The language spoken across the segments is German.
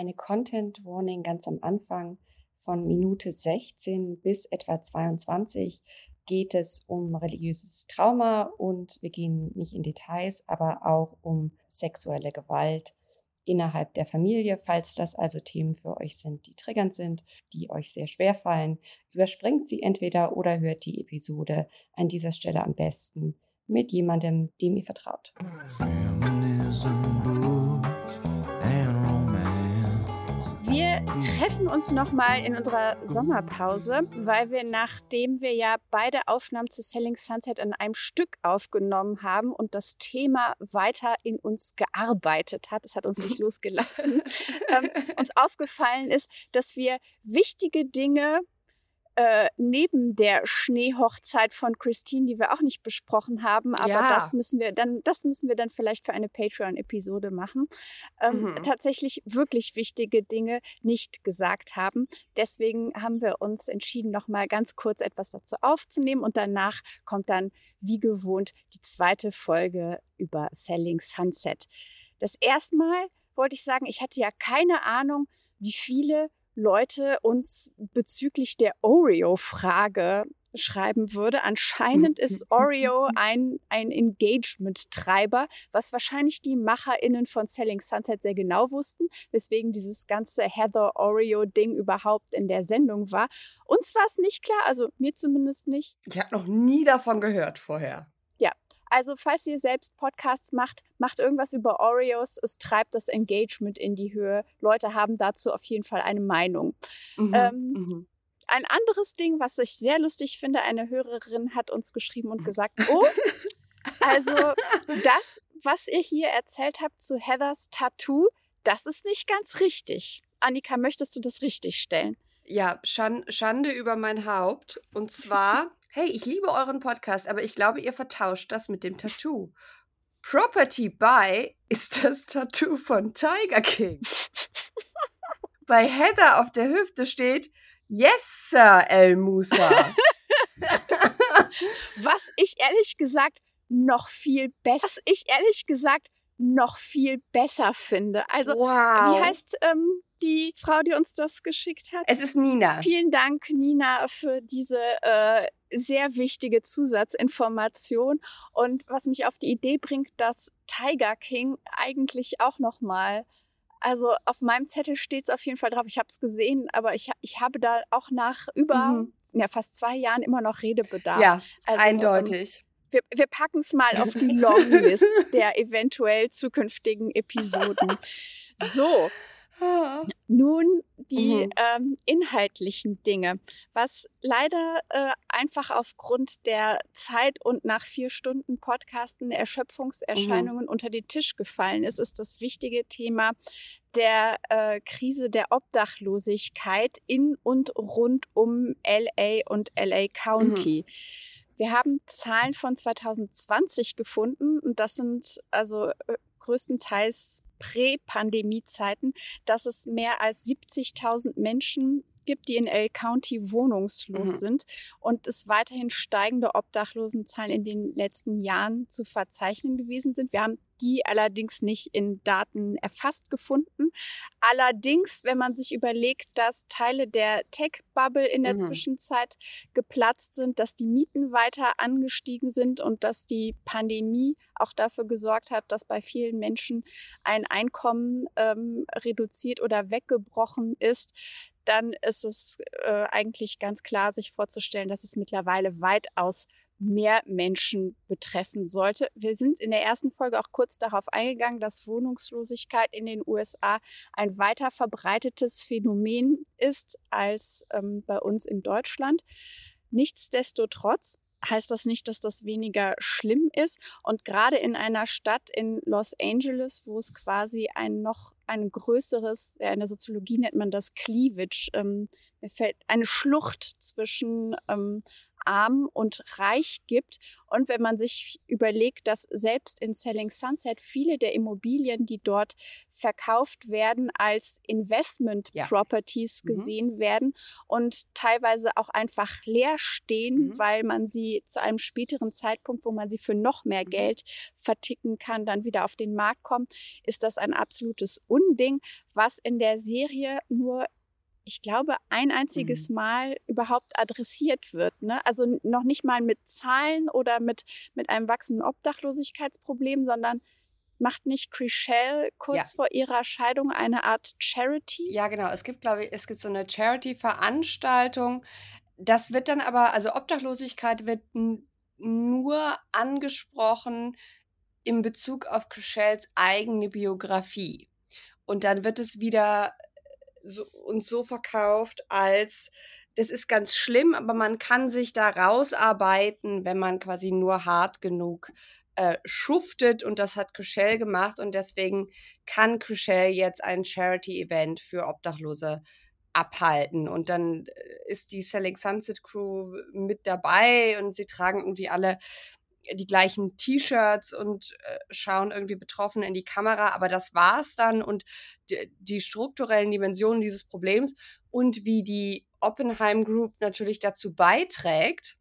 eine Content Warning ganz am Anfang von Minute 16 bis etwa 22 geht es um religiöses Trauma und wir gehen nicht in Details, aber auch um sexuelle Gewalt innerhalb der Familie. Falls das also Themen für euch sind, die triggernd sind, die euch sehr schwer fallen, überspringt sie entweder oder hört die Episode an dieser Stelle am besten mit jemandem, dem ihr vertraut. Wir treffen uns nochmal in unserer Sommerpause, weil wir, nachdem wir ja beide Aufnahmen zu Selling Sunset an einem Stück aufgenommen haben und das Thema weiter in uns gearbeitet hat, es hat uns nicht losgelassen, ähm, uns aufgefallen ist, dass wir wichtige Dinge äh, neben der Schneehochzeit von Christine, die wir auch nicht besprochen haben, aber ja. das müssen wir dann, das müssen wir dann vielleicht für eine Patreon-Episode machen. Ähm, mhm. Tatsächlich wirklich wichtige Dinge nicht gesagt haben. Deswegen haben wir uns entschieden, noch mal ganz kurz etwas dazu aufzunehmen und danach kommt dann wie gewohnt die zweite Folge über Selling Sunset. Das erste Mal wollte ich sagen, ich hatte ja keine Ahnung, wie viele Leute uns bezüglich der Oreo-Frage schreiben würde. Anscheinend ist Oreo ein, ein Engagement-Treiber, was wahrscheinlich die MacherInnen von Selling Sunset sehr genau wussten, weswegen dieses ganze Heather Oreo-Ding überhaupt in der Sendung war. Uns war es nicht klar, also mir zumindest nicht. Ich habe noch nie davon gehört vorher. Also falls ihr selbst Podcasts macht, macht irgendwas über Oreos. Es treibt das Engagement in die Höhe. Leute haben dazu auf jeden Fall eine Meinung. Mhm, ähm, mhm. Ein anderes Ding, was ich sehr lustig finde, eine Hörerin hat uns geschrieben und gesagt, oh, also das, was ihr hier erzählt habt zu Heathers Tattoo, das ist nicht ganz richtig. Annika, möchtest du das richtig stellen? Ja, Schande über mein Haupt. Und zwar Hey, ich liebe euren Podcast, aber ich glaube, ihr vertauscht das mit dem Tattoo. Property by ist das Tattoo von Tiger King. Bei Heather auf der Hüfte steht Yes, Sir El Musa. Was ich ehrlich gesagt noch viel besser, was ich ehrlich gesagt noch viel besser finde. Also, wow. wie heißt ähm, die Frau, die uns das geschickt hat? Es ist Nina. Vielen Dank, Nina, für diese äh, sehr wichtige Zusatzinformation und was mich auf die Idee bringt, dass Tiger King eigentlich auch noch mal also auf meinem Zettel steht es auf jeden Fall drauf. Ich habe es gesehen, aber ich, ich habe da auch nach über mhm. ja, fast zwei Jahren immer noch Redebedarf. Ja, also, eindeutig. Ähm, wir, wir packen es mal auf die Longlist der eventuell zukünftigen Episoden. So, nun die mhm. ähm, inhaltlichen Dinge. Was leider äh, einfach aufgrund der Zeit und nach vier Stunden Podcasten Erschöpfungserscheinungen mhm. unter den Tisch gefallen ist, ist das wichtige Thema der äh, Krise der Obdachlosigkeit in und rund um LA und LA County. Mhm. Wir haben Zahlen von 2020 gefunden und das sind also äh, größtenteils Prä-Pandemie-Zeiten, dass es mehr als 70.000 Menschen gibt, die in L County wohnungslos mhm. sind und es weiterhin steigende Obdachlosenzahlen in den letzten Jahren zu verzeichnen gewesen sind. Wir haben die allerdings nicht in Daten erfasst gefunden. Allerdings, wenn man sich überlegt, dass Teile der Tech-Bubble in der mhm. Zwischenzeit geplatzt sind, dass die Mieten weiter angestiegen sind und dass die Pandemie auch dafür gesorgt hat, dass bei vielen Menschen ein Einkommen ähm, reduziert oder weggebrochen ist, dann ist es äh, eigentlich ganz klar, sich vorzustellen, dass es mittlerweile weitaus mehr Menschen betreffen sollte. Wir sind in der ersten Folge auch kurz darauf eingegangen, dass Wohnungslosigkeit in den USA ein weiter verbreitetes Phänomen ist als ähm, bei uns in Deutschland. Nichtsdestotrotz heißt das nicht, dass das weniger schlimm ist. Und gerade in einer Stadt in Los Angeles, wo es quasi ein noch ein größeres, ja, in der Soziologie nennt man das Cleavage, ähm, mir fällt eine Schlucht zwischen ähm, arm und reich gibt. Und wenn man sich überlegt, dass selbst in Selling Sunset viele der Immobilien, die dort verkauft werden, als Investment ja. Properties mhm. gesehen werden und teilweise auch einfach leer stehen, mhm. weil man sie zu einem späteren Zeitpunkt, wo man sie für noch mehr mhm. Geld verticken kann, dann wieder auf den Markt kommt, ist das ein absolutes Unding, was in der Serie nur ich glaube, ein einziges mhm. Mal überhaupt adressiert wird. Ne? Also noch nicht mal mit Zahlen oder mit, mit einem wachsenden Obdachlosigkeitsproblem, sondern macht nicht Chriselle kurz ja. vor ihrer Scheidung eine Art Charity? Ja, genau. Es gibt, glaube ich, es gibt so eine Charity-Veranstaltung. Das wird dann aber, also Obdachlosigkeit wird nur angesprochen in Bezug auf Chriselles eigene Biografie. Und dann wird es wieder so, uns so verkauft, als das ist ganz schlimm, aber man kann sich da rausarbeiten, wenn man quasi nur hart genug äh, schuftet und das hat Chriselle gemacht und deswegen kann Chriselle jetzt ein Charity-Event für Obdachlose abhalten. Und dann äh, ist die Selling Sunset Crew mit dabei und sie tragen irgendwie alle die gleichen T-Shirts und äh, schauen irgendwie betroffen in die Kamera, aber das war's dann und die, die strukturellen Dimensionen dieses Problems und wie die Oppenheim Group natürlich dazu beiträgt,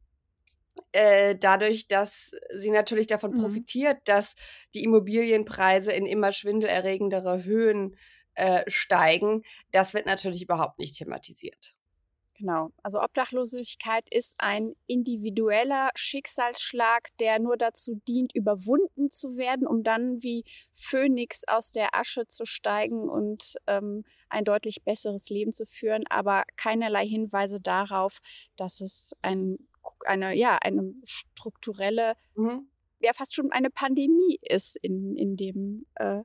äh, dadurch, dass sie natürlich davon mhm. profitiert, dass die Immobilienpreise in immer schwindelerregendere Höhen äh, steigen, das wird natürlich überhaupt nicht thematisiert. Genau. Also Obdachlosigkeit ist ein individueller Schicksalsschlag, der nur dazu dient, überwunden zu werden, um dann wie Phönix aus der Asche zu steigen und ähm, ein deutlich besseres Leben zu führen, aber keinerlei Hinweise darauf, dass es ein, eine, ja, eine strukturelle mhm ja fast schon eine Pandemie ist in, in dem äh,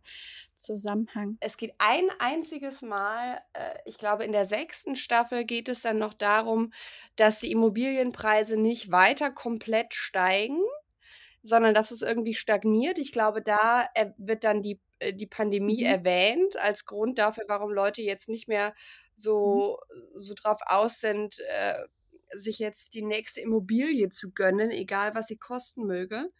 Zusammenhang. Es geht ein einziges Mal, äh, ich glaube in der sechsten Staffel geht es dann noch darum, dass die Immobilienpreise nicht weiter komplett steigen, sondern dass es irgendwie stagniert. Ich glaube, da äh, wird dann die, äh, die Pandemie mhm. erwähnt als Grund dafür, warum Leute jetzt nicht mehr so, mhm. so drauf aus sind, äh, sich jetzt die nächste Immobilie zu gönnen, egal was sie kosten möge.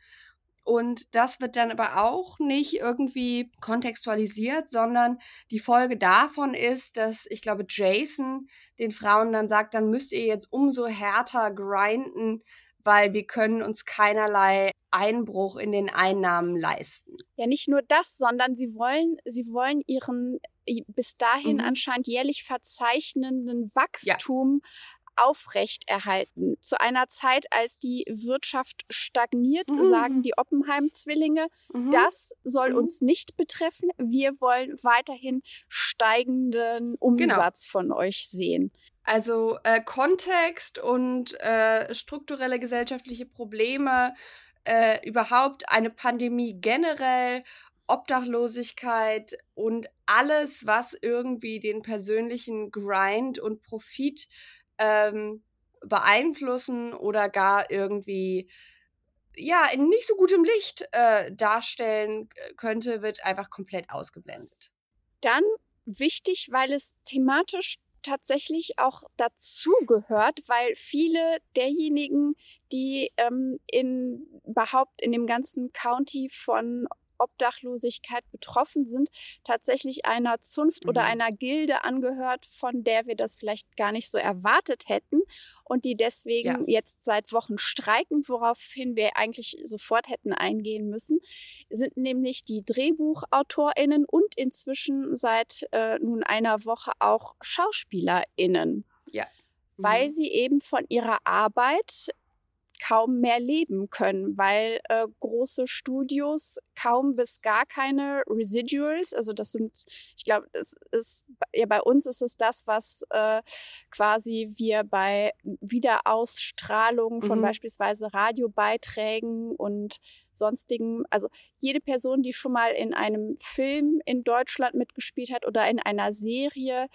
Und das wird dann aber auch nicht irgendwie kontextualisiert, sondern die Folge davon ist, dass ich glaube, Jason den Frauen dann sagt, dann müsst ihr jetzt umso härter grinden, weil wir können uns keinerlei Einbruch in den Einnahmen leisten. Ja, nicht nur das, sondern sie wollen, sie wollen ihren bis dahin mhm. anscheinend jährlich verzeichnenden Wachstum ja aufrechterhalten. Zu einer Zeit, als die Wirtschaft stagniert, mhm. sagen die Oppenheim-Zwillinge, mhm. das soll mhm. uns nicht betreffen. Wir wollen weiterhin steigenden genau. Umsatz genau. von euch sehen. Also äh, Kontext und äh, strukturelle gesellschaftliche Probleme, äh, überhaupt eine Pandemie generell Obdachlosigkeit und alles, was irgendwie den persönlichen Grind und Profit ähm, beeinflussen oder gar irgendwie ja in nicht so gutem Licht äh, darstellen könnte, wird einfach komplett ausgeblendet. Dann wichtig, weil es thematisch tatsächlich auch dazugehört, weil viele derjenigen, die ähm, in überhaupt in dem ganzen County von Obdachlosigkeit betroffen sind, tatsächlich einer Zunft mhm. oder einer Gilde angehört, von der wir das vielleicht gar nicht so erwartet hätten und die deswegen ja. jetzt seit Wochen streiken, woraufhin wir eigentlich sofort hätten eingehen müssen, sind nämlich die Drehbuchautorinnen und inzwischen seit äh, nun einer Woche auch Schauspielerinnen. Ja. Weil mhm. sie eben von ihrer Arbeit kaum mehr leben können, weil äh, große Studios kaum bis gar keine Residuals, also das sind, ich glaube, das ist ja bei uns ist es das, was äh, quasi wir bei Wiederausstrahlung von mhm. beispielsweise Radiobeiträgen und sonstigen, also jede Person, die schon mal in einem Film in Deutschland mitgespielt hat oder in einer Serie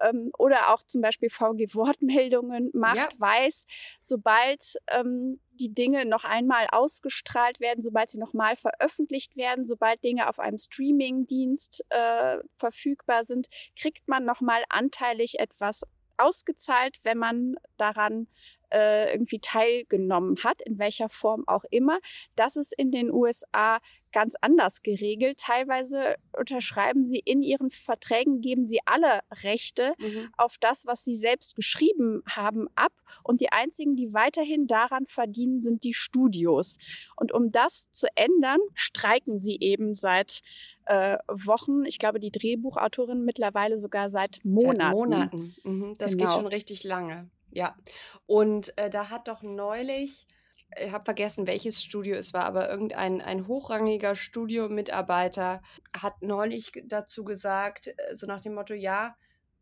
ähm, oder auch zum Beispiel VG-Wortmeldungen macht, ja. weiß, sobald ähm, die Dinge noch einmal ausgestrahlt werden, sobald sie nochmal veröffentlicht werden, sobald Dinge auf einem Streaming-Dienst äh, verfügbar sind, kriegt man nochmal anteilig etwas ausgezahlt, wenn man daran äh, irgendwie teilgenommen hat, in welcher Form auch immer. Das ist in den USA ganz anders geregelt. Teilweise unterschreiben sie in ihren Verträgen, geben sie alle Rechte mhm. auf das, was sie selbst geschrieben haben, ab. Und die einzigen, die weiterhin daran verdienen, sind die Studios. Und um das zu ändern, streiken sie eben seit äh, Wochen. Ich glaube, die Drehbuchautorin mittlerweile sogar seit Monaten. Seit Monaten. Mhm. Das genau. geht schon richtig lange. Ja, und äh, da hat doch neulich, ich habe vergessen, welches Studio es war, aber irgendein ein hochrangiger Studiomitarbeiter hat neulich dazu gesagt, äh, so nach dem Motto, ja,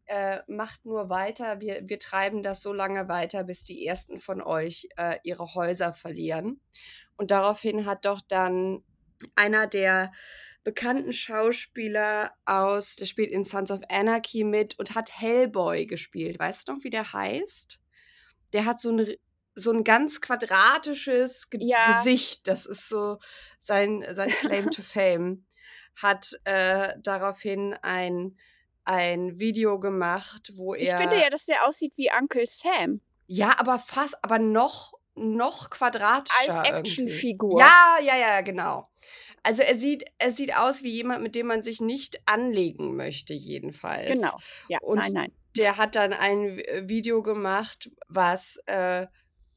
äh, macht nur weiter, wir, wir treiben das so lange weiter, bis die ersten von euch äh, ihre Häuser verlieren. Und daraufhin hat doch dann einer der bekannten Schauspieler aus, der spielt in Sons of Anarchy mit und hat Hellboy gespielt. Weißt du noch, wie der heißt? Der hat so ein, so ein ganz quadratisches Ge ja. Gesicht. Das ist so sein, sein Claim to Fame. Hat äh, daraufhin ein, ein Video gemacht, wo er. Ich finde ja, dass der aussieht wie Uncle Sam. Ja, aber fast, aber noch, noch quadratischer. Als Actionfigur. Ja, ja, ja, genau. Also er sieht, er sieht aus wie jemand, mit dem man sich nicht anlegen möchte, jedenfalls. Genau. Ja, Und nein, nein. Der hat dann ein Video gemacht, was äh,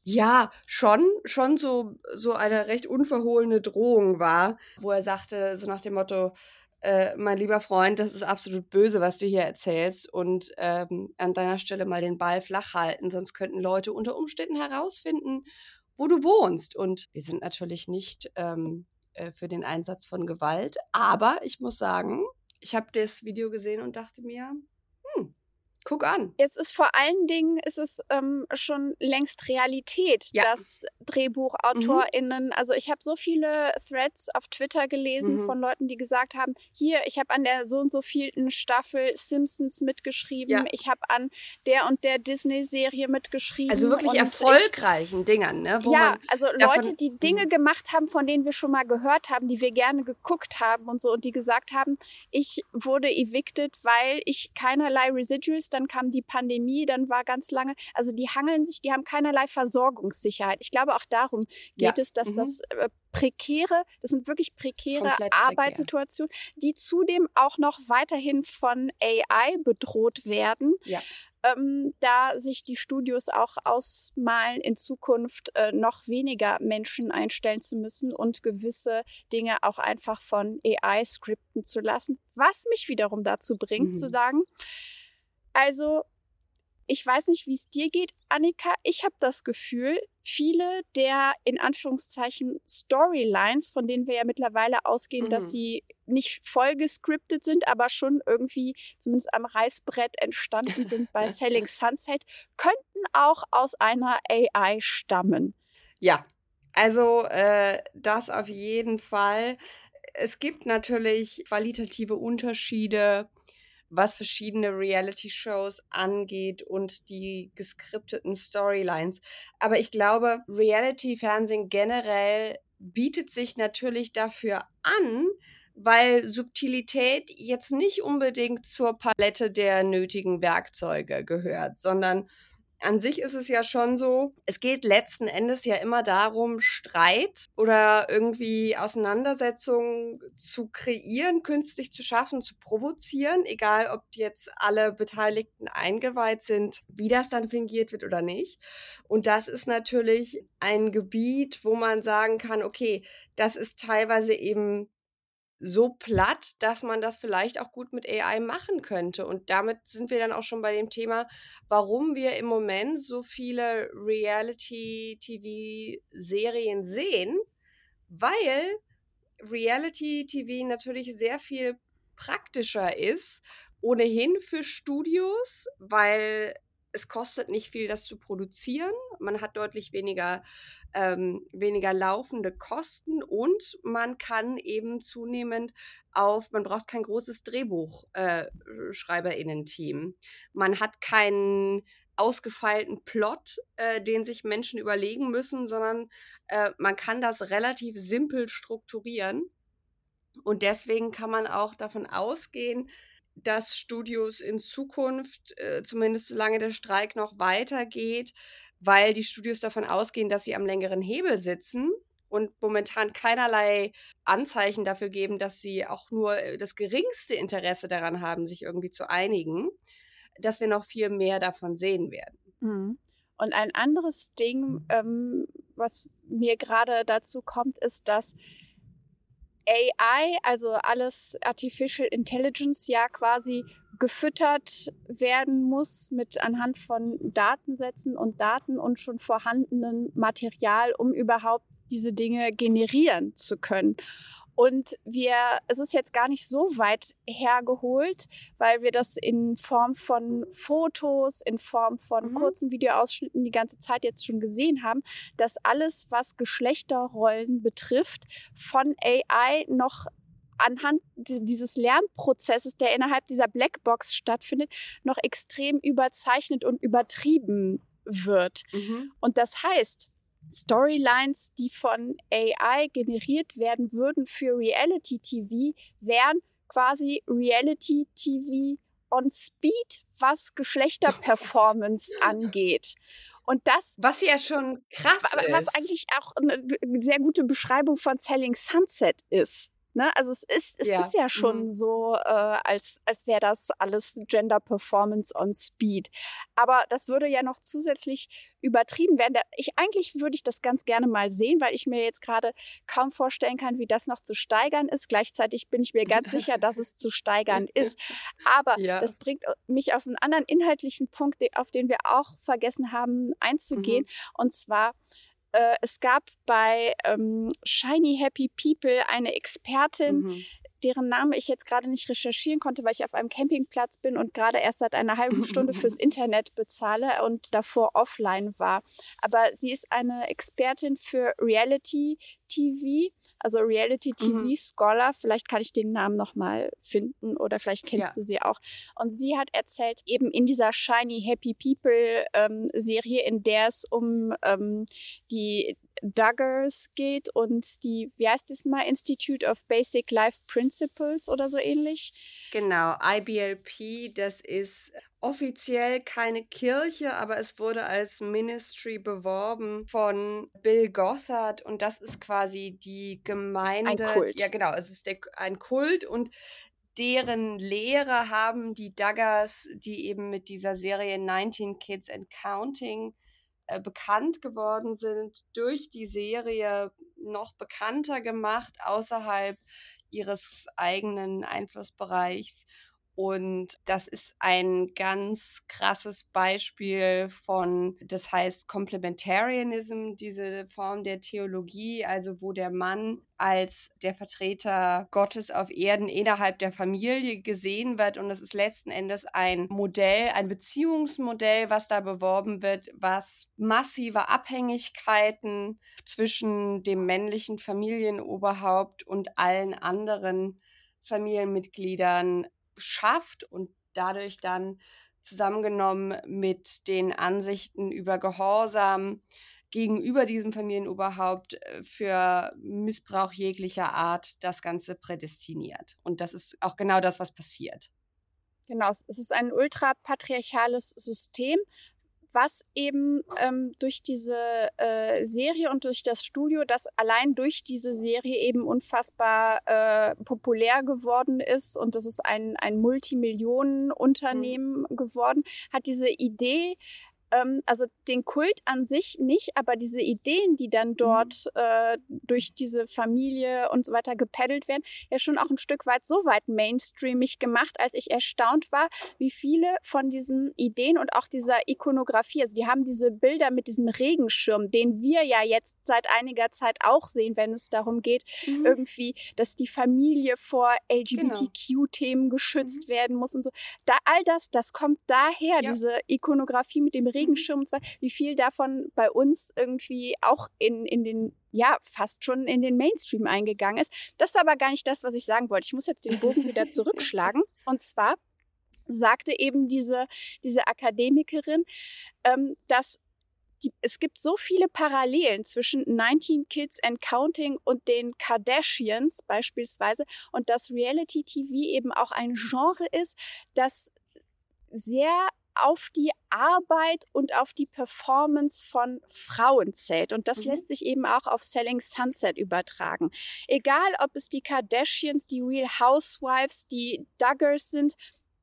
ja schon, schon so, so eine recht unverhohlene Drohung war, wo er sagte, so nach dem Motto, äh, mein lieber Freund, das ist absolut böse, was du hier erzählst und ähm, an deiner Stelle mal den Ball flach halten, sonst könnten Leute unter Umständen herausfinden, wo du wohnst. Und wir sind natürlich nicht ähm, äh, für den Einsatz von Gewalt. Aber ich muss sagen, ich habe das Video gesehen und dachte mir, Guck an. Es ist vor allen Dingen, ist es ähm, schon längst Realität, ja. dass DrehbuchautorInnen, mhm. also ich habe so viele Threads auf Twitter gelesen mhm. von Leuten, die gesagt haben, hier, ich habe an der so und so vielten Staffel Simpsons mitgeschrieben, ja. ich habe an der und der Disney-Serie mitgeschrieben. Also wirklich erfolgreichen ich, Dingern, ne? ja, also Leute, die Dinge mhm. gemacht haben, von denen wir schon mal gehört haben, die wir gerne geguckt haben und so und die gesagt haben, ich wurde evicted, weil ich keinerlei Residuals dann kam die Pandemie, dann war ganz lange, also die hangeln sich, die haben keinerlei Versorgungssicherheit. Ich glaube, auch darum geht ja. es, dass mhm. das äh, prekäre, das sind wirklich prekäre Komplett Arbeitssituationen, prekär. die zudem auch noch weiterhin von AI bedroht werden. Ja. Ähm, da sich die Studios auch ausmalen, in Zukunft äh, noch weniger Menschen einstellen zu müssen und gewisse Dinge auch einfach von AI skripten zu lassen, was mich wiederum dazu bringt mhm. zu sagen, also, ich weiß nicht, wie es dir geht, Annika. Ich habe das Gefühl, viele der in Anführungszeichen Storylines, von denen wir ja mittlerweile ausgehen, mhm. dass sie nicht voll gescriptet sind, aber schon irgendwie zumindest am Reißbrett entstanden sind bei Selling Sunset, könnten auch aus einer AI stammen. Ja, also äh, das auf jeden Fall. Es gibt natürlich qualitative Unterschiede was verschiedene Reality-Shows angeht und die geskripteten Storylines. Aber ich glaube, Reality-Fernsehen generell bietet sich natürlich dafür an, weil Subtilität jetzt nicht unbedingt zur Palette der nötigen Werkzeuge gehört, sondern an sich ist es ja schon so, es geht letzten Endes ja immer darum, Streit oder irgendwie Auseinandersetzungen zu kreieren, künstlich zu schaffen, zu provozieren, egal ob jetzt alle Beteiligten eingeweiht sind, wie das dann fingiert wird oder nicht. Und das ist natürlich ein Gebiet, wo man sagen kann, okay, das ist teilweise eben so platt, dass man das vielleicht auch gut mit AI machen könnte. Und damit sind wir dann auch schon bei dem Thema, warum wir im Moment so viele Reality-TV-Serien sehen, weil Reality-TV natürlich sehr viel praktischer ist, ohnehin für Studios, weil es kostet nicht viel, das zu produzieren. Man hat deutlich weniger, ähm, weniger laufende Kosten und man kann eben zunehmend auf, man braucht kein großes Drehbuchschreiberinnen-Team. Äh, man hat keinen ausgefeilten Plot, äh, den sich Menschen überlegen müssen, sondern äh, man kann das relativ simpel strukturieren. Und deswegen kann man auch davon ausgehen, dass Studios in Zukunft, äh, zumindest solange der Streik noch weitergeht, weil die Studios davon ausgehen, dass sie am längeren Hebel sitzen und momentan keinerlei Anzeichen dafür geben, dass sie auch nur äh, das geringste Interesse daran haben, sich irgendwie zu einigen, dass wir noch viel mehr davon sehen werden. Mhm. Und ein anderes Ding, ähm, was mir gerade dazu kommt, ist, dass AI, also alles Artificial Intelligence, ja quasi gefüttert werden muss mit anhand von Datensätzen und Daten und schon vorhandenem Material, um überhaupt diese Dinge generieren zu können. Und wir, es ist jetzt gar nicht so weit hergeholt, weil wir das in Form von Fotos, in Form von mhm. kurzen Videoausschnitten die ganze Zeit jetzt schon gesehen haben, dass alles, was Geschlechterrollen betrifft, von AI noch anhand dieses Lernprozesses, der innerhalb dieser Blackbox stattfindet, noch extrem überzeichnet und übertrieben wird. Mhm. Und das heißt, Storylines, die von AI generiert werden würden für Reality TV, wären quasi Reality TV on Speed, was Geschlechterperformance angeht. Und das. Was ja schon krass was ist. Was eigentlich auch eine sehr gute Beschreibung von Selling Sunset ist. Ne? Also es ist, es ja. ist ja schon mhm. so, äh, als, als wäre das alles Gender Performance on Speed. Aber das würde ja noch zusätzlich übertrieben werden. Ich, eigentlich würde ich das ganz gerne mal sehen, weil ich mir jetzt gerade kaum vorstellen kann, wie das noch zu steigern ist. Gleichzeitig bin ich mir ganz sicher, dass es zu steigern ist. Aber ja. das bringt mich auf einen anderen inhaltlichen Punkt, auf den wir auch vergessen haben einzugehen. Mhm. Und zwar äh, es gab bei ähm, Shiny Happy People eine Expertin, mhm deren Name ich jetzt gerade nicht recherchieren konnte, weil ich auf einem Campingplatz bin und gerade erst seit einer halben Stunde fürs Internet bezahle und davor offline war. Aber sie ist eine Expertin für Reality TV, also Reality TV mhm. Scholar. Vielleicht kann ich den Namen nochmal finden oder vielleicht kennst ja. du sie auch. Und sie hat erzählt, eben in dieser Shiny Happy People ähm, Serie, in der es um ähm, die Duggars geht und die, wie heißt das mal, Institute of Basic Life Principles oder so ähnlich. Genau, IBLP, das ist offiziell keine Kirche, aber es wurde als Ministry beworben von Bill Gothard und das ist quasi die Gemeinde. Ein Kult. Ja, genau, es ist der, ein Kult und deren Lehre haben die Duggars, die eben mit dieser Serie 19 Kids and Counting äh, bekannt geworden sind, durch die Serie noch bekannter gemacht außerhalb ihres eigenen Einflussbereichs und das ist ein ganz krasses Beispiel von, das heißt Complementarianism, diese Form der Theologie, also wo der Mann als der Vertreter Gottes auf Erden innerhalb der Familie gesehen wird. Und es ist letzten Endes ein Modell, ein Beziehungsmodell, was da beworben wird, was massive Abhängigkeiten zwischen dem männlichen Familienoberhaupt und allen anderen Familienmitgliedern schafft und dadurch dann zusammengenommen mit den Ansichten über Gehorsam gegenüber diesem Familienoberhaupt äh, für Missbrauch jeglicher Art das Ganze prädestiniert. Und das ist auch genau das, was passiert. Genau, es ist ein ultrapatriarchales System, was eben ähm, durch diese äh, Serie und durch das Studio, das allein durch diese Serie eben unfassbar äh, populär geworden ist und das ist ein, ein Multimillionenunternehmen mhm. geworden, hat diese Idee ähm, also den Kult an sich nicht, aber diese Ideen, die dann mhm. dort mhm. äh, durch diese Familie und so weiter gepeddelt werden, ja schon auch ein Stück weit so weit mainstreamig gemacht, als ich erstaunt war, wie viele von diesen Ideen und auch dieser Ikonografie, also die haben diese Bilder mit diesem Regenschirm, den wir ja jetzt seit einiger Zeit auch sehen, wenn es darum geht, mhm. irgendwie, dass die Familie vor LGBTQ-Themen genau. geschützt mhm. werden muss und so. Da all das, das kommt daher, ja. diese Ikonografie mit dem Regenschirm Regenschirm, wie viel davon bei uns irgendwie auch in, in den ja, fast schon in den Mainstream eingegangen ist. Das war aber gar nicht das, was ich sagen wollte. Ich muss jetzt den Bogen wieder zurückschlagen. Und zwar sagte eben diese, diese Akademikerin, ähm, dass die, es gibt so viele Parallelen zwischen 19 Kids and Counting und den Kardashians beispielsweise und dass Reality TV eben auch ein Genre ist, das sehr auf die Arbeit und auf die Performance von Frauen zählt. Und das mhm. lässt sich eben auch auf Selling Sunset übertragen. Egal, ob es die Kardashians, die Real Housewives, die Duggars sind,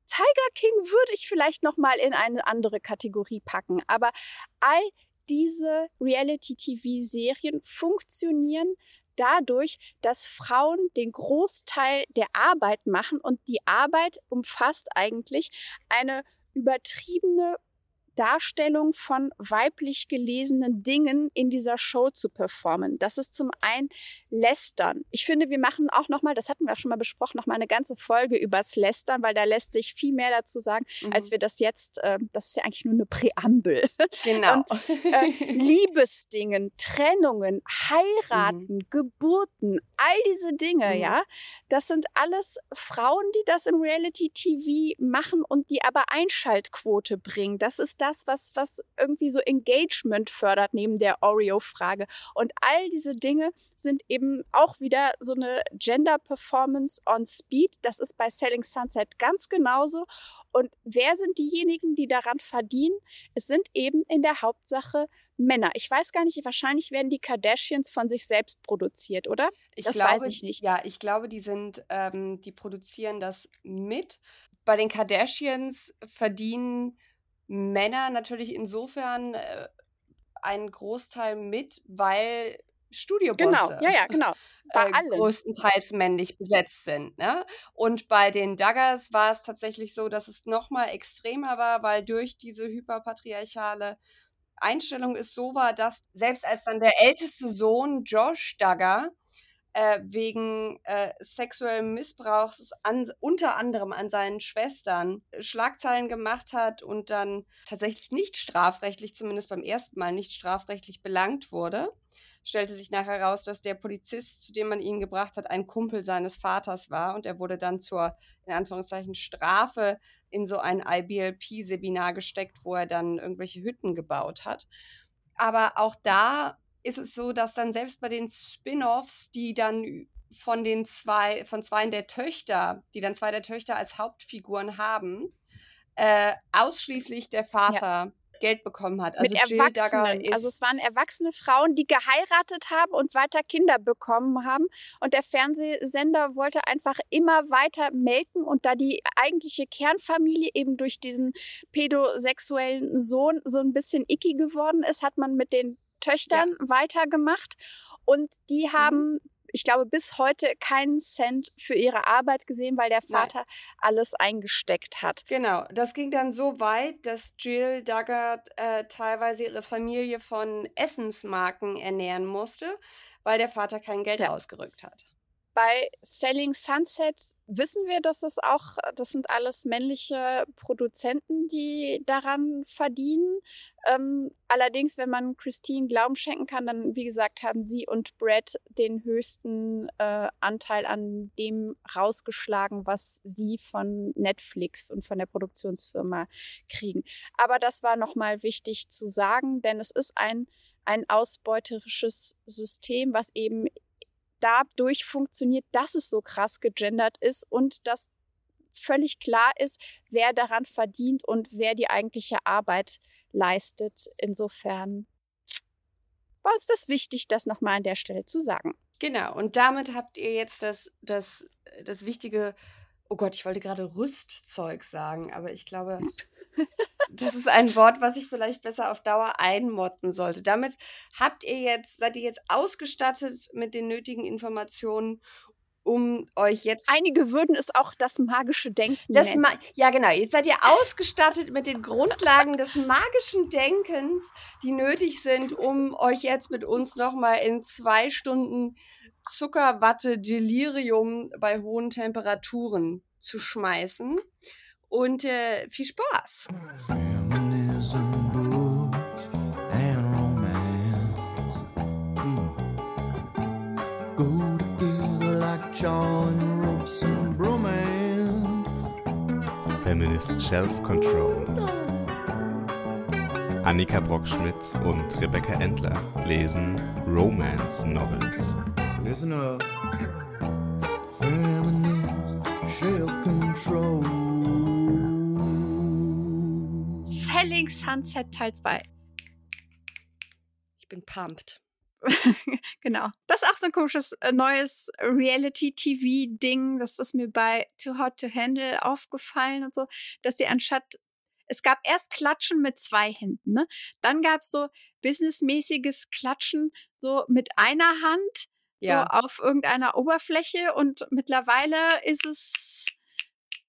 Tiger King würde ich vielleicht noch mal in eine andere Kategorie packen, aber all diese Reality-TV-Serien funktionieren dadurch, dass Frauen den Großteil der Arbeit machen und die Arbeit umfasst eigentlich eine übertriebene Darstellung von weiblich gelesenen Dingen in dieser Show zu performen. Das ist zum einen Lästern. Ich finde, wir machen auch nochmal, das hatten wir schon mal besprochen, nochmal eine ganze Folge übers Lästern, weil da lässt sich viel mehr dazu sagen, mhm. als wir das jetzt, äh, das ist ja eigentlich nur eine Präambel. Genau. Und, äh, Liebesdingen, Trennungen, Heiraten, mhm. Geburten, all diese Dinge, mhm. ja, das sind alles Frauen, die das im Reality-TV machen und die aber Einschaltquote bringen. Das ist das, was, was irgendwie so Engagement fördert neben der Oreo-Frage. Und all diese Dinge sind eben auch wieder so eine Gender Performance on Speed. Das ist bei Selling Sunset ganz genauso. Und wer sind diejenigen, die daran verdienen? Es sind eben in der Hauptsache Männer. Ich weiß gar nicht, wahrscheinlich werden die Kardashians von sich selbst produziert, oder? Ich das glaube, weiß ich nicht. Ja, ich glaube, die sind, ähm, die produzieren das mit. Bei den Kardashians verdienen Männer natürlich insofern äh, einen Großteil mit, weil Studiobosse. Genau, ja, ja, genau. Bei äh, allen. größtenteils männlich besetzt sind. Ne? Und bei den Daggers war es tatsächlich so, dass es noch mal extremer war, weil durch diese hyperpatriarchale Einstellung es so war, dass selbst als dann der älteste Sohn Josh Duggar äh, wegen äh, sexuellen Missbrauchs an, unter anderem an seinen Schwestern Schlagzeilen gemacht hat und dann tatsächlich nicht strafrechtlich, zumindest beim ersten Mal nicht strafrechtlich belangt wurde. Stellte sich nachher heraus, dass der Polizist, zu dem man ihn gebracht hat, ein Kumpel seines Vaters war und er wurde dann zur, in Anführungszeichen, Strafe in so ein IBLP-Seminar gesteckt, wo er dann irgendwelche Hütten gebaut hat. Aber auch da ist es so, dass dann selbst bei den Spin-offs, die dann von den zwei, von zwei der Töchter, die dann zwei der Töchter als Hauptfiguren haben, äh, ausschließlich der Vater ja. Geld bekommen hat. Also Mit Erwachsenen. also es waren erwachsene Frauen, die geheiratet haben und weiter Kinder bekommen haben. Und der Fernsehsender wollte einfach immer weiter melken. Und da die eigentliche Kernfamilie eben durch diesen pädosexuellen Sohn so ein bisschen icky geworden ist, hat man mit den Töchtern ja. weitergemacht und die mhm. haben mhm ich glaube, bis heute keinen Cent für ihre Arbeit gesehen, weil der Vater Nein. alles eingesteckt hat. Genau, das ging dann so weit, dass Jill Duggart äh, teilweise ihre Familie von Essensmarken ernähren musste, weil der Vater kein Geld ja. ausgerückt hat. Bei Selling Sunset wissen wir, dass es auch, das sind alles männliche Produzenten, die daran verdienen. Ähm, allerdings, wenn man Christine Glauben schenken kann, dann, wie gesagt, haben sie und Brad den höchsten äh, Anteil an dem rausgeschlagen, was sie von Netflix und von der Produktionsfirma kriegen. Aber das war nochmal wichtig zu sagen, denn es ist ein ein ausbeuterisches System, was eben dadurch funktioniert, dass es so krass gegendert ist und dass völlig klar ist, wer daran verdient und wer die eigentliche Arbeit leistet. Insofern war uns das wichtig, das nochmal an der Stelle zu sagen. Genau, und damit habt ihr jetzt das, das, das wichtige Oh Gott, ich wollte gerade Rüstzeug sagen, aber ich glaube, das ist ein Wort, was ich vielleicht besser auf Dauer einmotten sollte. Damit habt ihr jetzt, seid ihr jetzt ausgestattet mit den nötigen Informationen, um euch jetzt. Einige würden es auch das magische Denken das nennen. Ma ja, genau. Jetzt seid ihr ausgestattet mit den Grundlagen des magischen Denkens, die nötig sind, um euch jetzt mit uns nochmal in zwei Stunden Zuckerwatte Delirium bei hohen Temperaturen zu schmeißen. Und äh, viel Spaß! Feminist Self-Control. Annika Brockschmidt und Rebecca Endler lesen Romance Novels. Listen up. Feminist Self-Control. Selling Sunset Teil 2. Ich bin pumped. genau. Das ist auch so ein komisches äh, neues Reality-TV-Ding. Das ist mir bei Too Hot to Handle aufgefallen und so, dass sie anstatt es gab erst Klatschen mit zwei Händen, ne? Dann gab es so businessmäßiges Klatschen so mit einer Hand, ja. so auf irgendeiner Oberfläche und mittlerweile ist es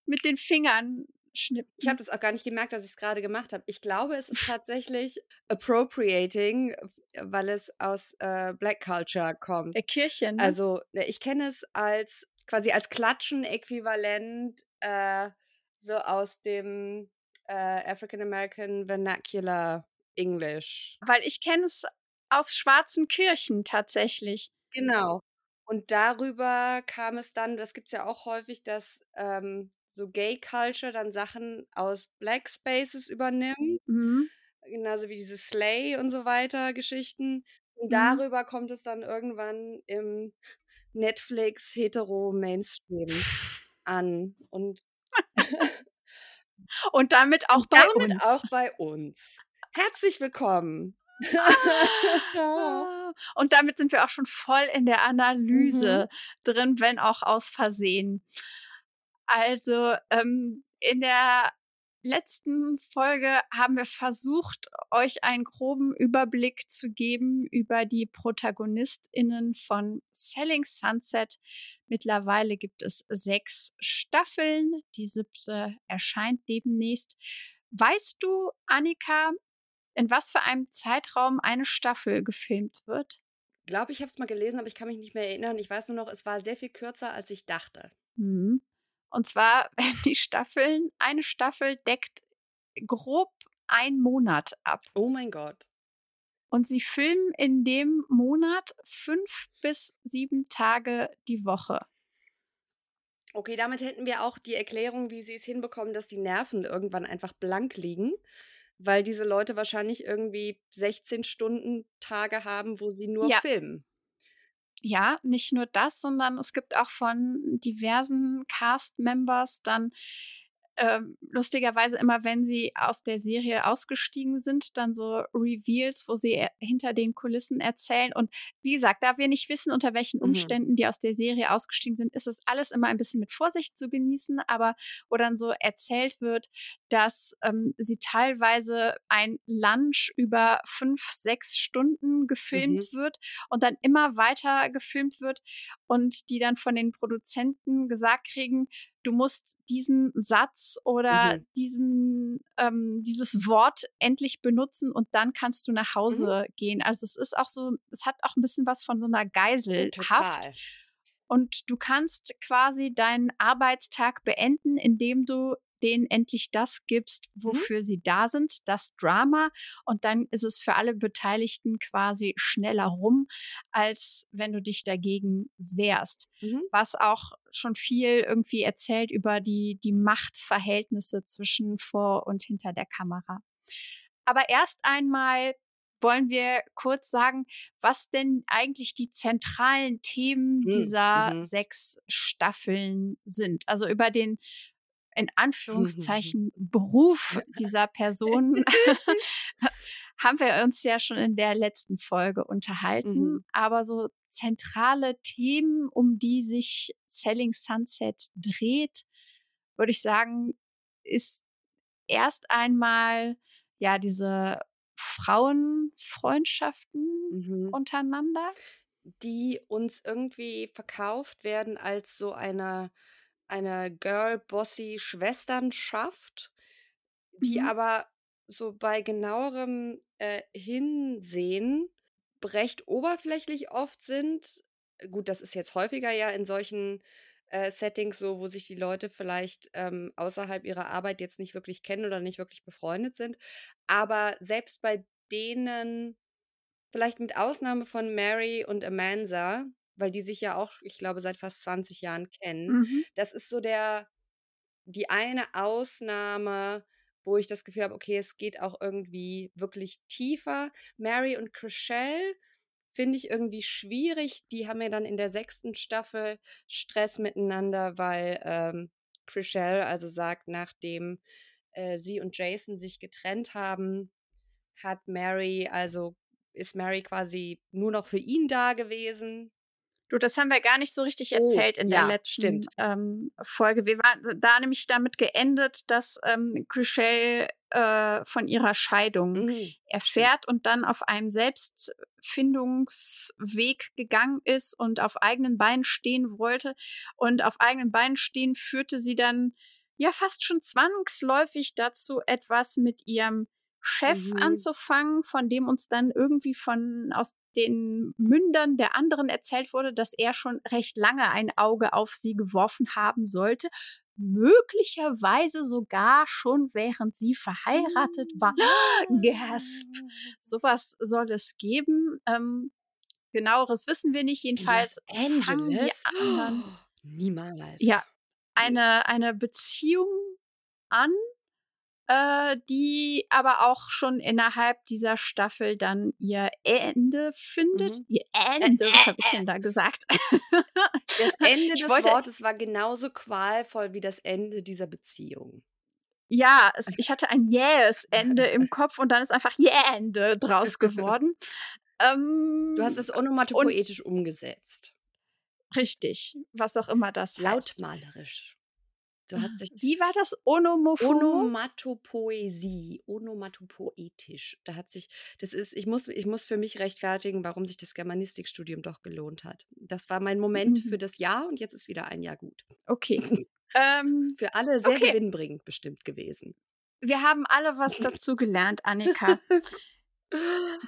mit den Fingern schnippen. Ich habe das auch gar nicht gemerkt, dass ich es gerade gemacht habe. Ich glaube, es ist tatsächlich appropriating, weil es aus äh, Black Culture kommt. Der Kirche, ne? Also, ne, ich kenne es als quasi als Klatschen-Äquivalent äh, so aus dem äh, African American Vernacular English. Weil ich kenne es aus schwarzen Kirchen tatsächlich. Genau. Und darüber kam es dann, das gibt es ja auch häufig, dass ähm, so Gay Culture dann Sachen aus Black Spaces übernimmt. Mhm. Genauso wie diese Slay und so weiter Geschichten. Und mhm. darüber kommt es dann irgendwann im Netflix hetero Mainstream an. Und, und damit auch bei damit uns. auch bei uns. Herzlich willkommen. und damit sind wir auch schon voll in der Analyse mhm. drin, wenn auch aus Versehen. Also ähm, in der letzten Folge haben wir versucht, euch einen groben Überblick zu geben über die ProtagonistInnen von Selling Sunset. Mittlerweile gibt es sechs Staffeln. Die siebte erscheint demnächst. Weißt du, Annika, in was für einem Zeitraum eine Staffel gefilmt wird? Ich glaube, ich habe es mal gelesen, aber ich kann mich nicht mehr erinnern. Ich weiß nur noch, es war sehr viel kürzer, als ich dachte. Mhm. Und zwar die Staffeln, eine Staffel deckt grob einen Monat ab. Oh mein Gott. Und sie filmen in dem Monat fünf bis sieben Tage die Woche. Okay, damit hätten wir auch die Erklärung, wie sie es hinbekommen, dass die Nerven irgendwann einfach blank liegen, weil diese Leute wahrscheinlich irgendwie 16 Stunden Tage haben, wo sie nur ja. filmen ja, nicht nur das, sondern es gibt auch von diversen Cast-Members dann äh, lustigerweise immer, wenn sie aus der Serie ausgestiegen sind, dann so Reveals, wo sie hinter den Kulissen erzählen. Und wie gesagt, da wir nicht wissen, unter welchen mhm. Umständen die aus der Serie ausgestiegen sind, ist es alles immer ein bisschen mit Vorsicht zu genießen. Aber wo dann so erzählt wird, dass ähm, sie teilweise ein Lunch über fünf, sechs Stunden gefilmt mhm. wird und dann immer weiter gefilmt wird und die dann von den Produzenten gesagt kriegen, du musst diesen Satz oder mhm. diesen, ähm, dieses Wort endlich benutzen und dann kannst du nach mhm. Hause mhm. gehen. Also es ist auch so, es hat auch ein bisschen was von so einer Geiselhaft. Total. Und du kannst quasi deinen Arbeitstag beenden, indem du denen endlich das gibst, mhm. wofür mhm. sie da sind, das Drama. Und dann ist es für alle Beteiligten quasi schneller rum, als wenn du dich dagegen wehrst. Mhm. Was auch schon viel irgendwie erzählt über die, die Machtverhältnisse zwischen vor und hinter der Kamera. Aber erst einmal wollen wir kurz sagen, was denn eigentlich die zentralen Themen hm, dieser mhm. sechs Staffeln sind. Also über den in Anführungszeichen Beruf dieser Person haben wir uns ja schon in der letzten Folge unterhalten. Mhm. Aber so zentrale Themen, um die sich Selling Sunset dreht, würde ich sagen, ist erst einmal ja diese Frauenfreundschaften mhm. untereinander. Die uns irgendwie verkauft werden als so eine eine Girl-Bossy-Schwesternschaft, die mhm. aber so bei genauerem äh, Hinsehen recht oberflächlich oft sind. Gut, das ist jetzt häufiger ja in solchen äh, Settings so, wo sich die Leute vielleicht ähm, außerhalb ihrer Arbeit jetzt nicht wirklich kennen oder nicht wirklich befreundet sind. Aber selbst bei denen, vielleicht mit Ausnahme von Mary und Amanda, weil die sich ja auch, ich glaube, seit fast 20 Jahren kennen. Mhm. Das ist so der, die eine Ausnahme, wo ich das Gefühl habe, okay, es geht auch irgendwie wirklich tiefer. Mary und Chriselle finde ich irgendwie schwierig. Die haben ja dann in der sechsten Staffel Stress miteinander, weil ähm, Chriselle also sagt, nachdem äh, sie und Jason sich getrennt haben, hat Mary, also ist Mary quasi nur noch für ihn da gewesen. Du, das haben wir gar nicht so richtig oh, erzählt oh, in der ja, letzten ähm, Folge. Wir waren da nämlich damit geendet, dass ähm, Chriselle äh, von ihrer Scheidung mhm. erfährt und dann auf einem Selbstfindungsweg gegangen ist und auf eigenen Beinen stehen wollte. Und auf eigenen Beinen stehen führte sie dann ja fast schon zwangsläufig dazu, etwas mit ihrem Chef mhm. anzufangen, von dem uns dann irgendwie von aus den Mündern der anderen erzählt wurde, dass er schon recht lange ein Auge auf sie geworfen haben sollte. Möglicherweise sogar schon während sie verheiratet war. Gasp! Sowas soll es geben. Ähm, genaueres wissen wir nicht. Jedenfalls Los Angeles. Oh, niemals. Ja, eine, eine Beziehung an äh, die aber auch schon innerhalb dieser Staffel dann ihr Ende findet. Mhm. Ihr Ende, was habe ich denn da gesagt? Das Ende des Wortes war genauso qualvoll wie das Ende dieser Beziehung. Ja, es, ich hatte ein Yes-Ende im Kopf und dann ist einfach Yeah-Ende draus geworden. ähm, du hast es onomatopoetisch umgesetzt. Richtig, was auch immer das heißt. Lautmalerisch. So hat sich Wie war das? Onomophono? Onomatopoesie, onomatopoetisch. Da hat sich, das ist, ich muss, ich muss für mich rechtfertigen, warum sich das Germanistikstudium doch gelohnt hat. Das war mein Moment mhm. für das Jahr und jetzt ist wieder ein Jahr gut. Okay. ähm, für alle sehr okay. gewinnbringend bestimmt gewesen. Wir haben alle was dazu gelernt, Annika.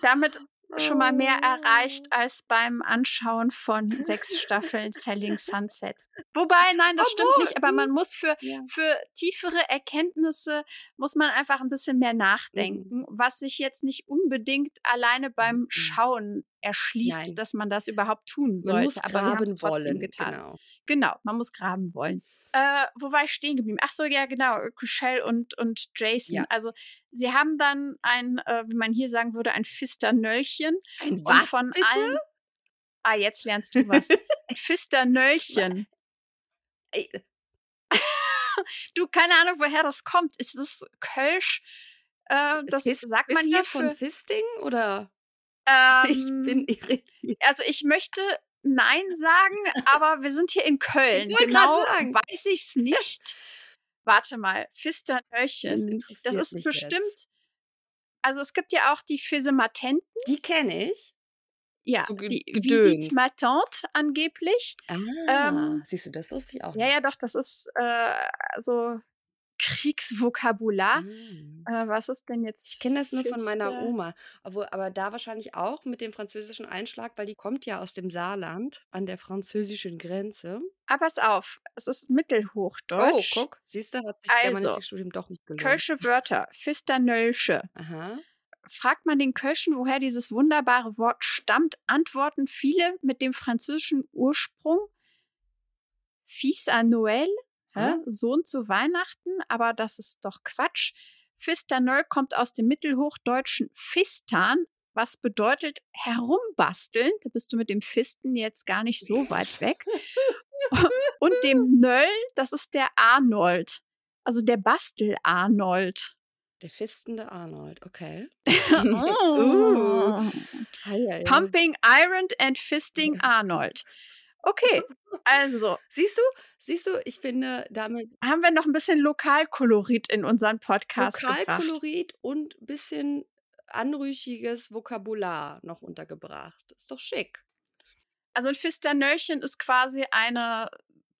Damit schon mal mehr erreicht oh. als beim Anschauen von sechs Staffeln Selling Sunset. Wobei, nein, das Obwohl, stimmt nicht, aber man muss für, ja. für tiefere Erkenntnisse, muss man einfach ein bisschen mehr nachdenken, mhm. was sich jetzt nicht unbedingt alleine beim mhm. Schauen erschließt, nein. dass man das überhaupt tun sollte. Man muss aber wir haben es trotzdem wollen, getan. Genau. Genau, man muss graben wollen. Äh, wo war ich stehen geblieben? Ach so, ja, genau. Kushel und, und Jason. Ja. Also, sie haben dann ein, äh, wie man hier sagen würde, ein Fisternöllchen. Ein was, von bitte? allen. Ah, jetzt lernst du was. ein Fisternöllchen. du, keine Ahnung, woher das kommt. Ist das Kölsch? Äh, das Fist, sagt man hier für, von Fisting oder? Ähm, ich bin irritiert. Also ich möchte Nein sagen, aber wir sind hier in Köln. Ich genau sagen. weiß ich es nicht. Warte mal, Fisternöllchen. Das, das ist bestimmt. Jetzt. Also es gibt ja auch die Fisematenten. Die kenne ich. Ja, so die Visite Matante angeblich. Ah, ähm, siehst du, das wusste ich auch. Ja, ja, doch, das ist äh, so Kriegsvokabular. Mhm. Äh, was ist denn jetzt? Ich kenne das nur von meiner Oma. Obwohl, aber da wahrscheinlich auch mit dem französischen Einschlag, weil die kommt ja aus dem Saarland an der französischen Grenze. Aber pass auf, es ist Mittelhochdeutsch. Oh, guck, siehst du, hat sich also, Germanistikstudium doch nicht gelohnt. Kölsche Wörter, Fisternölsche. Aha. Fragt man den Kölschen, woher dieses wunderbare Wort stammt, antworten viele mit dem französischen Ursprung Fils à Noël, hä? Sohn zu Weihnachten, aber das ist doch Quatsch. Fisternöll kommt aus dem mittelhochdeutschen Fistan, was bedeutet herumbasteln. Da bist du mit dem Fisten jetzt gar nicht so weit weg. Und dem Nöll, das ist der Arnold. Also der Bastel-Arnold. Der fistende Arnold, okay. oh. uh. Pumping Iron and Fisting Arnold. Okay, also. Siehst du, siehst du, ich finde, damit. Haben wir noch ein bisschen Lokalkolorit in unseren Podcast Lokalkolorit und ein bisschen anrüchiges Vokabular noch untergebracht. Ist doch schick. Also ein Fisternöllchen ist quasi eine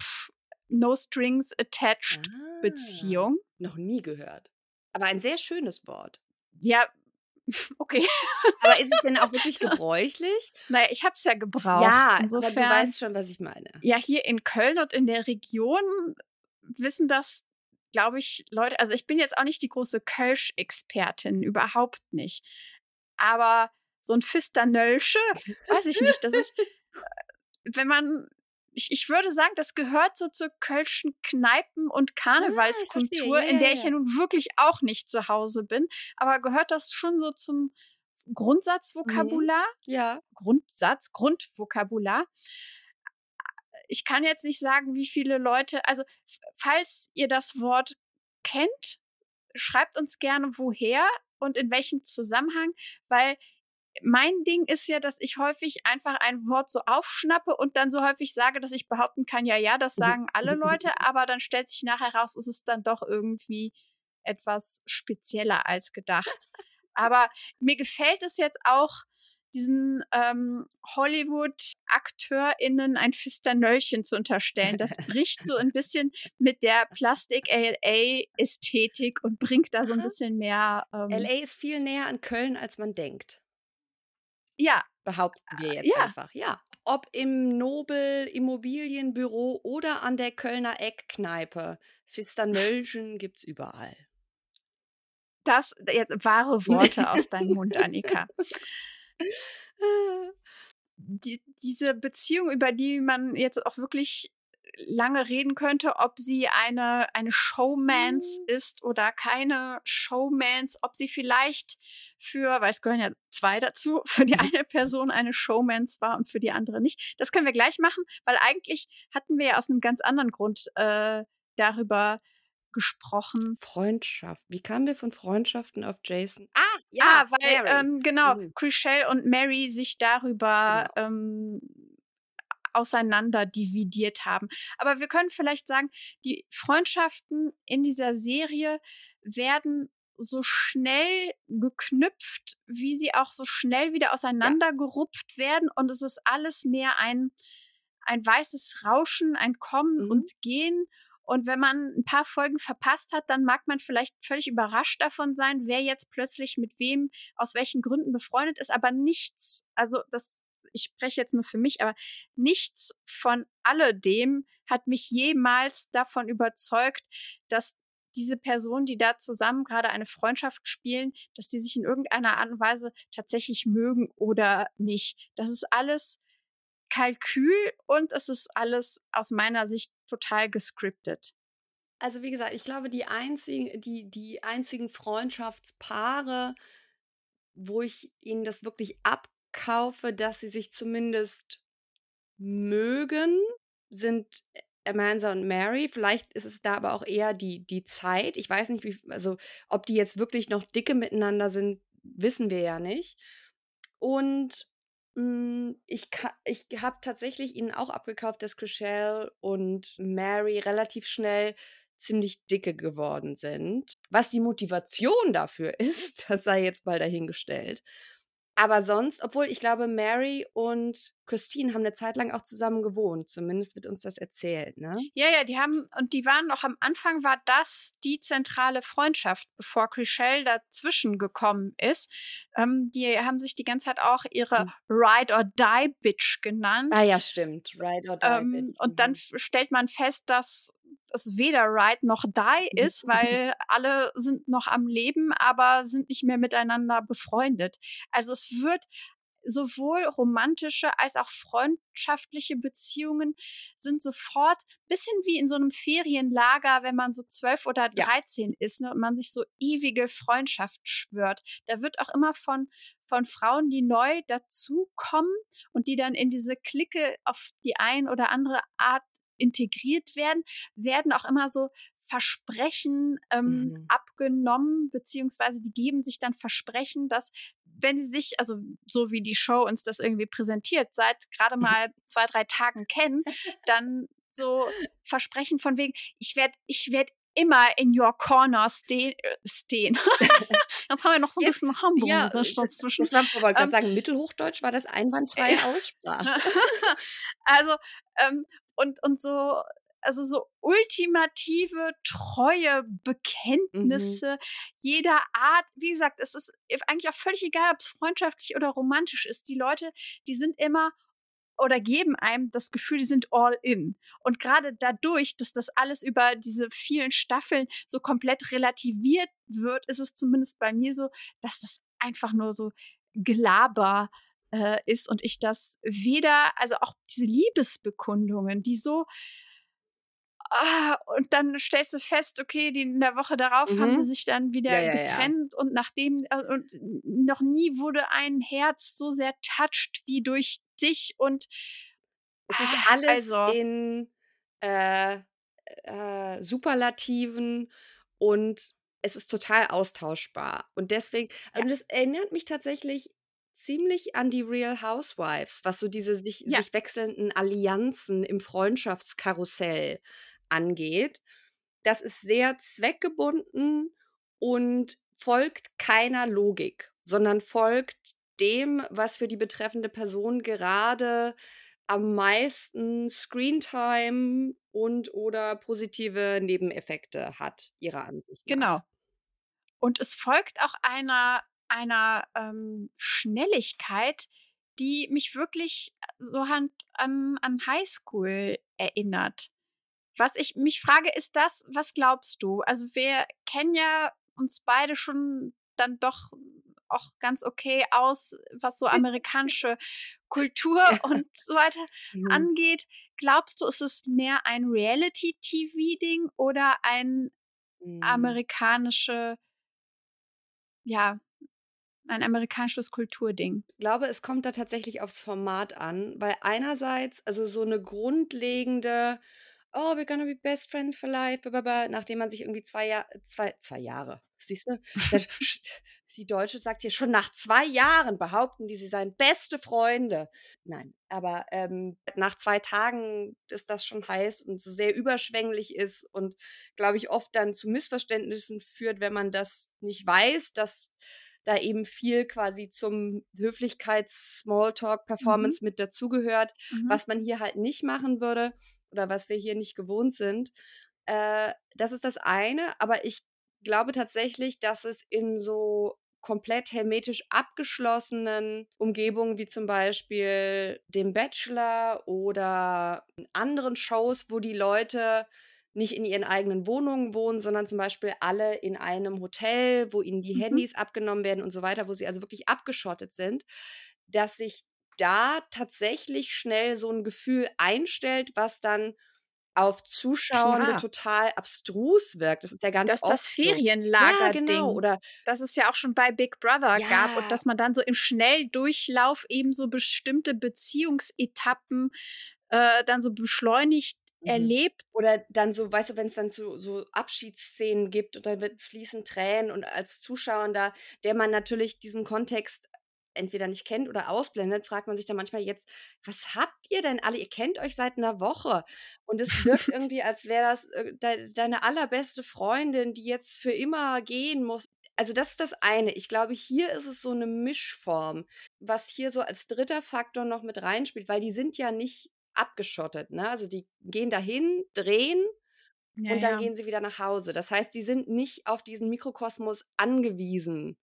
pff, No Strings Attached ah, Beziehung. Noch nie gehört. Aber ein sehr schönes Wort. Ja, Okay. Aber ist es denn auch wirklich gebräuchlich? Naja, ich habe es ja gebraucht. Ja, Insofern, aber du weißt schon, was ich meine. Ja, hier in Köln und in der Region wissen das, glaube ich, Leute. Also ich bin jetzt auch nicht die große Kölsch-Expertin, überhaupt nicht. Aber so ein Fisternölsche, weiß ich nicht. Das ist, äh, wenn man ich, ich würde sagen, das gehört so zur kölschen Kneipen- und ah, Karnevalskultur, ja, in der ich ja nun wirklich auch nicht zu Hause bin. Aber gehört das schon so zum Grundsatzvokabular? Mhm. Ja. Grundsatz, Grundvokabular. Ich kann jetzt nicht sagen, wie viele Leute, also falls ihr das Wort kennt, schreibt uns gerne woher und in welchem Zusammenhang, weil mein Ding ist ja, dass ich häufig einfach ein Wort so aufschnappe und dann so häufig sage, dass ich behaupten kann, ja, ja, das sagen alle Leute, aber dann stellt sich nachher raus, ist es dann doch irgendwie etwas spezieller als gedacht. Aber mir gefällt es jetzt auch, diesen ähm, Hollywood-AkteurInnen ein Fisternöllchen zu unterstellen. Das bricht so ein bisschen mit der Plastik-LA-Ästhetik und bringt da so ein bisschen mehr. Ähm, LA ist viel näher an Köln, als man denkt. Ja. Behaupten wir jetzt ja. einfach, ja. Ob im Nobel Immobilienbüro oder an der Kölner Eckkneipe. Fisternöllchen gibt's überall. Das jetzt wahre Worte aus deinem Mund, Annika. Die, diese Beziehung, über die man jetzt auch wirklich lange reden könnte, ob sie eine, eine Showmance mhm. ist oder keine Showmance, ob sie vielleicht für, weil es gehören ja zwei dazu, für die eine Person eine Showmance war und für die andere nicht. Das können wir gleich machen, weil eigentlich hatten wir ja aus einem ganz anderen Grund äh, darüber gesprochen. Freundschaft. Wie kamen wir von Freundschaften auf Jason? Ah, ja, ah, weil ähm, genau, mhm. Chriselle und Mary sich darüber genau. ähm, auseinander dividiert haben. Aber wir können vielleicht sagen, die Freundschaften in dieser Serie werden so schnell geknüpft, wie sie auch so schnell wieder auseinandergerupft ja. werden. Und es ist alles mehr ein, ein weißes Rauschen, ein Kommen mhm. und Gehen. Und wenn man ein paar Folgen verpasst hat, dann mag man vielleicht völlig überrascht davon sein, wer jetzt plötzlich mit wem aus welchen Gründen befreundet ist, aber nichts, also das ich spreche jetzt nur für mich, aber nichts von alledem hat mich jemals davon überzeugt, dass diese Personen, die da zusammen gerade eine Freundschaft spielen, dass die sich in irgendeiner Art und Weise tatsächlich mögen oder nicht. Das ist alles Kalkül und es ist alles aus meiner Sicht total gescriptet. Also wie gesagt, ich glaube, die einzigen, die, die einzigen Freundschaftspaare, wo ich ihnen das wirklich ab kaufe, dass sie sich zumindest mögen, sind Amanda und Mary. Vielleicht ist es da aber auch eher die, die Zeit. Ich weiß nicht, wie, also ob die jetzt wirklich noch dicke miteinander sind, wissen wir ja nicht. Und mh, hm, ich, ich habe tatsächlich ihnen auch abgekauft, dass Chriselle und Mary relativ schnell ziemlich dicke geworden sind. Was die Motivation dafür ist, das sei jetzt mal dahingestellt. Aber sonst, obwohl ich glaube, Mary und Christine haben eine Zeit lang auch zusammen gewohnt. Zumindest wird uns das erzählt, ne? Ja, ja, die haben, und die waren noch am Anfang, war das die zentrale Freundschaft, bevor Chriselle dazwischen gekommen ist. Ähm, die haben sich die ganze Zeit auch ihre hm. Ride or Die Bitch genannt. Ah ja, stimmt. Ride or Die ähm, Bitch. Und dann mhm. stellt man fest, dass es weder Ride noch Die mhm. ist, weil alle sind noch am Leben, aber sind nicht mehr miteinander befreundet. Also es wird sowohl romantische als auch freundschaftliche Beziehungen sind sofort bisschen wie in so einem Ferienlager, wenn man so zwölf oder dreizehn ja. ist ne, und man sich so ewige Freundschaft schwört. Da wird auch immer von von Frauen, die neu dazukommen und die dann in diese Clique auf die ein oder andere Art integriert werden, werden auch immer so Versprechen ähm, mhm. abgenommen, beziehungsweise die geben sich dann Versprechen, dass wenn sie sich, also so wie die Show uns das irgendwie präsentiert, seit gerade mal zwei, drei Tagen kennen, dann so Versprechen von wegen, ich werde, ich werde immer in your corner stehen. Äh, stehen. Jetzt haben wir noch so ein Jetzt, bisschen Hamburg ja, dazwischen. Das war, wollte ähm, sagen, Mittelhochdeutsch war das einwandfreie äh, Aussprache. also, ähm, und, und so, also so ultimative, treue mhm. Bekenntnisse mhm. jeder Art. Wie gesagt, es ist eigentlich auch völlig egal, ob es freundschaftlich oder romantisch ist. Die Leute, die sind immer oder geben einem das Gefühl, die sind all in. Und gerade dadurch, dass das alles über diese vielen Staffeln so komplett relativiert wird, ist es zumindest bei mir so, dass das einfach nur so Gelaber äh, ist und ich das weder, also auch diese Liebesbekundungen, die so Ah, und dann stellst du fest, okay, die in der Woche darauf mhm. haben sie sich dann wieder ja, ja, getrennt ja. und nachdem äh, und noch nie wurde ein Herz so sehr touched wie durch dich und es ist ah, alles also, in äh, äh, Superlativen und es ist total austauschbar und deswegen und das erinnert mich tatsächlich ziemlich an die Real Housewives, was so diese sich, sich wechselnden Allianzen im Freundschaftskarussell angeht. Das ist sehr zweckgebunden und folgt keiner Logik, sondern folgt dem, was für die betreffende Person gerade am meisten Screentime und oder positive Nebeneffekte hat, ihrer Ansicht nach. Genau. Und es folgt auch einer, einer ähm, Schnelligkeit, die mich wirklich so an, an, an Highschool erinnert. Was ich mich frage, ist das, was glaubst du? Also wir kennen ja uns beide schon dann doch auch ganz okay aus, was so amerikanische Kultur und so weiter angeht. Glaubst du, ist es mehr ein Reality-TV-Ding oder ein mhm. amerikanische, ja, ein amerikanisches Kulturding? Ich glaube, es kommt da tatsächlich aufs Format an, weil einerseits, also so eine grundlegende oh, we're gonna be best friends for life, blablabla, nachdem man sich irgendwie zwei, Jahr, zwei, zwei Jahre, siehst du? die Deutsche sagt hier schon nach zwei Jahren behaupten die, sie seien beste Freunde. Nein, aber ähm, nach zwei Tagen ist das schon heiß und so sehr überschwänglich ist und, glaube ich, oft dann zu Missverständnissen führt, wenn man das nicht weiß, dass da eben viel quasi zum Höflichkeits-Smalltalk-Performance mhm. mit dazugehört, mhm. was man hier halt nicht machen würde oder was wir hier nicht gewohnt sind. Äh, das ist das eine, aber ich glaube tatsächlich, dass es in so komplett hermetisch abgeschlossenen Umgebungen wie zum Beispiel dem Bachelor oder anderen Shows, wo die Leute nicht in ihren eigenen Wohnungen wohnen, sondern zum Beispiel alle in einem Hotel, wo ihnen die mhm. Handys abgenommen werden und so weiter, wo sie also wirklich abgeschottet sind, dass sich da tatsächlich schnell so ein Gefühl einstellt, was dann auf Zuschauende Klar. total abstrus wirkt. Das ist ja ganz dass das Ferienlager ja, genau. oder das es ja auch schon bei Big Brother ja. gab und dass man dann so im Schnelldurchlauf eben so bestimmte Beziehungsetappen äh, dann so beschleunigt. Erlebt. Oder dann so, weißt du, wenn es dann so, so Abschiedsszenen gibt und dann wird fließen Tränen und als Zuschauer da, der man natürlich diesen Kontext entweder nicht kennt oder ausblendet, fragt man sich dann manchmal jetzt, was habt ihr denn alle? Ihr kennt euch seit einer Woche. Und es wirkt irgendwie, als wäre das äh, de deine allerbeste Freundin, die jetzt für immer gehen muss. Also das ist das eine. Ich glaube, hier ist es so eine Mischform, was hier so als dritter Faktor noch mit reinspielt, weil die sind ja nicht abgeschottet. Ne? Also die gehen dahin, drehen ja, und dann ja. gehen sie wieder nach Hause. Das heißt, die sind nicht auf diesen Mikrokosmos angewiesen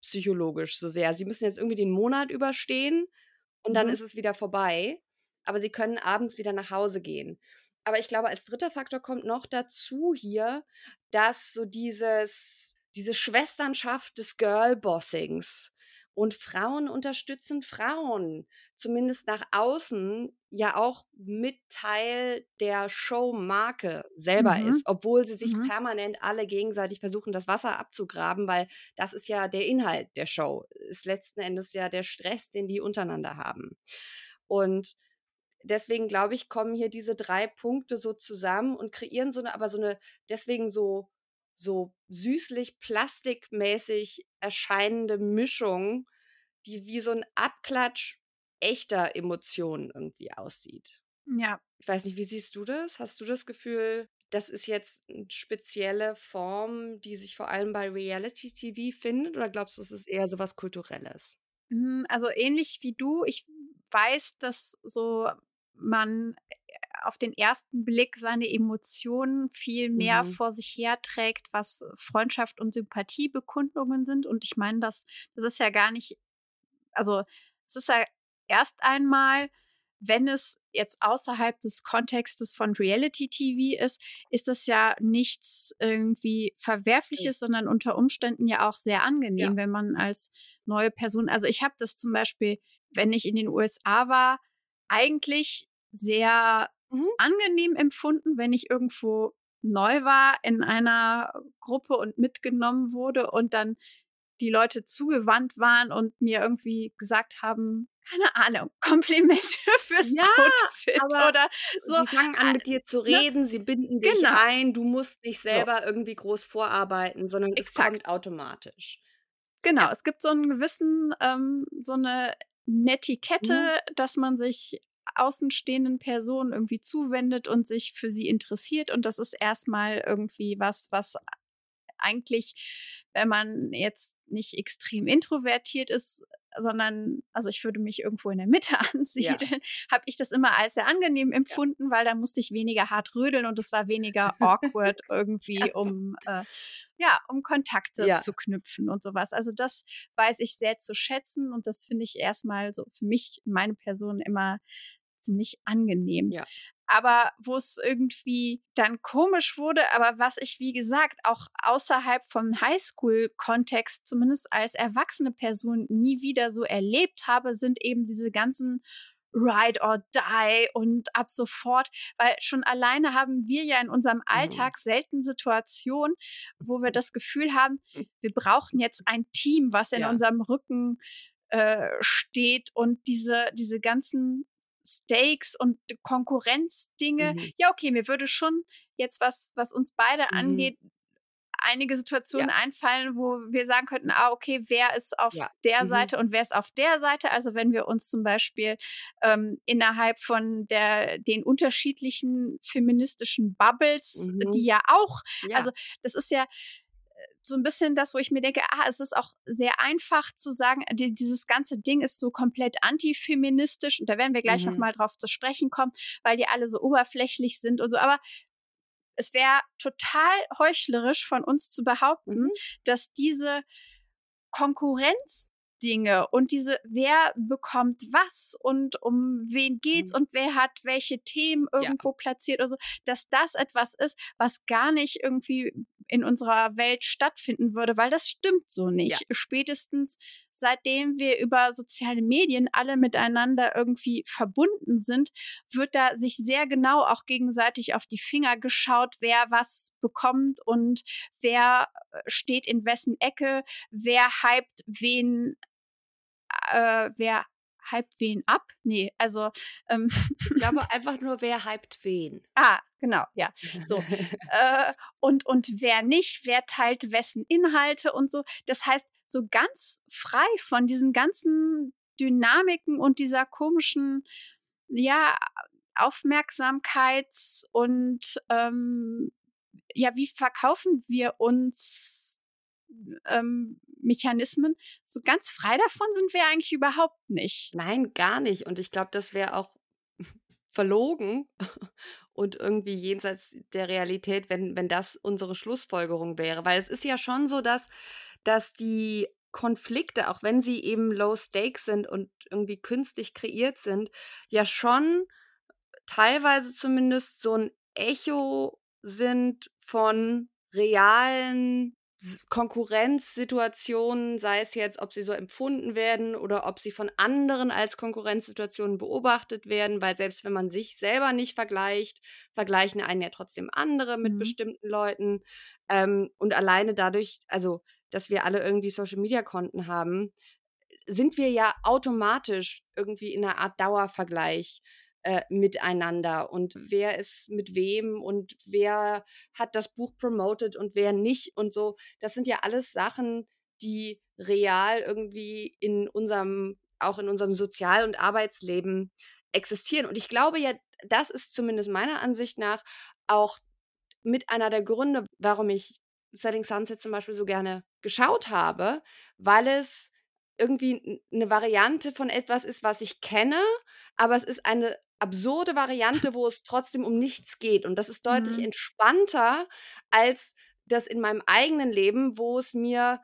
psychologisch so sehr. Sie müssen jetzt irgendwie den Monat überstehen und dann mhm. ist es wieder vorbei. Aber sie können abends wieder nach Hause gehen. Aber ich glaube, als dritter Faktor kommt noch dazu hier, dass so dieses, diese Schwesternschaft des Girlbossings und Frauen unterstützen Frauen, zumindest nach außen, ja auch mit Teil der Showmarke selber mhm. ist, obwohl sie sich mhm. permanent alle gegenseitig versuchen, das Wasser abzugraben, weil das ist ja der Inhalt der Show, ist letzten Endes ja der Stress, den die untereinander haben. Und deswegen glaube ich, kommen hier diese drei Punkte so zusammen und kreieren so eine, aber so eine, deswegen so so süßlich plastikmäßig erscheinende Mischung, die wie so ein Abklatsch echter Emotionen irgendwie aussieht. Ja. Ich weiß nicht, wie siehst du das? Hast du das Gefühl, das ist jetzt eine spezielle Form, die sich vor allem bei Reality TV findet? Oder glaubst du, es ist eher so was Kulturelles? Hm, also ähnlich wie du. Ich weiß, dass so man auf den ersten Blick seine Emotionen viel mehr mhm. vor sich herträgt, was Freundschaft und Sympathiebekundungen sind. Und ich meine, das, das ist ja gar nicht, also es ist ja erst einmal, wenn es jetzt außerhalb des Kontextes von Reality TV ist, ist das ja nichts irgendwie Verwerfliches, mhm. sondern unter Umständen ja auch sehr angenehm, ja. wenn man als neue Person, also ich habe das zum Beispiel wenn ich in den USA war, eigentlich sehr mhm. angenehm empfunden, wenn ich irgendwo neu war in einer Gruppe und mitgenommen wurde und dann die Leute zugewandt waren und mir irgendwie gesagt haben, keine Ahnung, Komplimente fürs ja, Outfit aber oder so. Sie fangen an mit dir zu ne? reden, ne? sie binden dich genau. ein, du musst nicht selber so. irgendwie groß vorarbeiten, sondern Exakt. es kommt automatisch. Genau, ja. es gibt so einen gewissen, ähm, so eine Netiquette, mhm. dass man sich außenstehenden Personen irgendwie zuwendet und sich für sie interessiert. Und das ist erstmal irgendwie was, was eigentlich, wenn man jetzt nicht extrem introvertiert ist, sondern, also ich würde mich irgendwo in der Mitte ansiedeln, ja. habe ich das immer als sehr angenehm empfunden, ja. weil da musste ich weniger hart rödeln und es war weniger awkward irgendwie, um äh, ja, um Kontakte ja. zu knüpfen und sowas. Also das weiß ich sehr zu schätzen und das finde ich erstmal so für mich, meine Person immer ziemlich angenehm. Ja aber wo es irgendwie dann komisch wurde, aber was ich, wie gesagt, auch außerhalb vom Highschool-Kontext, zumindest als erwachsene Person, nie wieder so erlebt habe, sind eben diese ganzen Ride or Die und ab sofort, weil schon alleine haben wir ja in unserem mhm. Alltag selten Situationen, wo wir das Gefühl haben, wir brauchen jetzt ein Team, was in ja. unserem Rücken äh, steht und diese, diese ganzen Stakes und Konkurrenzdinge. Mhm. Ja, okay, mir würde schon jetzt was, was uns beide mhm. angeht, einige Situationen ja. einfallen, wo wir sagen könnten, ah, okay, wer ist auf ja. der mhm. Seite und wer ist auf der Seite? Also wenn wir uns zum Beispiel ähm, innerhalb von der, den unterschiedlichen feministischen Bubbles, mhm. die ja auch, ja. also das ist ja, so ein bisschen das, wo ich mir denke, ah, es ist auch sehr einfach zu sagen, die, dieses ganze Ding ist so komplett antifeministisch und da werden wir gleich mhm. nochmal drauf zu sprechen kommen, weil die alle so oberflächlich sind und so. Aber es wäre total heuchlerisch von uns zu behaupten, mhm. dass diese Konkurrenz Dinge und diese, wer bekommt was und um wen geht's mhm. und wer hat welche Themen irgendwo ja. platziert oder so, dass das etwas ist, was gar nicht irgendwie in unserer Welt stattfinden würde, weil das stimmt so nicht. Ja. Spätestens seitdem wir über soziale Medien alle miteinander irgendwie verbunden sind, wird da sich sehr genau auch gegenseitig auf die Finger geschaut, wer was bekommt und wer äh, steht in wessen Ecke, wer hypt wen, äh, wer hypt wen ab? Nee, also ähm, ich glaube einfach nur, wer hypt wen. Ah, genau, ja. So. äh, und, und wer nicht, wer teilt wessen Inhalte und so. Das heißt, so ganz frei von diesen ganzen Dynamiken und dieser komischen, ja, Aufmerksamkeits- und ähm, ja, wie verkaufen wir uns ähm, Mechanismen. So ganz frei davon sind wir eigentlich überhaupt nicht. Nein, gar nicht. Und ich glaube, das wäre auch verlogen und irgendwie jenseits der Realität, wenn, wenn das unsere Schlussfolgerung wäre. Weil es ist ja schon so, dass, dass die Konflikte, auch wenn sie eben low stakes sind und irgendwie künstlich kreiert sind, ja schon teilweise zumindest so ein Echo sind von realen Konkurrenzsituationen, sei es jetzt, ob sie so empfunden werden oder ob sie von anderen als Konkurrenzsituationen beobachtet werden, weil selbst wenn man sich selber nicht vergleicht, vergleichen einen ja trotzdem andere mit mhm. bestimmten Leuten. Ähm, und alleine dadurch, also, dass wir alle irgendwie Social-Media-Konten haben, sind wir ja automatisch irgendwie in einer Art Dauervergleich äh, miteinander und wer ist mit wem und wer hat das Buch promoted und wer nicht und so. Das sind ja alles Sachen, die real irgendwie in unserem, auch in unserem Sozial- und Arbeitsleben existieren. Und ich glaube ja, das ist zumindest meiner Ansicht nach auch mit einer der Gründe, warum ich Setting Sunset zum Beispiel so gerne geschaut habe, weil es irgendwie eine Variante von etwas ist, was ich kenne, aber es ist eine absurde Variante, wo es trotzdem um nichts geht. Und das ist deutlich mhm. entspannter als das in meinem eigenen Leben, wo es mir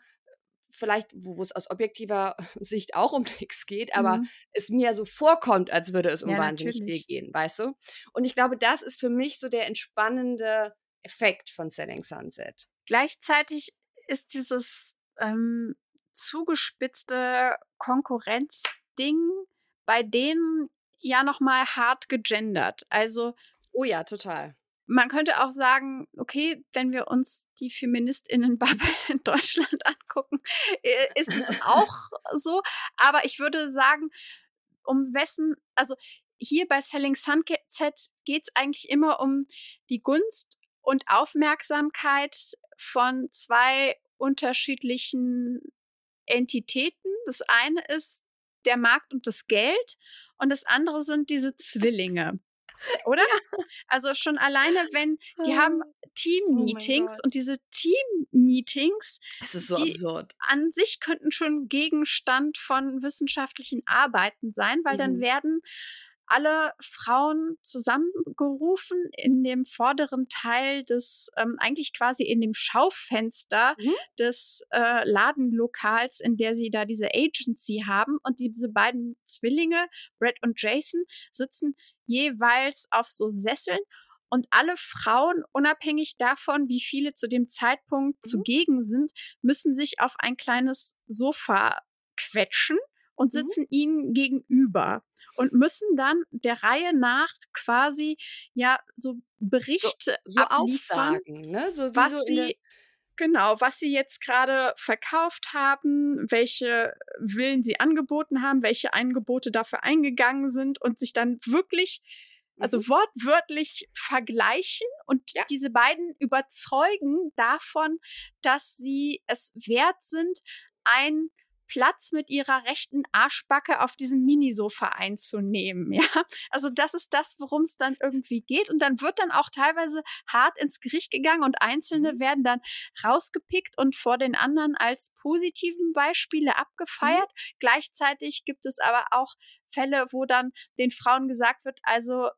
vielleicht, wo, wo es aus objektiver Sicht auch um nichts geht, aber mhm. es mir so vorkommt, als würde es um ja, wahnsinnig viel gehen, weißt du? Und ich glaube, das ist für mich so der entspannende Effekt von Selling Sunset. Gleichzeitig ist dieses ähm, zugespitzte Konkurrenzding bei denen ja nochmal hart gegendert. Also. Oh ja, total. Man könnte auch sagen, okay, wenn wir uns die Feministinnen-Bubble in Deutschland angucken, äh, ist es auch so. Aber ich würde sagen, um wessen, also hier bei Selling Sunset geht es eigentlich immer um die Gunst und Aufmerksamkeit von zwei unterschiedlichen Entitäten. Das eine ist der Markt und das Geld und das andere sind diese Zwillinge. Oder? Also schon alleine, wenn die haben oh Team-Meetings oh und diese Team-Meetings, so absurd. An sich könnten schon Gegenstand von wissenschaftlichen Arbeiten sein, weil mhm. dann werden alle Frauen zusammengerufen in dem vorderen Teil des, ähm, eigentlich quasi in dem Schaufenster mhm. des äh, Ladenlokals, in der sie da diese Agency haben. Und diese beiden Zwillinge, Brett und Jason, sitzen jeweils auf so Sesseln und alle Frauen, unabhängig davon, wie viele zu dem Zeitpunkt mhm. zugegen sind, müssen sich auf ein kleines Sofa quetschen und mhm. sitzen mhm. ihnen gegenüber und müssen dann der Reihe nach quasi ja so Berichte so, so aufsagen, ne? So was so sie Genau, was sie jetzt gerade verkauft haben, welche Villen sie angeboten haben, welche Angebote dafür eingegangen sind und sich dann wirklich, also mhm. wortwörtlich vergleichen und ja. diese beiden überzeugen davon, dass sie es wert sind, ein Platz mit ihrer rechten Arschbacke auf diesem Minisofa einzunehmen. Ja, also das ist das, worum es dann irgendwie geht. Und dann wird dann auch teilweise hart ins Gericht gegangen und Einzelne mhm. werden dann rausgepickt und vor den anderen als positiven Beispiele abgefeiert. Mhm. Gleichzeitig gibt es aber auch Fälle, wo dann den Frauen gesagt wird, also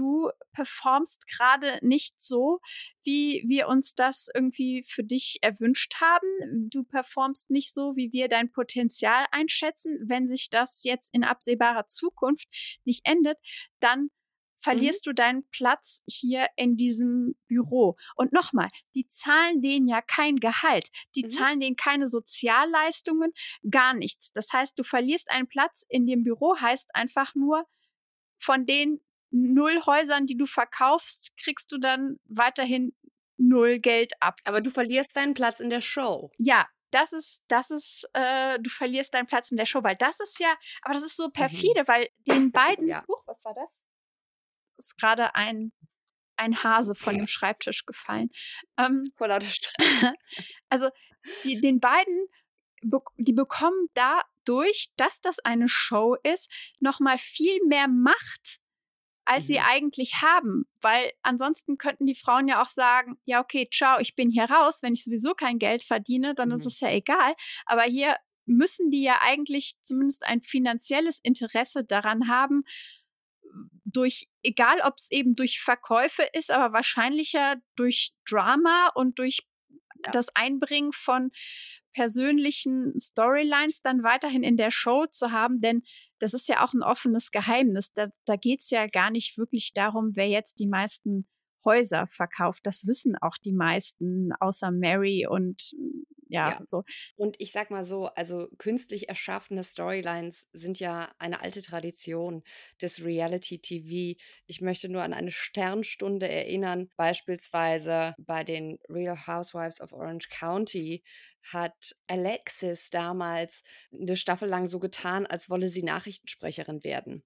du performst gerade nicht so, wie wir uns das irgendwie für dich erwünscht haben. Du performst nicht so, wie wir dein Potenzial einschätzen. Wenn sich das jetzt in absehbarer Zukunft nicht endet, dann mhm. verlierst mhm. du deinen Platz hier in diesem Büro. Und nochmal, die zahlen denen ja kein Gehalt, die mhm. zahlen denen keine Sozialleistungen, gar nichts. Das heißt, du verlierst einen Platz in dem Büro, heißt einfach nur, von den null Häusern, die du verkaufst, kriegst du dann weiterhin null Geld ab. Aber du verlierst deinen Platz in der Show. Ja, das ist, das ist, äh, du verlierst deinen Platz in der Show, weil das ist ja, aber das ist so mhm. perfide, mhm. weil den beiden, ja. Huch, was war das? Ist gerade ein, ein Hase von dem Schreibtisch gefallen. Ähm, Vor lauter also, die, den beiden, die bekommen dadurch, dass das eine Show ist, nochmal viel mehr Macht als mhm. sie eigentlich haben. Weil ansonsten könnten die Frauen ja auch sagen, ja, okay, ciao, ich bin hier raus. Wenn ich sowieso kein Geld verdiene, dann mhm. ist es ja egal. Aber hier müssen die ja eigentlich zumindest ein finanzielles Interesse daran haben, durch, egal ob es eben durch Verkäufe ist, aber wahrscheinlicher durch Drama und durch ja. das Einbringen von persönlichen Storylines dann weiterhin in der Show zu haben, denn das ist ja auch ein offenes Geheimnis. Da, da geht es ja gar nicht wirklich darum, wer jetzt die meisten Häuser verkauft. Das wissen auch die meisten, außer Mary und ja, ja, so. Und ich sag mal so, also künstlich erschaffene Storylines sind ja eine alte Tradition des Reality TV. Ich möchte nur an eine Sternstunde erinnern, beispielsweise bei den Real Housewives of Orange County hat Alexis damals eine Staffel lang so getan, als wolle sie Nachrichtensprecherin werden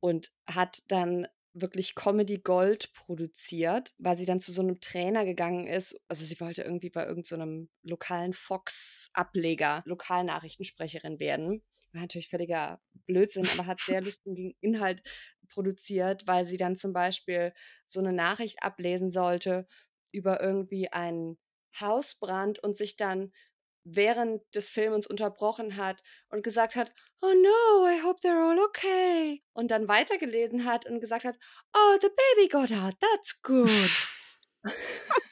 und hat dann wirklich Comedy Gold produziert, weil sie dann zu so einem Trainer gegangen ist. Also sie wollte irgendwie bei irgendeinem so lokalen Fox-Ableger Lokalnachrichtensprecherin werden. War natürlich völliger Blödsinn, aber hat sehr lustigen Inhalt produziert, weil sie dann zum Beispiel so eine Nachricht ablesen sollte über irgendwie einen Hausbrand und sich dann während des Films unterbrochen hat und gesagt hat, oh no, I hope they're all okay. Und dann weitergelesen hat und gesagt hat, oh, the baby got out, that's good.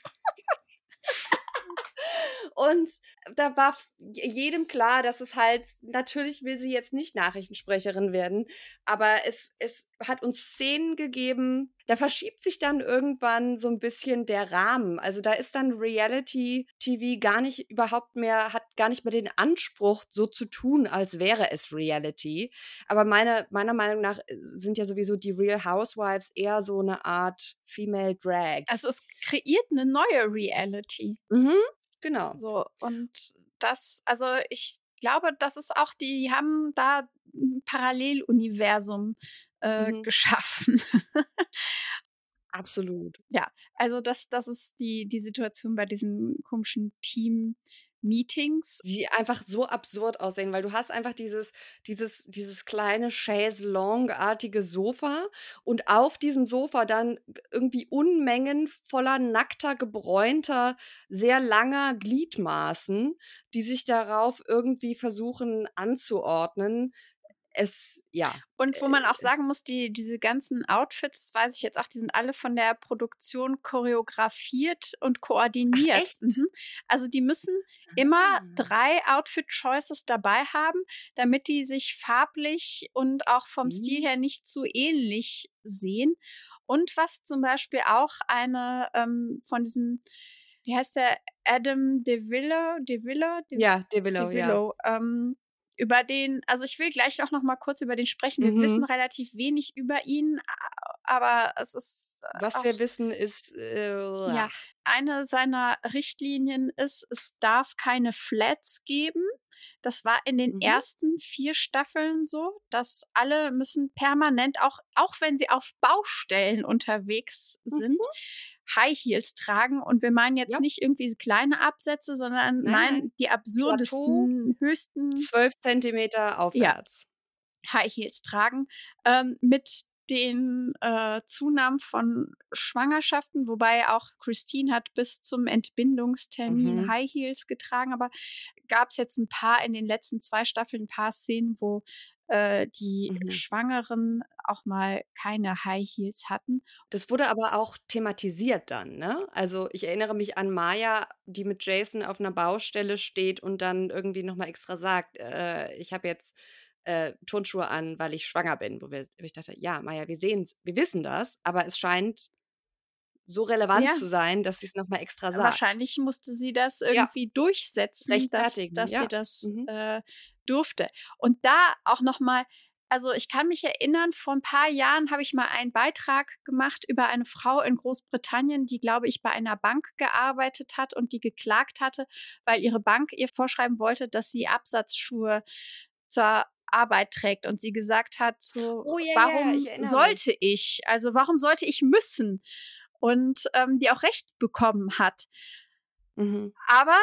Und da war jedem klar, dass es halt, natürlich will sie jetzt nicht Nachrichtensprecherin werden, aber es, es hat uns Szenen gegeben, da verschiebt sich dann irgendwann so ein bisschen der Rahmen. Also da ist dann Reality TV gar nicht überhaupt mehr, hat gar nicht mehr den Anspruch, so zu tun, als wäre es Reality. Aber meine, meiner Meinung nach äh, sind ja sowieso die Real Housewives eher so eine Art Female Drag. Also es kreiert eine neue Reality. Mhm, genau. So, und das, also ich glaube, das ist auch, die haben da ein Paralleluniversum äh, mhm. geschaffen. Absolut. Ja, also das, das ist die, die Situation bei diesen komischen Team. Meetings. Die einfach so absurd aussehen, weil du hast einfach dieses, dieses, dieses kleine Chaise-Longue-artige Sofa und auf diesem Sofa dann irgendwie Unmengen voller nackter, gebräunter, sehr langer Gliedmaßen, die sich darauf irgendwie versuchen anzuordnen es, ja. Und wo man auch äh, sagen muss, die, diese ganzen Outfits, das weiß ich jetzt auch, die sind alle von der Produktion choreografiert und koordiniert. Ach, echt? Mhm. Also die müssen immer ah. drei Outfit-Choices dabei haben, damit die sich farblich und auch vom mhm. Stil her nicht zu ähnlich sehen. Und was zum Beispiel auch eine ähm, von diesem, wie heißt der, Adam DeVillo, DeVillo? De ja, DeVillo, DeVillo ja. Ähm, über den, also ich will gleich auch noch mal kurz über den sprechen. Wir mhm. wissen relativ wenig über ihn, aber es ist. Äh, Was auch, wir wissen ist. Äh, ja, eine seiner Richtlinien ist, es darf keine Flats geben. Das war in den mhm. ersten vier Staffeln so, dass alle müssen permanent, auch, auch wenn sie auf Baustellen unterwegs sind, mhm High Heels tragen. Und wir meinen jetzt ja. nicht irgendwie kleine Absätze, sondern nein, nein die absurdesten, Plateau, höchsten. Zwölf Zentimeter aufwärts. Ja, High Heels tragen. Ähm, mit den äh, Zunahmen von Schwangerschaften, wobei auch Christine hat bis zum Entbindungstermin mhm. High Heels getragen, aber gab es jetzt ein paar in den letzten zwei Staffeln ein paar Szenen, wo äh, die mhm. Schwangeren auch mal keine High Heels hatten. Das wurde aber auch thematisiert dann, ne? Also ich erinnere mich an Maya, die mit Jason auf einer Baustelle steht und dann irgendwie nochmal extra sagt, äh, ich habe jetzt äh, Turnschuhe an, weil ich schwanger bin. Wo, wir, wo ich dachte, ja, Maya, wir sehen wir wissen das, aber es scheint so relevant ja. zu sein, dass sie es nochmal extra sagt. Wahrscheinlich musste sie das irgendwie ja. durchsetzen, dass, dass ja. sie das mhm. äh, durfte. Und da auch nochmal, also ich kann mich erinnern, vor ein paar Jahren habe ich mal einen Beitrag gemacht über eine Frau in Großbritannien, die, glaube ich, bei einer Bank gearbeitet hat und die geklagt hatte, weil ihre Bank ihr vorschreiben wollte, dass sie Absatzschuhe zur Arbeit trägt und sie gesagt hat, so, oh, yeah, warum yeah, ich sollte mich. ich? Also warum sollte ich müssen? Und ähm, die auch recht bekommen hat. Mhm. Aber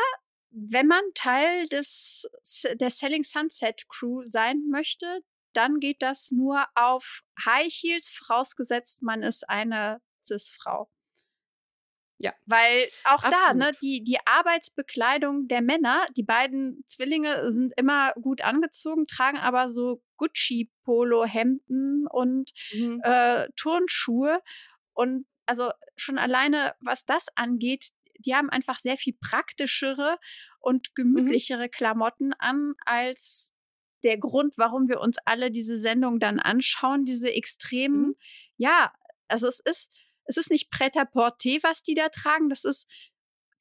wenn man Teil des, der Selling Sunset Crew sein möchte, dann geht das nur auf High Heels, vorausgesetzt man ist eine Cis-Frau. Ja. Weil auch Absolut. da, ne, die, die Arbeitsbekleidung der Männer, die beiden Zwillinge sind immer gut angezogen, tragen aber so Gucci-Polo-Hemden und mhm. äh, Turnschuhe. Und also schon alleine, was das angeht, die haben einfach sehr viel praktischere und mhm. gemütlichere mhm. Klamotten an als der Grund, warum wir uns alle diese Sendung dann anschauen, diese extremen, mhm. ja, also es ist, es ist nicht Pret-à-Porter, was die da tragen, das ist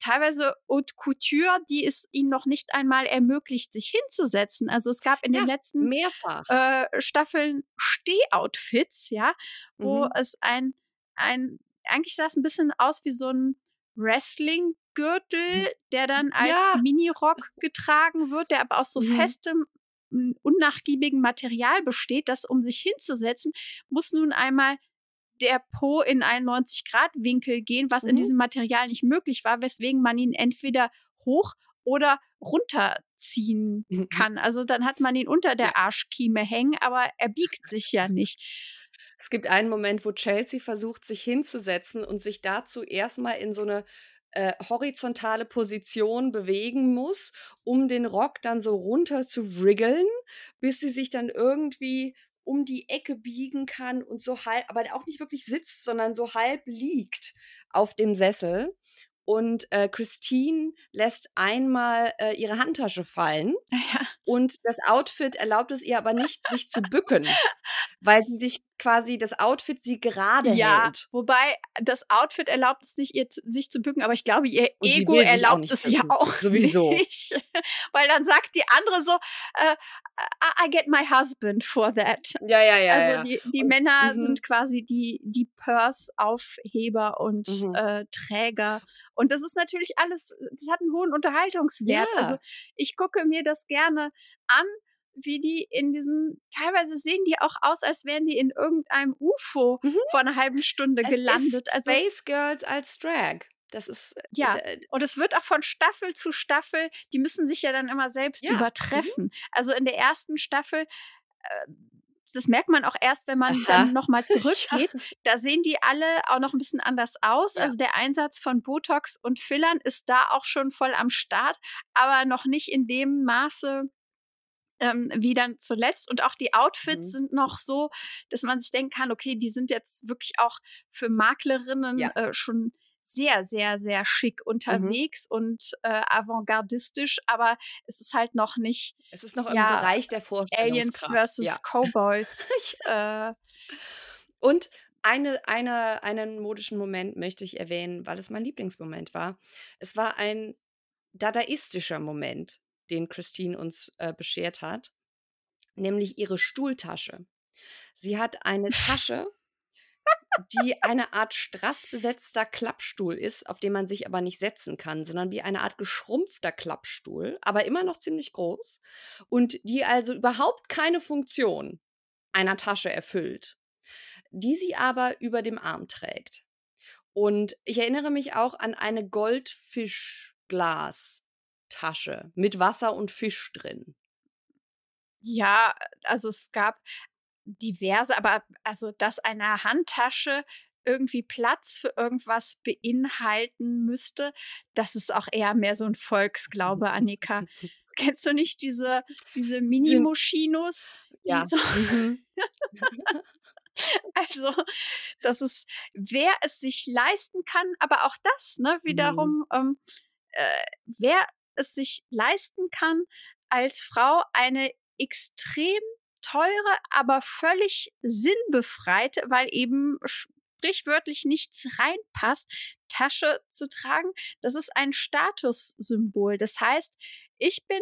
teilweise Haute Couture, die es ihnen noch nicht einmal ermöglicht, sich hinzusetzen. Also es gab in ja, den letzten mehrfach. Äh, Staffeln Stehoutfits, ja, wo mhm. es ein, ein, eigentlich sah es ein bisschen aus wie so ein Wrestling-Gürtel, der dann als ja. Minirock getragen wird, der aber aus so mhm. festem, unnachgiebigen Material besteht, das um sich hinzusetzen, muss nun einmal der Po in einen 90-Grad-Winkel gehen, was mhm. in diesem Material nicht möglich war, weswegen man ihn entweder hoch oder runterziehen mhm. kann. Also dann hat man ihn unter der Arschkieme hängen, aber er biegt sich ja nicht. Es gibt einen Moment, wo Chelsea versucht, sich hinzusetzen und sich dazu erstmal in so eine äh, horizontale Position bewegen muss, um den Rock dann so runter zu wriggeln, bis sie sich dann irgendwie um die Ecke biegen kann und so halb, aber auch nicht wirklich sitzt, sondern so halb liegt auf dem Sessel. und äh, Christine lässt einmal äh, ihre Handtasche fallen Ja. und das Outfit erlaubt es ihr aber nicht, sich zu bücken, weil sie sich quasi das Outfit sie gerade Ja, hält. wobei das Outfit erlaubt es nicht, ihr sich zu bücken, aber ich glaube, ihr Und Ego erlaubt es ja auch Sowieso. nicht. Weil dann sagt die andere so, äh, I, get my husband for that. Ja, ja, ja. also ja. die, die Und- Männer mhm. sind quasi die, die Purse-Aufheber und Mhm. äh, Träger. Und das ist natürlich alles, das hat einen hohen Unterhaltungswert. Ja. Also ich gucke mir das gerne an, wie die in diesen, teilweise sehen die auch aus, als wären die in irgendeinem UFO Mhm. vor einer halben Stunde Es gelandet. Ist Also Space Girls als Drag. Das ist äh, Ja. d- Und es wird auch von Staffel zu Staffel, die müssen sich ja dann immer selbst Ja, mhm. übertreffen. Also in der ersten Staffel, äh, das merkt man auch erst, wenn man Aha. dann nochmal zurückgeht. Da sehen die alle auch noch ein bisschen anders aus. Ja. Also der Einsatz von Botox und Fillern ist da auch schon voll am Start, aber noch nicht in dem Maße, ähm, wie dann zuletzt. Und auch die Outfits Mhm. sind noch so, dass man sich denken kann, okay, die sind jetzt wirklich auch für Maklerinnen Ja. äh, schon sehr, sehr, sehr schick Mhm. unterwegs und äh, avantgardistisch, aber es ist halt noch nicht Es ist noch Ja, im Bereich der Aliens Vorstellungskraft. versus Ja. Cowboys. äh, Und eine, eine, einen modischen Moment möchte ich erwähnen, weil es mein Lieblingsmoment war. Es war ein dadaistischer Moment, den Christine uns äh, beschert hat, nämlich ihre Stuhltasche. Sie hat eine Tasche, die eine Art strassbesetzter Klappstuhl ist, auf dem man sich aber nicht setzen kann, sondern wie eine Art geschrumpfter Klappstuhl, aber immer noch ziemlich groß und die also überhaupt keine Funktion einer Tasche erfüllt, die sie aber über dem Arm trägt. Und ich erinnere mich auch an eine Goldfischglastasche mit Wasser und Fisch drin. ja, also es gab diverse, aber also dass eine Handtasche irgendwie Platz für irgendwas beinhalten müsste, das ist auch eher mehr so ein Volksglaube, Annika. Kennst du nicht diese, diese Mini-Moschinos? Ja. So, Mhm. also, das ist, wer es sich leisten kann, aber auch das, ne, wiederum, ähm, äh, wer es sich leisten kann, als Frau eine extrem teure, aber völlig sinnbefreite, weil eben sprichwörtlich nichts reinpasst, Tasche zu tragen, das ist ein Statussymbol. Das heißt, ich bin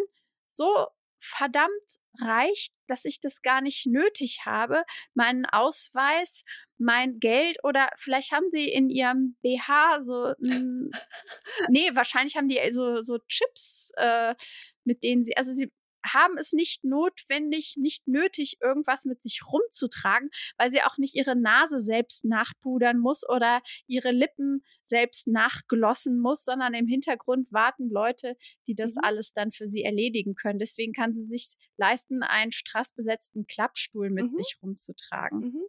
so verdammt reich, dass ich das gar nicht nötig habe, meinen Ausweis, mein Geld oder vielleicht haben sie in ihrem BH so, n- nee, wahrscheinlich haben die so, so Chips, äh, mit denen sie, also sie haben es nicht notwendig, nicht nötig, irgendwas mit sich rumzutragen, weil sie auch nicht ihre Nase selbst nachpudern muss oder ihre Lippen selbst nachglossen muss, sondern im Hintergrund warten Leute, die das Mhm. alles dann für sie erledigen können. Deswegen kann sie sich leisten, einen strassbesetzten Klappstuhl mit Mhm. sich rumzutragen. Mhm.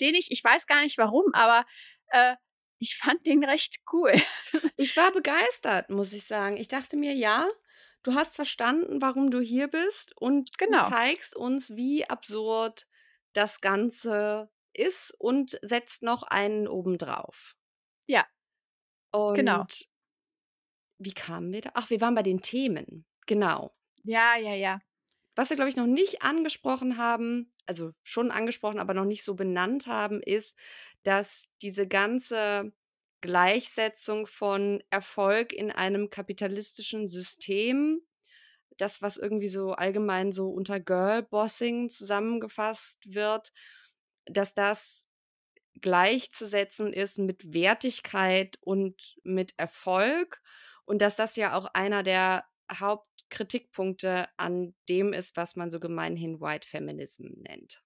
Den ich, ich weiß gar nicht warum, aber äh, ich fand den recht cool. Ich war begeistert, muss ich sagen. Ich dachte mir, ja, du hast verstanden, warum du hier bist und Genau. du zeigst uns, wie absurd das Ganze ist und setzt noch einen obendrauf. Ja, Und genau. wie kamen wir da? Ach, wir waren bei den Themen. Genau. Ja, ja, ja. Was wir, glaube ich, noch nicht angesprochen haben, also schon angesprochen, aber noch nicht so benannt haben, ist, dass diese ganze Gleichsetzung von Erfolg in einem kapitalistischen System, das, was irgendwie so allgemein so unter Girlbossing zusammengefasst wird, dass das gleichzusetzen ist mit Wertigkeit und mit Erfolg und dass das ja auch einer der Hauptkritikpunkte an dem ist, was man so gemeinhin White Feminism nennt.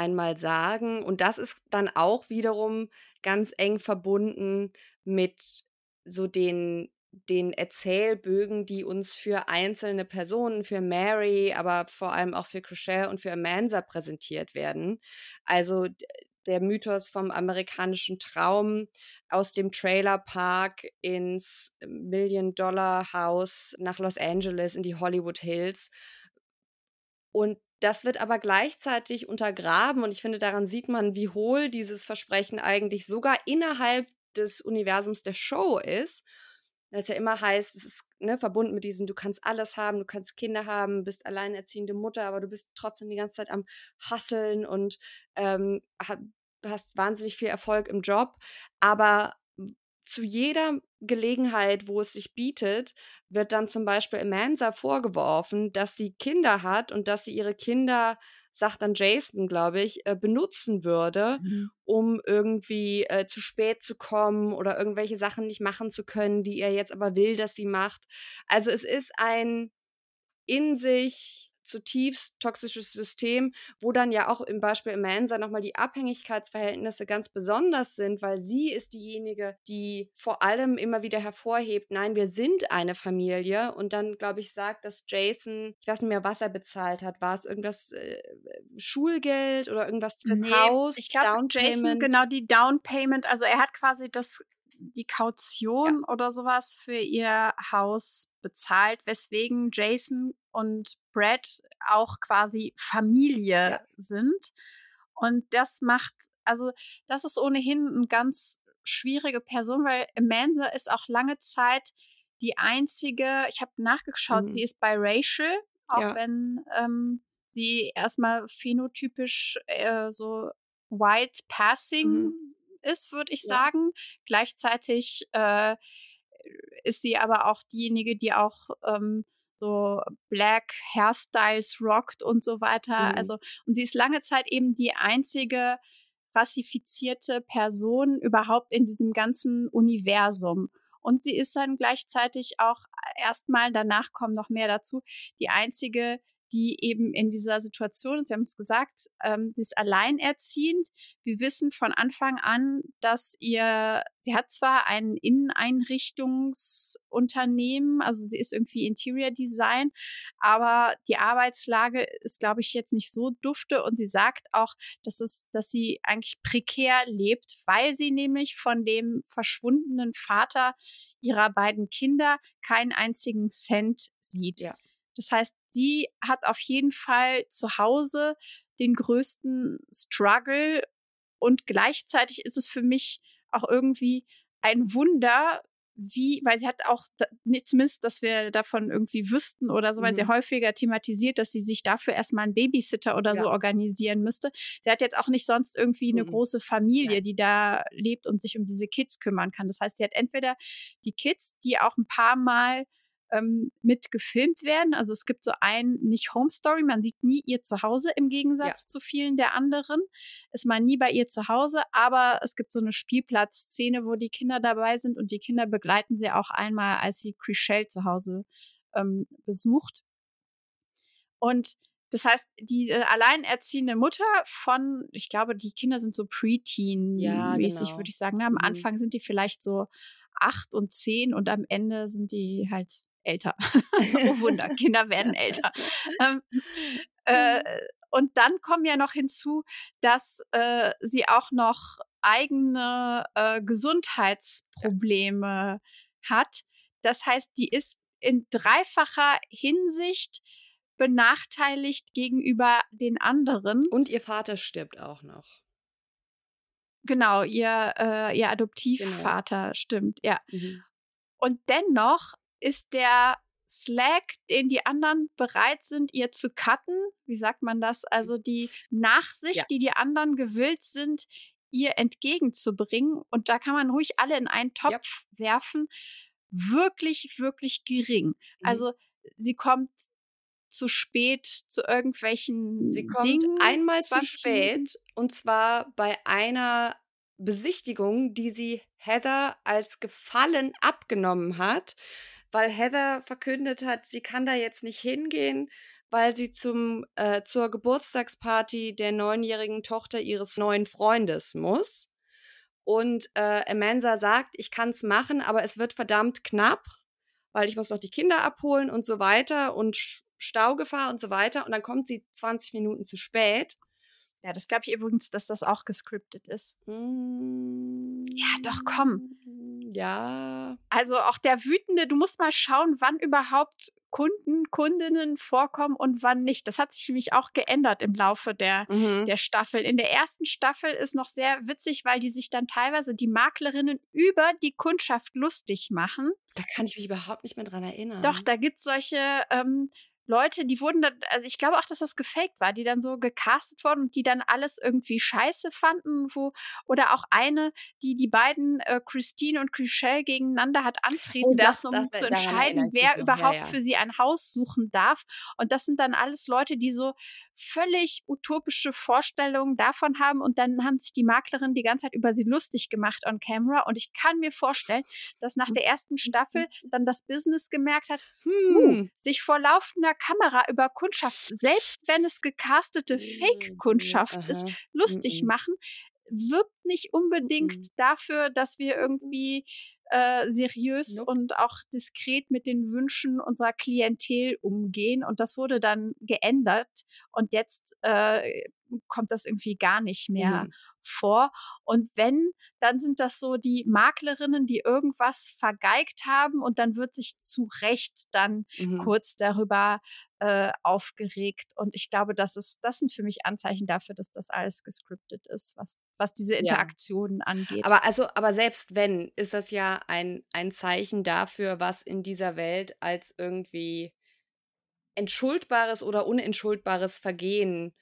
Einmal sagen, und das ist dann auch wiederum ganz eng verbunden mit so den, den Erzählbögen, die uns für einzelne Personen, für Mary, aber vor allem auch für Crochet und für Amanza präsentiert werden. Also der Mythos vom amerikanischen Traum aus dem Trailerpark ins Million-Dollar-Haus nach Los Angeles in die Hollywood Hills. Und das wird aber gleichzeitig untergraben und ich finde, daran sieht man, wie hohl dieses Versprechen eigentlich sogar innerhalb des Universums der Show ist, Das ja immer heißt, es ist ne, verbunden mit diesem, du kannst alles haben, du kannst Kinder haben, bist alleinerziehende Mutter, aber du bist trotzdem die ganze Zeit am Hasseln und ähm, hast wahnsinnig viel Erfolg im Job. Aber zu jeder Gelegenheit, wo es sich bietet, wird dann zum Beispiel Amanza vorgeworfen, dass sie Kinder hat und dass sie ihre Kinder sagt dann Jason, glaube ich, äh, benutzen würde, mhm. um irgendwie äh, zu spät zu kommen oder irgendwelche Sachen nicht machen zu können, die er jetzt aber will, dass sie macht. Also es ist ein in sich zutiefst toxisches System, wo dann ja auch im Beispiel Amansa nochmal die Abhängigkeitsverhältnisse ganz besonders sind, weil sie ist diejenige, die vor allem immer wieder hervorhebt, nein, wir sind eine Familie und dann, glaube ich, sagt, dass Jason, ich weiß nicht mehr, was er bezahlt hat, war es irgendwas äh, Schulgeld oder irgendwas fürs nee, Haus? Ich glaube, Jason, genau die Down Payment, also er hat quasi das die Kaution ja. oder sowas für ihr Haus bezahlt, weswegen Jason und Brad auch quasi Familie ja. sind. Und das macht, also das ist ohnehin eine ganz schwierige Person, weil Amanda ist auch lange Zeit die einzige, ich habe nachgeschaut, mhm. sie ist biracial, auch ja. wenn ähm, sie erstmal phänotypisch äh, so white passing mhm ist, würde ich ja. sagen. Gleichzeitig äh, ist sie aber auch diejenige, die auch ähm, so Black Hairstyles rockt und so weiter. Mhm. Also, und sie ist lange Zeit eben die einzige rassifizierte Person überhaupt in diesem ganzen Universum. Und sie ist dann gleichzeitig auch erstmal, danach kommen noch mehr dazu, die einzige, die eben in dieser Situation. Sie haben es gesagt, ähm, sie ist alleinerziehend. Wir wissen von Anfang an, dass ihr, sie hat zwar ein Inneneinrichtungsunternehmen, also sie ist irgendwie Interior Design, aber die Arbeitslage ist, glaube ich, jetzt nicht so dufte. Und sie sagt auch, dass es, dass sie eigentlich prekär lebt, weil sie nämlich von dem verschwundenen Vater ihrer beiden Kinder keinen einzigen Cent sieht. Ja. Das heißt, sie hat auf jeden Fall zu Hause den größten Struggle und gleichzeitig ist es für mich auch irgendwie ein Wunder, wie, weil sie hat auch, zumindest, dass wir davon irgendwie wüssten oder so, weil mhm. sie häufiger thematisiert, dass sie sich dafür erstmal einen Babysitter oder ja. so organisieren müsste. Sie hat jetzt auch nicht sonst irgendwie eine mhm. große Familie, ja. die da lebt und sich um diese Kids kümmern kann. Das heißt, sie hat entweder die Kids, die auch ein paar Mal ähm, mit gefilmt werden. Also es gibt so ein, nicht Home Story, man sieht nie ihr Zuhause im Gegensatz ja. zu vielen der anderen. Ist man nie bei ihr zu Hause, aber es gibt so eine Spielplatzszene, wo die Kinder dabei sind und die Kinder begleiten sie auch einmal, als sie Chriselle zu Hause ähm, besucht. Und das heißt, die äh, alleinerziehende Mutter von, ich glaube, die Kinder sind so Preteen-mäßig, ja, genau. würde ich sagen. Ne? Am mhm. Anfang sind die vielleicht so acht und zehn und am Ende sind die halt älter. oh Wunder, Kinder werden älter. Ähm, äh, und dann kommen ja noch hinzu, dass äh, sie auch noch eigene äh, Gesundheitsprobleme hat. Das heißt, die ist in dreifacher Hinsicht benachteiligt gegenüber den anderen. Und ihr Vater stirbt auch noch. Genau, ihr, äh, ihr genau. Adoptivvater genau. stimmt, ja. Mhm. Und dennoch ist der Slack, den die anderen bereit sind, ihr zu cutten. Wie sagt man das? Also die Nachsicht, ja. die die anderen gewillt sind, ihr entgegenzubringen. Und da kann man ruhig alle in einen Topf ja. werfen. Wirklich, wirklich gering. Mhm. Also sie kommt zu spät zu irgendwelchen Sie kommt Dingen, einmal zu spät Minuten. und zwar bei einer Besichtigung, die sie Heather als Gefallen abgenommen hat, weil Heather verkündet hat, sie kann da jetzt nicht hingehen, weil sie zum, äh, zur Geburtstagsparty der neunjährigen Tochter ihres neuen Freundes muss. Und äh, Amanda sagt, ich kann es machen, aber es wird verdammt knapp, weil ich muss noch die Kinder abholen und so weiter und Staugefahr und so weiter. Und dann kommt sie 20 Minuten zu spät. Ja, das glaube ich übrigens, dass das auch gescriptet ist. Mm, Ja, doch, komm. Ja. Also auch der Wütende, du musst mal schauen, wann überhaupt Kunden, Kundinnen vorkommen und wann nicht. Das hat sich nämlich auch geändert im Laufe der, Mhm. der Staffel. In der ersten Staffel ist noch sehr witzig, weil die sich dann teilweise die Maklerinnen über die Kundschaft lustig machen. Da kann ich mich überhaupt nicht mehr dran erinnern. Doch, da gibt es solche ähm, Leute, die wurden dann, also ich glaube auch, dass das gefaked war, die dann so gecastet wurden und die dann alles irgendwie scheiße fanden, wo, oder auch eine, die die beiden, äh, Christine und Chriselle gegeneinander hat antreten Oh, das- lassen, um das- zu entscheiden, wer noch. Ja, überhaupt ja. für sie ein Haus suchen darf. Und das sind dann alles Leute, die so völlig utopische Vorstellungen davon haben und dann haben sich die Maklerinnen die ganze Zeit über sie lustig gemacht on camera. Und ich kann mir vorstellen, dass nach der ersten Staffel dann das Business gemerkt hat, Hm. sich vor laufender Kamera über Kundschaft, selbst wenn es gecastete Fake-Kundschaft ist, Aha. lustig Mhm. machen, wirbt nicht unbedingt Mhm. dafür, dass wir irgendwie äh, seriös Nope. und auch diskret mit den Wünschen unserer Klientel umgehen. Und das wurde dann geändert. Und jetzt äh, kommt das irgendwie gar nicht mehr Mhm. vor. Und wenn, dann sind das so die Maklerinnen, die irgendwas vergeigt haben und dann wird sich zu Recht dann Mhm. kurz darüber äh, aufgeregt. Und ich glaube, das ist, das sind für mich Anzeichen dafür, dass das alles gescriptet ist, was, was diese Interaktionen angeht. Aber also, aber selbst wenn, ist das ja ein, ein Zeichen dafür, was in dieser Welt als irgendwie entschuldbares oder unentschuldbares Vergehen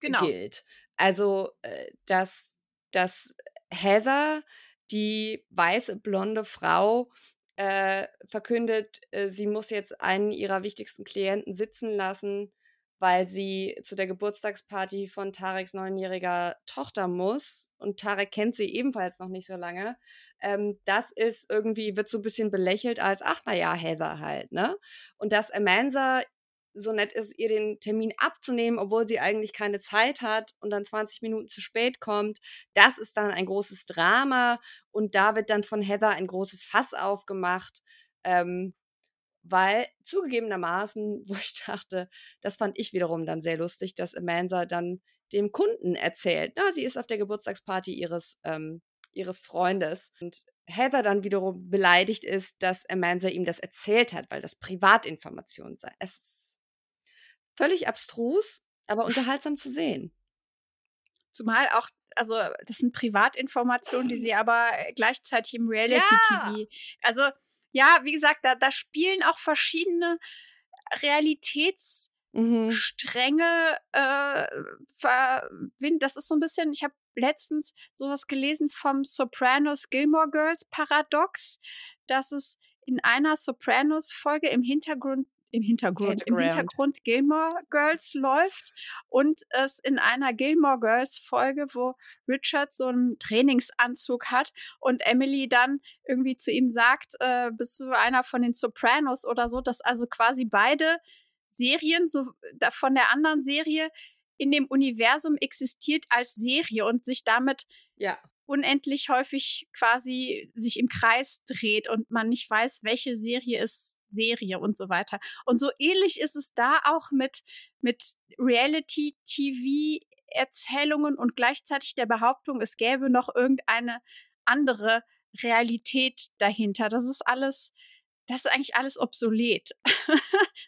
genau. gilt. Also, äh, dass, dass Heather, die weiße, blonde Frau, äh, verkündet, äh, sie muss jetzt einen ihrer wichtigsten Klienten sitzen lassen, weil sie zu der Geburtstagsparty von Tareks neunjähriger Tochter muss. Und Tarek kennt sie ebenfalls noch nicht so lange. Ähm, das ist irgendwie, wird so ein bisschen belächelt als, ach naja, Heather halt, ne? Und dass Amanza so nett ist, ihr den Termin abzunehmen, obwohl sie eigentlich keine Zeit hat und dann 20 Minuten zu spät kommt. Das ist dann ein großes Drama und da wird dann von Heather ein großes Fass aufgemacht, ähm, weil zugegebenermaßen, wo ich dachte, das fand ich wiederum dann sehr lustig, dass Amanza dann dem Kunden erzählt, na, sie ist auf der Geburtstagsparty ihres, ähm, ihres Freundes und Heather dann wiederum beleidigt ist, dass Amanza ihm das erzählt hat, weil das Privatinformationen sei. Es völlig abstrus, aber unterhaltsam zu sehen. Zumal auch, also das sind Privatinformationen, die sie aber gleichzeitig im Reality-TV. Also ja, wie gesagt, da, da spielen auch verschiedene Realitätsstränge Mhm. äh, verwinden. Das ist so ein bisschen, ich habe letztens sowas gelesen vom Sopranos Gilmore Girls Paradox, dass es in einer Sopranos-Folge im Hintergrund im Hintergrund, im Hintergrund. Gilmore Girls läuft und es in einer Gilmore Girls Folge, wo Richard so einen Trainingsanzug hat und Emily dann irgendwie zu ihm sagt, äh, bist du einer von den Sopranos oder so, dass also quasi beide Serien so von der anderen Serie in dem Universum existiert als Serie und sich damit Ja. Unendlich häufig quasi sich im Kreis dreht und man nicht weiß, welche Serie ist Serie und so weiter. Und so ähnlich ist es da auch mit, mit Reality-TV-Erzählungen und gleichzeitig der Behauptung, es gäbe noch irgendeine andere Realität dahinter. Das ist alles, das ist eigentlich alles obsolet.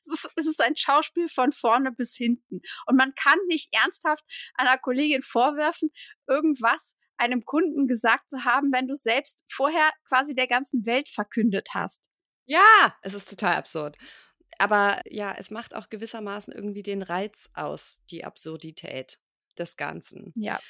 es, ist, es ist ein Schauspiel von vorne bis hinten. Und man kann nicht ernsthaft einer Kollegin vorwerfen, irgendwas einem Kunden gesagt zu haben, wenn du es selbst vorher quasi der ganzen Welt verkündet hast. Ja, es ist total absurd. Aber ja, es macht auch gewissermaßen irgendwie den Reiz aus, die Absurdität des Ganzen. Ja.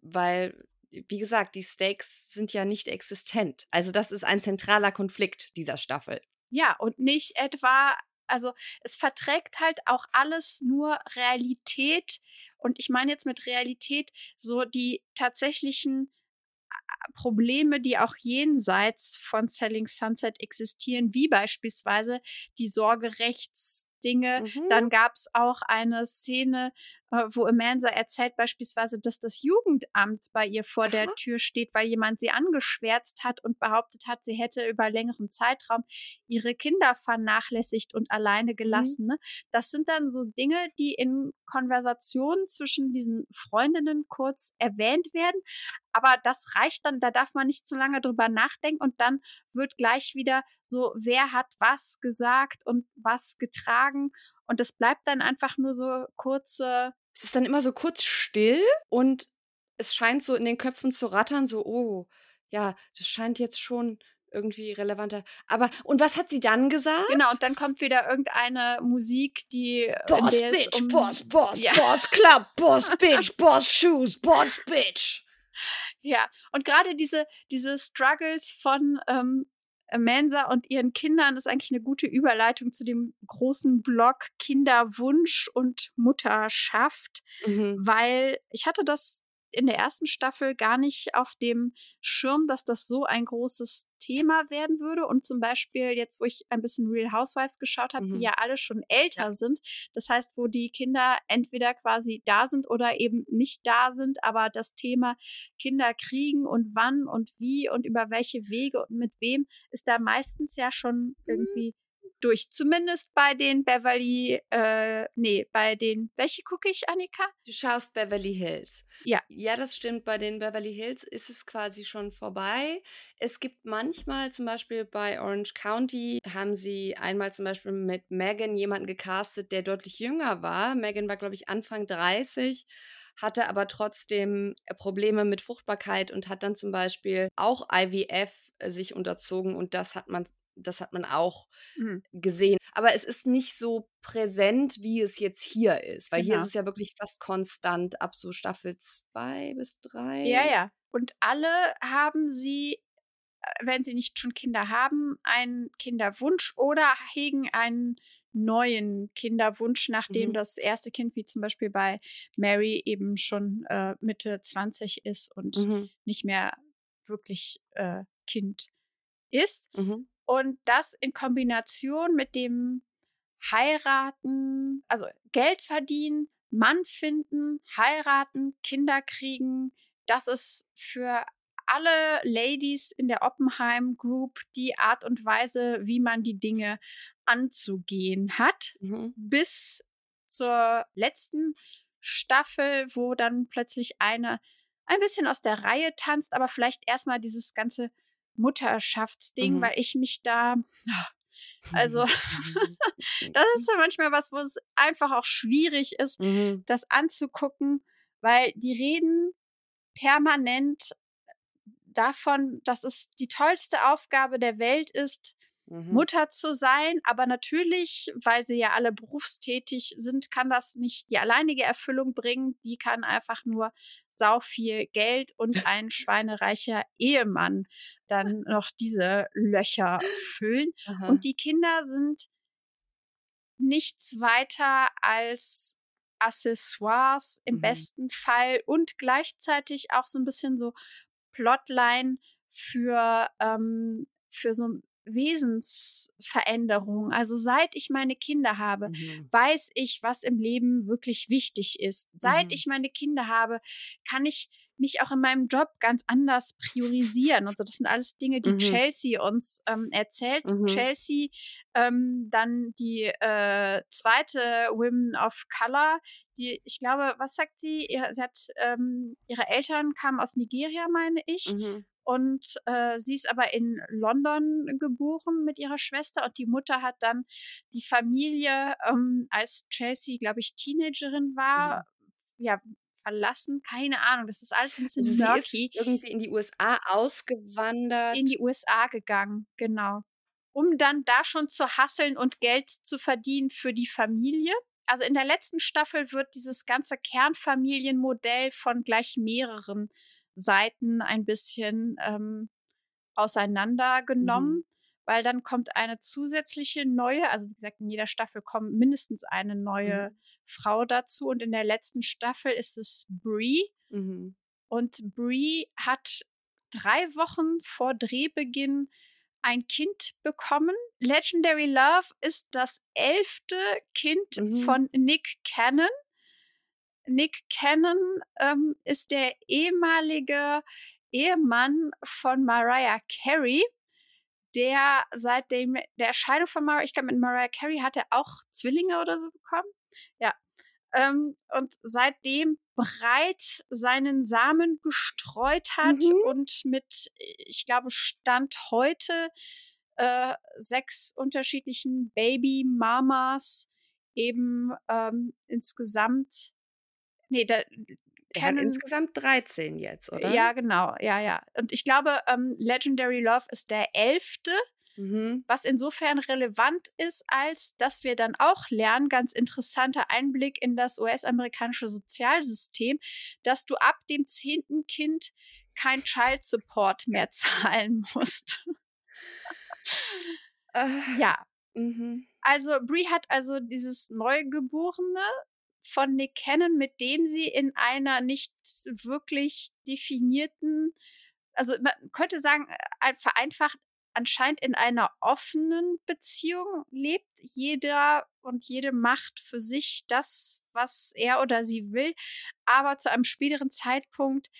Weil, wie gesagt, die Stakes sind ja nicht existent. Also das ist ein zentraler Konflikt dieser Staffel. Ja, und nicht etwa, also es verträgt halt auch alles nur Realität. Und ich meine jetzt mit Realität so die tatsächlichen Probleme, die auch jenseits von Selling Sunset existieren, wie beispielsweise die Sorgerechtsdinge. Mhm. Dann gab es auch eine Szene, wo Amanda erzählt beispielsweise, dass das Jugendamt bei ihr vor Aha. der Tür steht, weil jemand sie angeschwärzt hat und behauptet hat, sie hätte über längeren Zeitraum ihre Kinder vernachlässigt und alleine mhm. gelassen. Mhm. Das sind dann so Dinge, die in Konversationen zwischen diesen Freundinnen kurz erwähnt werden. Aber das reicht dann, da darf man nicht zu lange drüber nachdenken und dann wird gleich wieder so, wer hat was gesagt und was getragen. Und es bleibt dann einfach nur so kurze es ist dann immer so kurz still und es scheint so in den Köpfen zu rattern, so, oh, ja, das scheint jetzt schon irgendwie relevanter. Aber und was hat sie dann gesagt? Genau, und dann kommt wieder irgendeine Musik, die Boss Bitch, um, Boss, Boss, ja. Boss Club, Boss Bitch, Boss Shoes, Boss Bitch. Ja, und gerade diese, diese Struggles von ähm, Mensa und ihren Kindern ist eigentlich eine gute Überleitung zu dem großen Blog Kinderwunsch und Mutterschaft, mhm. weil ich hatte das in der ersten Staffel gar nicht auf dem Schirm, dass das so ein großes Thema werden würde. Und zum Beispiel jetzt, wo ich ein bisschen Real Housewives geschaut habe, mhm. die ja alle schon älter ja. sind. Das heißt, wo die Kinder entweder quasi da sind oder eben nicht da sind, aber das Thema Kinder kriegen und wann und wie und über welche Wege und mit wem ist da meistens ja schon mhm. Durch. Zumindest bei den Beverly, äh, nee, bei den, welche gucke ich, Annika? Du schaust Beverly Hills. Ja. Ja, das stimmt. Bei den Beverly Hills ist es quasi schon vorbei. Es gibt manchmal, zum Beispiel bei Orange County, haben sie einmal zum Beispiel mit Megan jemanden gecastet, der deutlich jünger war. Megan war, glaube ich, Anfang 30 hatte aber trotzdem Probleme mit Fruchtbarkeit und hat dann zum Beispiel auch IVF äh, sich unterzogen und das hat man das hat man auch mhm. gesehen. Aber es ist nicht so präsent, wie es jetzt hier ist, weil genau. hier ist genau. es ja wirklich fast konstant ab so Staffel 2 bis 3. Ja, ja. Und alle haben sie, äh, wenn sie nicht schon Kinder haben, einen Kinderwunsch oder hegen einen neuen Kinderwunsch, nachdem mhm. das erste Kind, wie zum Beispiel bei Mary, eben schon äh, Mitte 20 ist und mhm. nicht mehr wirklich äh, Kind ist. Mhm. Und das in Kombination mit dem Heiraten, also Geld verdienen, Mann finden, heiraten, Kinder kriegen, das ist für alle Ladies in der Oppenheim Group die Art und Weise, wie man die Dinge anzugehen hat, mhm. bis zur letzten Staffel, wo dann plötzlich eine ein bisschen aus der Reihe tanzt, aber vielleicht erstmal dieses ganze Mutterschaftsding, mhm. weil ich mich da, also das ist ja manchmal was, wo es einfach auch schwierig ist, mhm. das anzugucken, weil die reden permanent davon, dass es die tollste Aufgabe der Welt ist, mhm. Mutter zu sein. Aber natürlich, weil sie ja alle berufstätig sind, kann das nicht die alleinige Erfüllung bringen. Die kann einfach nur sau viel Geld und ein schweinereicher Ehemann dann noch diese Löcher füllen. Aha. Und die Kinder sind nichts weiter als Accessoires im mhm. besten Fall und gleichzeitig auch so ein bisschen so Plotline für, ähm, für so Wesensveränderung. Also seit ich meine Kinder habe, mhm. weiß ich, was im Leben wirklich wichtig ist. Seit mhm. ich meine Kinder habe, kann ich mich auch in meinem Job ganz anders priorisieren. Und so, das sind alles Dinge, die mhm. Chelsea uns ähm, erzählt. Mhm. Chelsea, ähm, dann die äh, zweite Women of Color, die, ich glaube, was sagt sie? sie hat, ähm, ihre Eltern kamen aus Nigeria, meine ich. Mhm. Und äh, sie ist aber in London geboren mit ihrer Schwester und die Mutter hat dann die Familie, ähm, als Chelsea, glaube ich, Teenagerin war, mhm. ja, verlassen. Keine Ahnung, das ist alles ein bisschen also murky. Sie ist irgendwie in die USA ausgewandert. In die USA gegangen, genau. Um dann da schon zu hasseln und Geld zu verdienen für die Familie. Also in der letzten Staffel wird dieses ganze Kernfamilienmodell von gleich mehreren Seiten ein bisschen ähm, auseinandergenommen. Mhm weil dann kommt eine zusätzliche neue, also wie gesagt, in jeder Staffel kommt mindestens eine neue mhm. Frau dazu und in der letzten Staffel ist es Brie. Mhm. Und Brie hat drei Wochen vor Drehbeginn ein Kind bekommen. Legendary Love ist das elfte Kind mhm. von Nick Cannon. Nick Cannon ähm, ist der ehemalige Ehemann von Mariah Carey, der seit dem, der Erscheinung von Mariah, ich glaube, mit Mariah Carey hat er auch Zwillinge oder so bekommen. Ja. Ähm, und seitdem breit seinen Samen gestreut hat mhm. und mit, ich glaube, Stand heute äh, sechs unterschiedlichen Baby-Mamas eben ähm, insgesamt, nee, da, er hat insgesamt 13 jetzt, oder? Ja, genau, ja, ja. Und ich glaube, ähm, Legendary Love ist der elfte, mhm. was insofern relevant ist, als dass wir dann auch lernen, ganz interessanter Einblick in das US-amerikanische Sozialsystem, dass du ab dem zehnten Kind kein Child Support mehr zahlen musst. äh, ja. Mhm. Also Brie hat also dieses Neugeborene von Nick Cannon, mit dem sie in einer nicht wirklich definierten, also man könnte sagen, äh, vereinfacht anscheinend in einer offenen Beziehung lebt. Jeder und jede macht für sich das, was er oder sie will. Aber zu einem späteren Zeitpunkt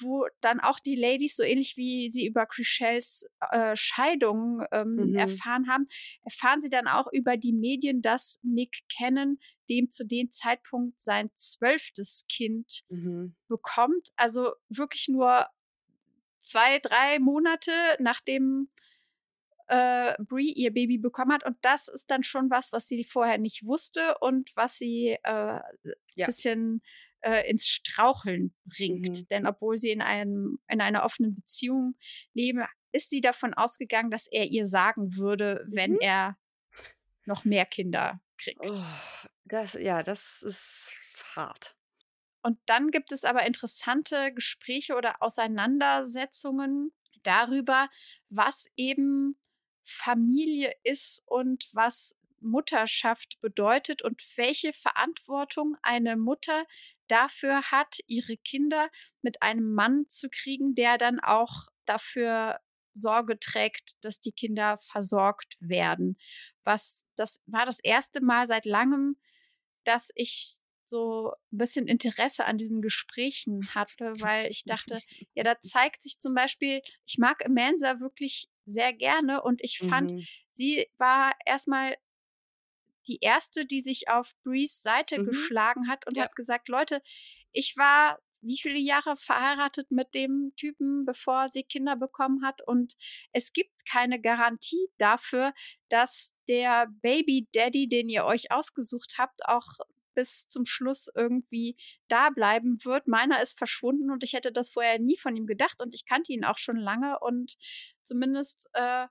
wo dann auch die Ladies, so ähnlich wie sie über Chrishelles äh, Scheidung ähm, mhm. erfahren haben, erfahren sie dann auch über die Medien, dass Nick Cannon dem zu dem Zeitpunkt sein zwölftes Kind mhm. bekommt. Also wirklich nur zwei, drei Monate nachdem äh, Brie ihr Baby bekommen hat. Und das ist dann schon was, was sie vorher nicht wusste und was sie äh, ja. bisschen äh, ins Straucheln bringt. Mhm. Denn obwohl sie in, einem, in einer offenen Beziehung leben, ist sie davon ausgegangen, dass er ihr sagen würde, wenn mhm. er noch mehr Kinder kriegt. Oh, das, ja, das ist hart. Und dann gibt es aber interessante Gespräche oder Auseinandersetzungen darüber, was eben Familie ist und was Mutterschaft bedeutet und welche Verantwortung eine Mutter dafür hat, ihre Kinder mit einem Mann zu kriegen, der dann auch dafür Sorge trägt, dass die Kinder versorgt werden. Was das war das erste Mal seit langem, dass ich so ein bisschen Interesse an diesen Gesprächen hatte, weil ich dachte, ja, da zeigt sich zum Beispiel, ich mag Amansa wirklich sehr gerne und ich fand, mhm. sie war erstmal die erste, die sich auf Brees Seite mhm. geschlagen hat und ja. hat gesagt, Leute, ich war wie viele Jahre verheiratet mit dem Typen, bevor sie Kinder bekommen hat. Und es gibt keine Garantie dafür, dass der Baby Daddy, den ihr euch ausgesucht habt, auch bis zum Schluss irgendwie da bleiben wird. Meiner ist verschwunden und ich hätte das vorher nie von ihm gedacht und ich kannte ihn auch schon lange und zumindest äh,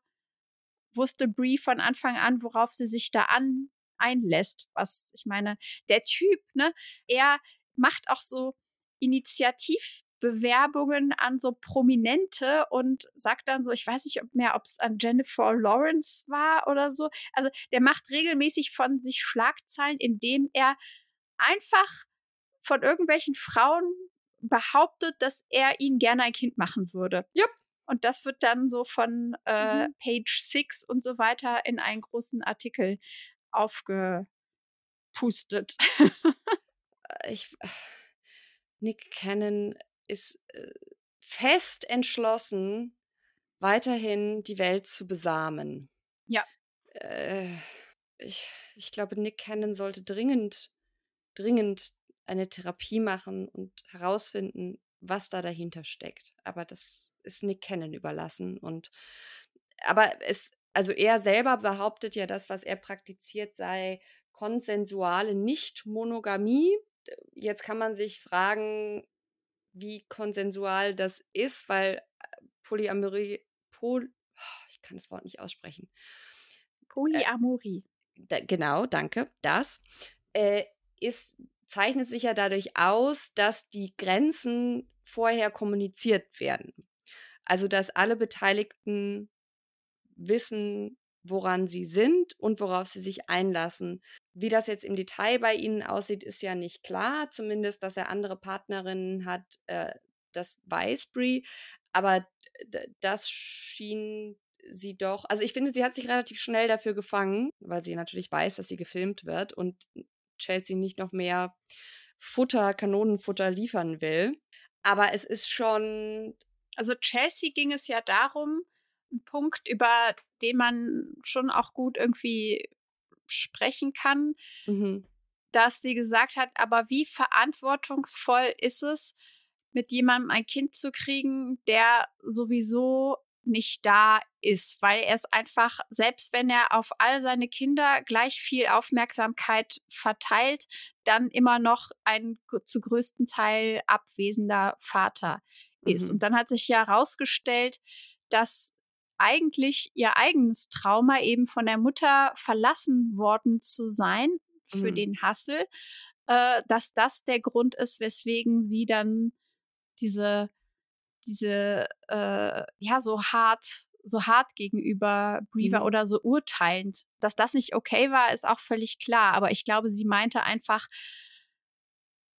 wusste Brie von Anfang an, worauf sie sich da an einlässt. Was ich meine, der Typ, ne, er macht auch so Initiativbewerbungen an so Prominente und sagt dann so, ich weiß nicht mehr, ob es an Jennifer Lawrence war oder so. Also der macht regelmäßig von sich Schlagzeilen, indem er einfach von irgendwelchen Frauen behauptet, dass er ihnen gerne ein Kind machen würde. Yep. Und das wird dann so von äh, mhm. Page 6 und so weiter in einen großen Artikel aufgepustet. Äh, ich, Nick Cannon ist äh, fest entschlossen, weiterhin die Welt zu besamen. Ja. Äh, ich, ich glaube, Nick Cannon sollte dringend, dringend eine Therapie machen und herausfinden, was da dahinter steckt. Aber das ist Nick Cannon überlassen. Und aber es, also er selber behauptet ja, das, was er praktiziert, sei konsensuale Nicht-Monogamie. Jetzt kann man sich fragen, wie konsensual das ist, weil äh, Polyamorie, Pol, ich kann das Wort nicht aussprechen. Polyamorie. Äh, da, genau, danke. Das äh, ist, zeichnet sich ja dadurch aus, dass die Grenzen vorher kommuniziert werden. Also, dass alle Beteiligten wissen, woran sie sind und worauf sie sich einlassen. Wie das jetzt im Detail bei ihnen aussieht, ist ja nicht klar. Zumindest, dass er andere Partnerinnen hat, äh, das weiß Brie. Aber das schien sie doch. Also ich finde, sie hat sich relativ schnell dafür gefangen, weil sie natürlich weiß, dass sie gefilmt wird und Chelsea nicht noch mehr Futter, Kanonenfutter liefern will. Aber es ist schon. Also Chelsea ging es ja darum, ein Punkt, über den man schon auch gut irgendwie sprechen kann, mhm. dass sie gesagt hat, aber wie verantwortungsvoll ist es, mit jemandem ein Kind zu kriegen, der sowieso nicht da ist, weil er es einfach, selbst wenn er auf all seine Kinder gleich viel Aufmerksamkeit verteilt, dann immer noch ein zu größten Teil abwesender Vater ist. Mhm. Und dann hat sich ja herausgestellt, dass eigentlich ihr eigenes Trauma eben von der Mutter verlassen worden zu sein für mhm. den Hassel, äh, dass das der Grund ist, weswegen sie dann diese diese, äh, ja, so hart, so hart gegenüber Brever mhm. oder so urteilend. Dass das nicht okay war, ist auch völlig klar. Aber ich glaube, sie meinte einfach,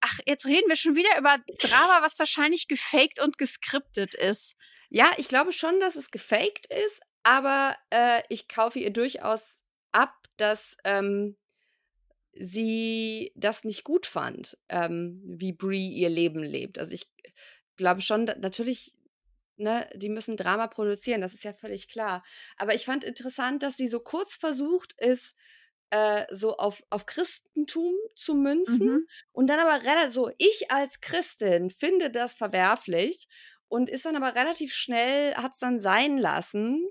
ach, jetzt reden wir schon wieder über Drama, was wahrscheinlich gefaked und geskriptet ist. Ja, ich glaube schon, dass es gefaked ist, aber äh, ich kaufe ihr durchaus ab, dass ähm, sie das nicht gut fand, ähm, wie Brie ihr Leben lebt. Also ich glaube schon, natürlich, ne, die müssen Drama produzieren, das ist ja völlig klar. Aber ich fand interessant, dass sie so kurz versucht ist, äh, so auf, auf Christentum zu münzen mhm. und dann aber relativ so, ich als Christin finde das verwerflich und ist dann aber relativ schnell, hat es dann sein lassen,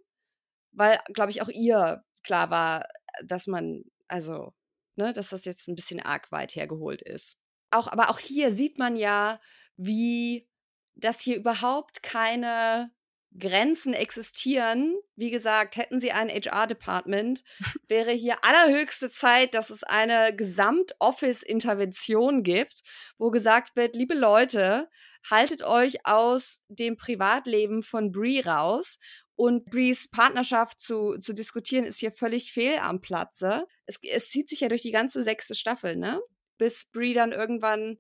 weil, glaube ich, auch ihr klar war, dass man, also, ne, dass das jetzt ein bisschen arg weit hergeholt ist. Auch, aber auch hier sieht man ja, wie dass hier überhaupt keine Grenzen existieren. Wie gesagt, hätten sie ein HR-Department, wäre hier allerhöchste Zeit, dass es eine Gesamt-Office-Intervention gibt, wo gesagt wird, liebe Leute, haltet euch aus dem Privatleben von Brie raus. Und Bries Partnerschaft zu, zu diskutieren ist hier völlig fehl am Platze. Es, es zieht sich ja durch die ganze sechste Staffel, ne? Bis Brie dann irgendwann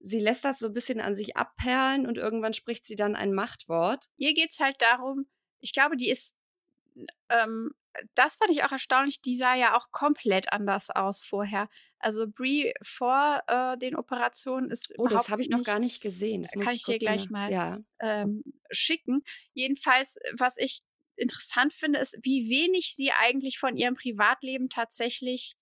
sie lässt das so ein bisschen an sich abperlen und irgendwann spricht sie dann ein Machtwort. Hier geht es halt darum, ich glaube, die ist, ähm, das fand ich auch erstaunlich, die sah ja auch komplett anders aus vorher. Also Brie vor äh, den Operationen ist Oh, das habe ich noch gar nicht gesehen. Das kann ich, dir gleich mal ja. ähm, schicken. Jedenfalls, was ich interessant finde, ist, wie wenig sie eigentlich von ihrem Privatleben tatsächlich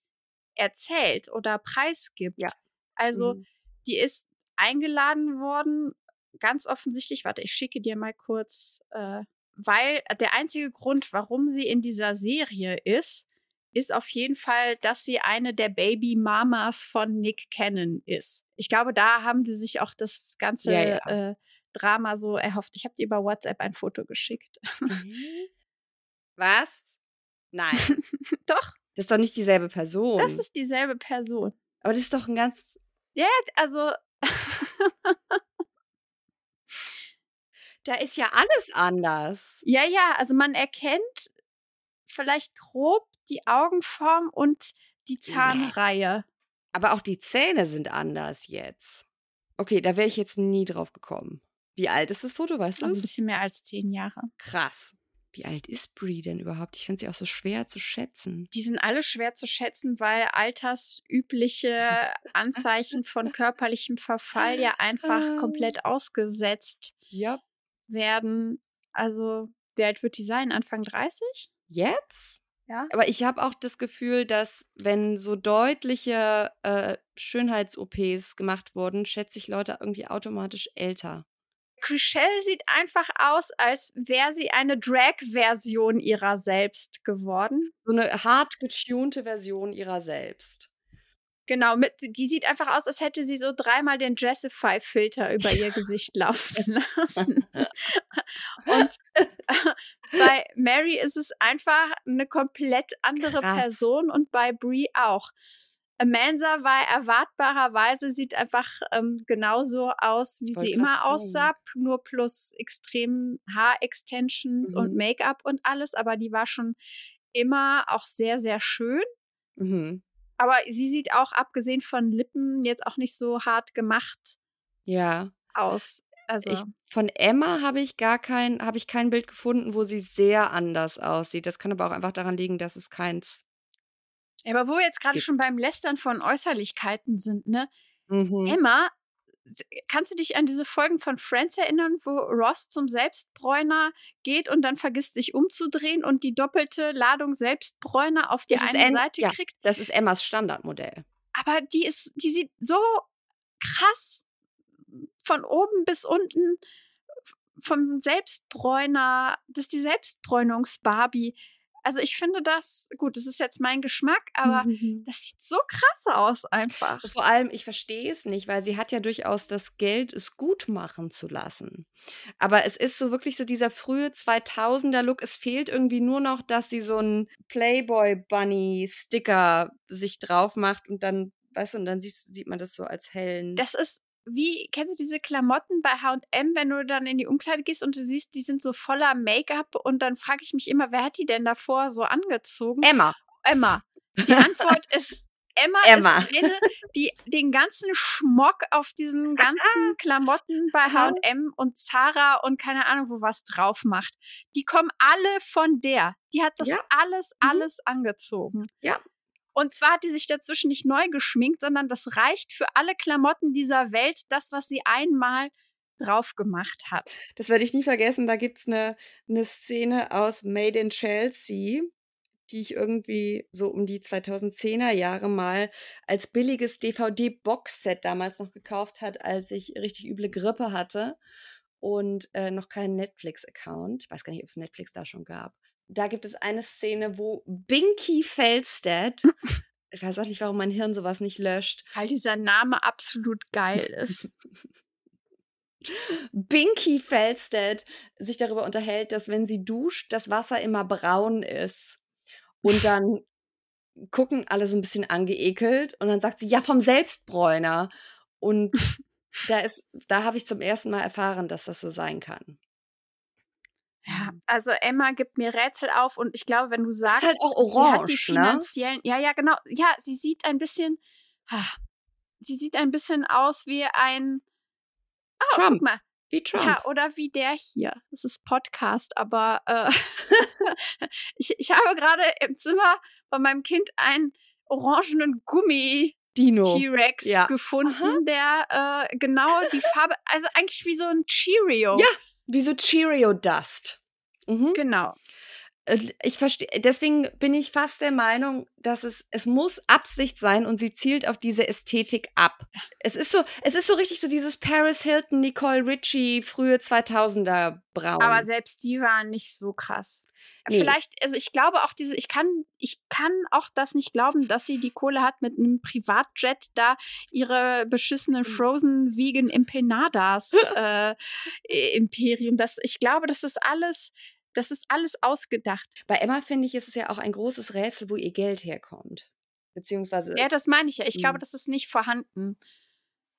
erzählt oder preisgibt. Ja. Also mhm. die ist eingeladen worden, ganz offensichtlich, warte, ich schicke dir mal kurz, äh, weil der einzige Grund, warum sie in dieser Serie ist, ist auf jeden Fall, dass sie eine der Baby-Mamas von Nick Cannon ist. Ich glaube, da haben sie sich auch das ganze ja, ja. Äh, Drama so erhofft. Ich habe dir über WhatsApp ein Foto geschickt. Was? Nein. doch. Das ist doch nicht dieselbe Person. Das ist dieselbe Person. Aber das ist doch ein ganz. Ja, also da ist ja alles anders. Ja, ja, also man erkennt vielleicht grob die Augenform und die Zahnreihe. Aber auch die Zähne sind anders jetzt. Okay, da wäre ich jetzt nie drauf gekommen. Wie alt ist das Foto, weißt du? Also ein bisschen mehr als zehn Jahre. Krass. Wie alt ist Brie denn überhaupt? Ich finde sie auch so schwer zu schätzen. Die sind alle schwer zu schätzen, weil altersübliche Anzeichen von körperlichem Verfall ja einfach ah. komplett ausgesetzt yep. werden. Also, wie alt wird die sein? Anfang 30? Jetzt? Ja. Aber ich habe auch das Gefühl, dass wenn so deutliche äh, Schönheits-OPs gemacht wurden, schätze ich Leute irgendwie automatisch älter. Chriselle sieht einfach aus, als wäre sie eine Drag-Version ihrer selbst geworden. So eine hart getunte Version ihrer selbst. Genau, mit, die sieht einfach aus, als hätte sie so dreimal den Jessify-Filter über ihr Gesicht laufen lassen. Und äh, bei Mary ist es einfach eine komplett andere Krass. Person und bei Brie auch. Amanda war erwartbarerweise, sieht einfach ähm, genauso aus, wie sie immer sein. aussah, nur plus extrem Haarextensions mhm. und Make-up und alles, aber die war schon immer auch sehr, sehr schön. Mhm. Aber sie sieht auch, abgesehen von Lippen, jetzt auch nicht so hart gemacht ja. aus. Also ich, von Emma habe ich gar kein, habe ich kein Bild gefunden, wo sie sehr anders aussieht. Das kann aber auch einfach daran liegen, dass es keins aber wo wir jetzt gerade schon beim Lästern von Äußerlichkeiten sind, ne? mhm. Emma kannst du dich an diese Folgen von Friends erinnern, wo Ross zum Selbstbräuner geht und dann vergisst, sich umzudrehen und die doppelte Ladung Selbstbräuner auf die das eine Seite ja, kriegt? Das ist Emmas Standardmodell. Aber die ist, die sieht so krass von oben bis unten vom Selbstbräuner, das ist die Selbstbräunungs-Barbie also ich finde das, gut, das ist jetzt mein Geschmack, aber mhm. das sieht so krass aus einfach. Vor allem, ich verstehe es nicht, weil sie hat ja durchaus das Geld, es gut machen zu lassen. Aber es ist so wirklich so dieser frühe 2000er-Look. Es fehlt irgendwie nur noch, dass sie so einen Playboy-Bunny-Sticker sich drauf macht und dann, weißt du, und dann sieht, sieht man das so als hellen. Das ist wie, kennst du diese Klamotten bei HM, wenn du dann in die Umkleide gehst und du siehst, die sind so voller Make-up und dann frage ich mich immer, wer hat die denn davor so angezogen? Emma. Emma. Die Antwort ist Emma, Emma. ist eine, die den ganzen Schmock auf diesen ganzen Klamotten bei H&M und Zara und keine Ahnung wo was drauf macht. Die kommen alle von der. Die hat das ja. alles, mhm. alles mhm. angezogen. Ja, und zwar hat die sich dazwischen nicht neu geschminkt, sondern das reicht für alle Klamotten dieser Welt, das, was sie einmal drauf gemacht hat. Das werde ich nie vergessen. Da gibt es eine ne Szene aus Made in Chelsea, die ich irgendwie so um die 2010er Jahre mal als billiges DVD-Boxset damals noch gekauft hat, als ich richtig üble Grippe hatte und äh, noch keinen Netflix-Account. Ich weiß gar nicht, ob es Netflix da schon gab da gibt es eine Szene, wo Binky Felstead, ich weiß auch nicht, warum mein Hirn sowas nicht löscht. Weil dieser Name absolut geil ist. Binky Felstead sich darüber unterhält, dass wenn sie duscht, das Wasser immer braun ist. Und dann gucken alle so ein bisschen angeekelt und dann sagt sie, ja, vom Selbstbräuner. Und da ist, da habe ich zum ersten Mal erfahren, dass das so sein kann. Ja, mhm. also Emma gibt mir Rätsel auf und ich glaube, wenn du sagst, ist halt auch orange, sie hat die ne? finanziellen, ne? ja, ja, genau, ja, sie sieht ein bisschen, ah, sie sieht ein bisschen aus wie ein oh, Trump. Mal, wie Trump. Ja, oder wie der hier. Das ist Podcast, aber äh, ich, ich habe gerade im Zimmer von meinem Kind einen orangenen Gummi Dino. T-Rex ja. gefunden, Aha. der äh, genau die Farbe, also eigentlich wie so ein Cheerio. Ja, wie so Cheerio-Dust. Mhm. Genau. Äh, ich verstehe, deswegen bin ich fast der Meinung, dass es, es muss Absicht sein und sie zielt auf diese Ästhetik ab. Es ist so, es ist so richtig so dieses Paris Hilton, Nicole Ritchie, frühe 2000er Braun. Aber selbst die waren nicht so krass. Nee. Vielleicht, also ich glaube auch diese, ich kann, ich kann auch das nicht glauben, dass sie die Kohle hat, mit einem Privatjet da ihre beschissenen hm. Frozen Vegan Empanadas äh, Imperium. Das, ich glaube, das ist alles, das ist alles ausgedacht. Bei Emma finde ich, ist es ja auch ein großes Rätsel, wo ihr Geld herkommt. Beziehungsweise. Ja, das meine ich ja. Ich glaube, hm. dass es nicht vorhanden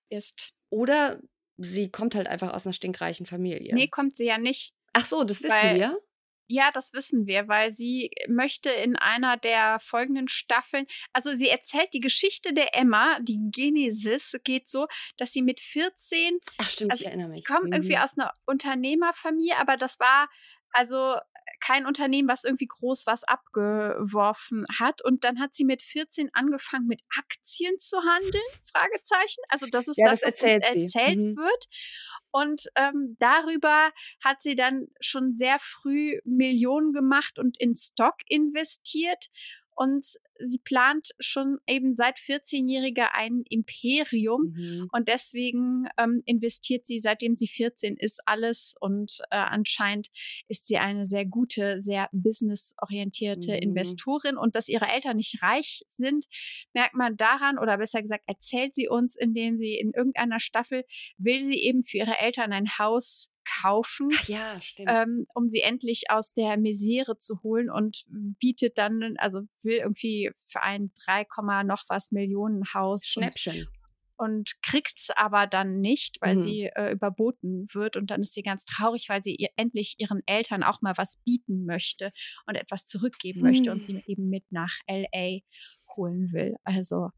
ist. Oder sie kommt halt einfach aus einer stinkreichen Familie. Nee, kommt sie ja nicht. Ach so, das wissen Weil, wir. Ja, das wissen wir, weil sie möchte in einer der folgenden Staffeln, also sie erzählt die Geschichte der Emma, die Genesis geht so, dass sie mit 14, Ach stimmt, also ich erinnere mich. Sie kommen mhm. irgendwie aus einer Unternehmerfamilie, aber das war also kein Unternehmen, was irgendwie groß was abgeworfen hat. Und dann hat sie mit 14 angefangen, mit Aktien zu handeln? Fragezeichen. Also das ist ja, das, das was uns erzählt mhm. wird. Und ähm, darüber hat sie dann schon sehr früh Millionen gemacht und in Stock investiert. Und sie plant schon eben seit 14-Jähriger ein Imperium mhm. und deswegen ähm, investiert sie, seitdem sie 14 ist, alles und äh, anscheinend ist sie eine sehr gute, sehr businessorientierte mhm. Investorin und dass ihre Eltern nicht reich sind, merkt man daran oder besser gesagt erzählt sie uns, indem sie in irgendeiner Staffel will sie eben für ihre Eltern ein Haus kaufen, ja, ähm, um sie endlich aus der Misere zu holen und bietet dann, also will irgendwie für ein 3, noch was Millionen Haus Schnäppchen. Und, und es aber dann nicht, weil mhm. sie äh, überboten wird und dann ist sie ganz traurig, weil sie ihr endlich ihren Eltern auch mal was bieten möchte und etwas zurückgeben mhm. möchte und sie eben mit nach LA holen will. Also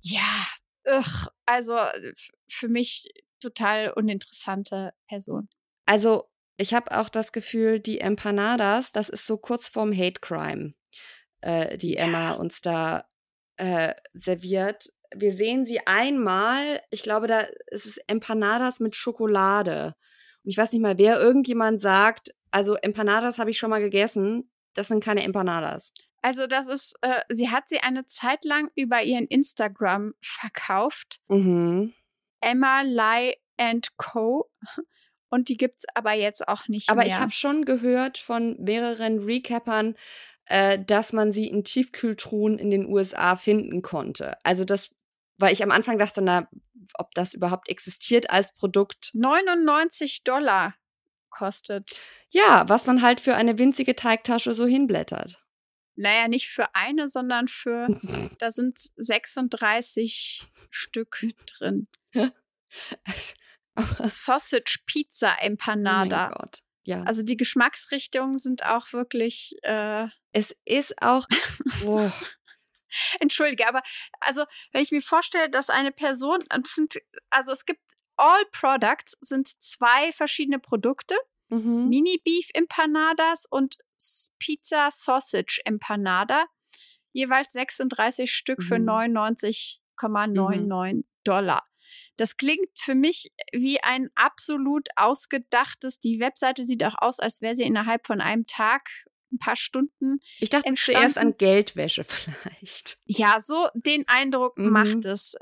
ja, ugh, also für mich total uninteressante Person. Also, ich habe auch das Gefühl, die Empanadas, das ist so kurz vorm Hate Crime, äh, die Emma uns da äh, serviert. wir sehen sie einmal, ich glaube, da ist es Empanadas mit Schokolade. Und ich weiß nicht mal, wer irgendjemand sagt, also Empanadas habe ich schon mal gegessen, das sind keine Empanadas. Also das ist, äh, sie hat sie eine Zeit lang über ihren Instagram verkauft. Mhm. Emma Lai and Co. Und die gibt es aber jetzt auch nicht aber mehr. Aber ich habe schon gehört von mehreren Recappern, äh, dass man sie in Tiefkühltruhen in den USA finden konnte. Also das, weil ich am Anfang dachte, na, ob das überhaupt existiert als Produkt. 99 Dollar kostet. Ja, was man halt für eine winzige Teigtasche so hinblättert. Naja, nicht für eine, sondern für, da sind 36 Stück drin. Sausage Pizza Empanada. Oh mein Gott. Ja. Also die Geschmacksrichtungen sind auch wirklich. Äh, es ist auch. Oh. Entschuldige, aber also wenn ich mir vorstelle, dass eine Person, sind, also es gibt All Products sind zwei verschiedene Produkte. Mhm. Mini Beef Empanadas und Pizza Sausage Empanada. Jeweils 36 Stück für Mhm. 99,99 Mhm. Dollar. Das klingt für mich wie ein absolut ausgedachtes. Die Webseite sieht auch aus, als wäre sie innerhalb von einem Tag, ein paar Stunden. Ich dachte entstanden. zuerst an Geldwäsche vielleicht. Ja, so den Eindruck Mhm. macht es.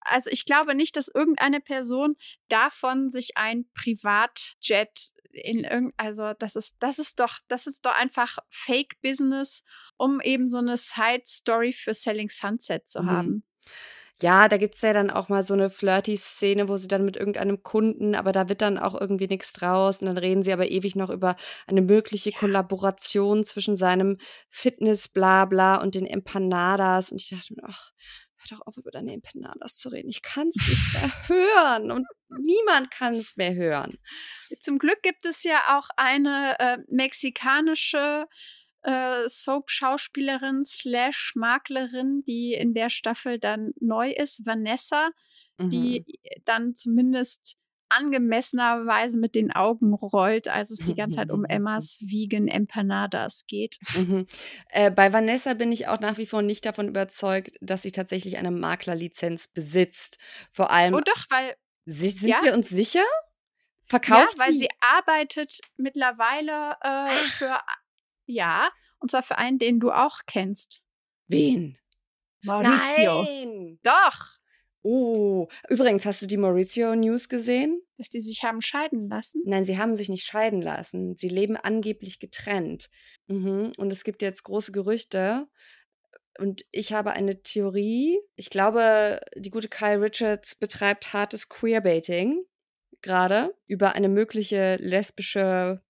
Also ich glaube nicht, dass irgendeine Person davon sich ein Privatjet in irgend, also das ist, das ist doch, das ist doch einfach Fake Business, um eben so eine Side Story für Selling Sunset zu Mhm. haben. Ja, da gibt's ja dann auch mal so eine Flirty-Szene, wo sie dann mit irgendeinem Kunden, aber da wird dann auch irgendwie nichts draus. Und dann reden sie aber ewig noch über eine mögliche Kollaboration zwischen seinem Fitness-Blabla und den Empanadas. Und ich dachte mir, ach, hör doch auf, über deine Empanadas zu reden. Ich kann's nicht mehr hören. Und niemand kann es mehr hören. Zum Glück gibt es ja auch eine äh, mexikanische äh, Soap-Schauspielerin slash Maklerin, die in der Staffel dann neu ist, Vanessa, Mhm. die dann zumindest angemessenerweise mit den Augen rollt, als es die ganze Zeit um Emmas Vegan Empanadas geht. Mhm. Äh, bei Vanessa bin ich auch nach wie vor nicht davon überzeugt, dass sie tatsächlich eine Maklerlizenz besitzt. Vor allem, Oh doch, weil, sie, sind ja. wir uns sicher? ja, Verkauft weil sie? sie arbeitet mittlerweile äh, für, ja, und zwar für einen, den du auch kennst. Wen? Mauricio. Nein! Doch, Oh, übrigens, hast du die Maurizio News gesehen? dass die sich haben scheiden lassen. Nein, sie haben sich nicht scheiden lassen. Sie leben angeblich getrennt. Mhm. Und es gibt jetzt große Gerüchte. Und ich habe eine Theorie. Ich glaube, die gute Kyle Richards betreibt hartes Queerbaiting gerade über eine mögliche lesbische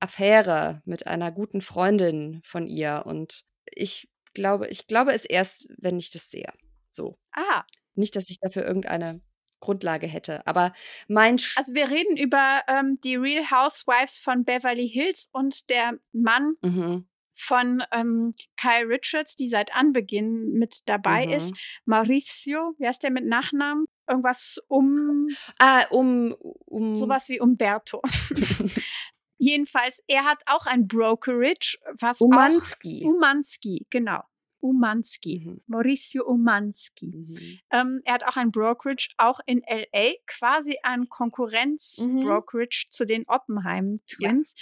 Affäre mit einer guten Freundin von ihr. Und ich glaube, ich glaube es erst, wenn ich das sehe. So. Ah, Nicht, dass ich dafür irgendeine Grundlage hätte. Aber mein Sch also wir reden über ähm, die Real Housewives von Beverly Hills und der Mann mhm. von ähm, Kyle Richards, die seit Anbeginn mit dabei Mhm. ist. Mauricio, wie heißt der mit Nachnamen? Irgendwas um, Ah, um, um sowas wie Umberto. Jedenfalls, er hat auch ein Brokerage, was Umanski. auch Umanski, genau. Umanski. Mhm. Mauricio Umanski. Mhm. Ähm, er hat auch ein Brokerage, auch in LA, quasi ein Mhm. Konkurrenz-Brokerage zu den Oppenheim Twins.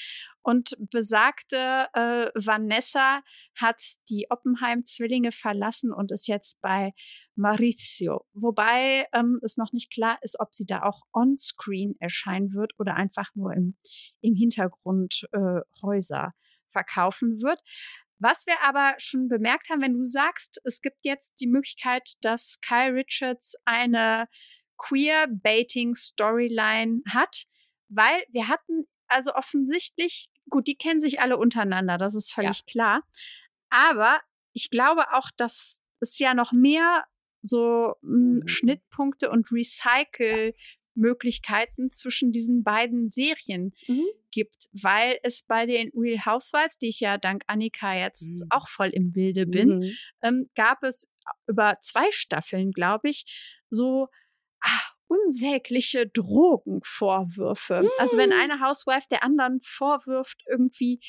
Und besagte äh, Vanessa hat die Oppenheim-Zwillinge verlassen und ist jetzt bei Mauricio. Wobei ähm, es noch nicht klar ist, ob sie da auch on-screen erscheinen wird oder einfach nur im, im Hintergrund äh, Häuser verkaufen wird. Was wir aber schon bemerkt haben, wenn du sagst, es gibt jetzt die Möglichkeit, dass Kyle Richards eine Queer-Baiting-Storyline hat, weil wir hatten also offensichtlich, gut, die kennen sich alle untereinander, das ist völlig klar. Aber ich glaube auch, dass es ja noch mehr so mh, Mhm. Schnittpunkte und Recycle-Möglichkeiten zwischen diesen beiden Serien Mhm. gibt, weil es bei den Real Housewives, die ich ja dank Annika jetzt Mhm. auch voll im Bilde bin, Mhm. ähm, gab es über zwei Staffeln, glaube ich, so ah, unsägliche Drogenvorwürfe. Also wenn Mm. eine Housewife der anderen vorwirft, irgendwie,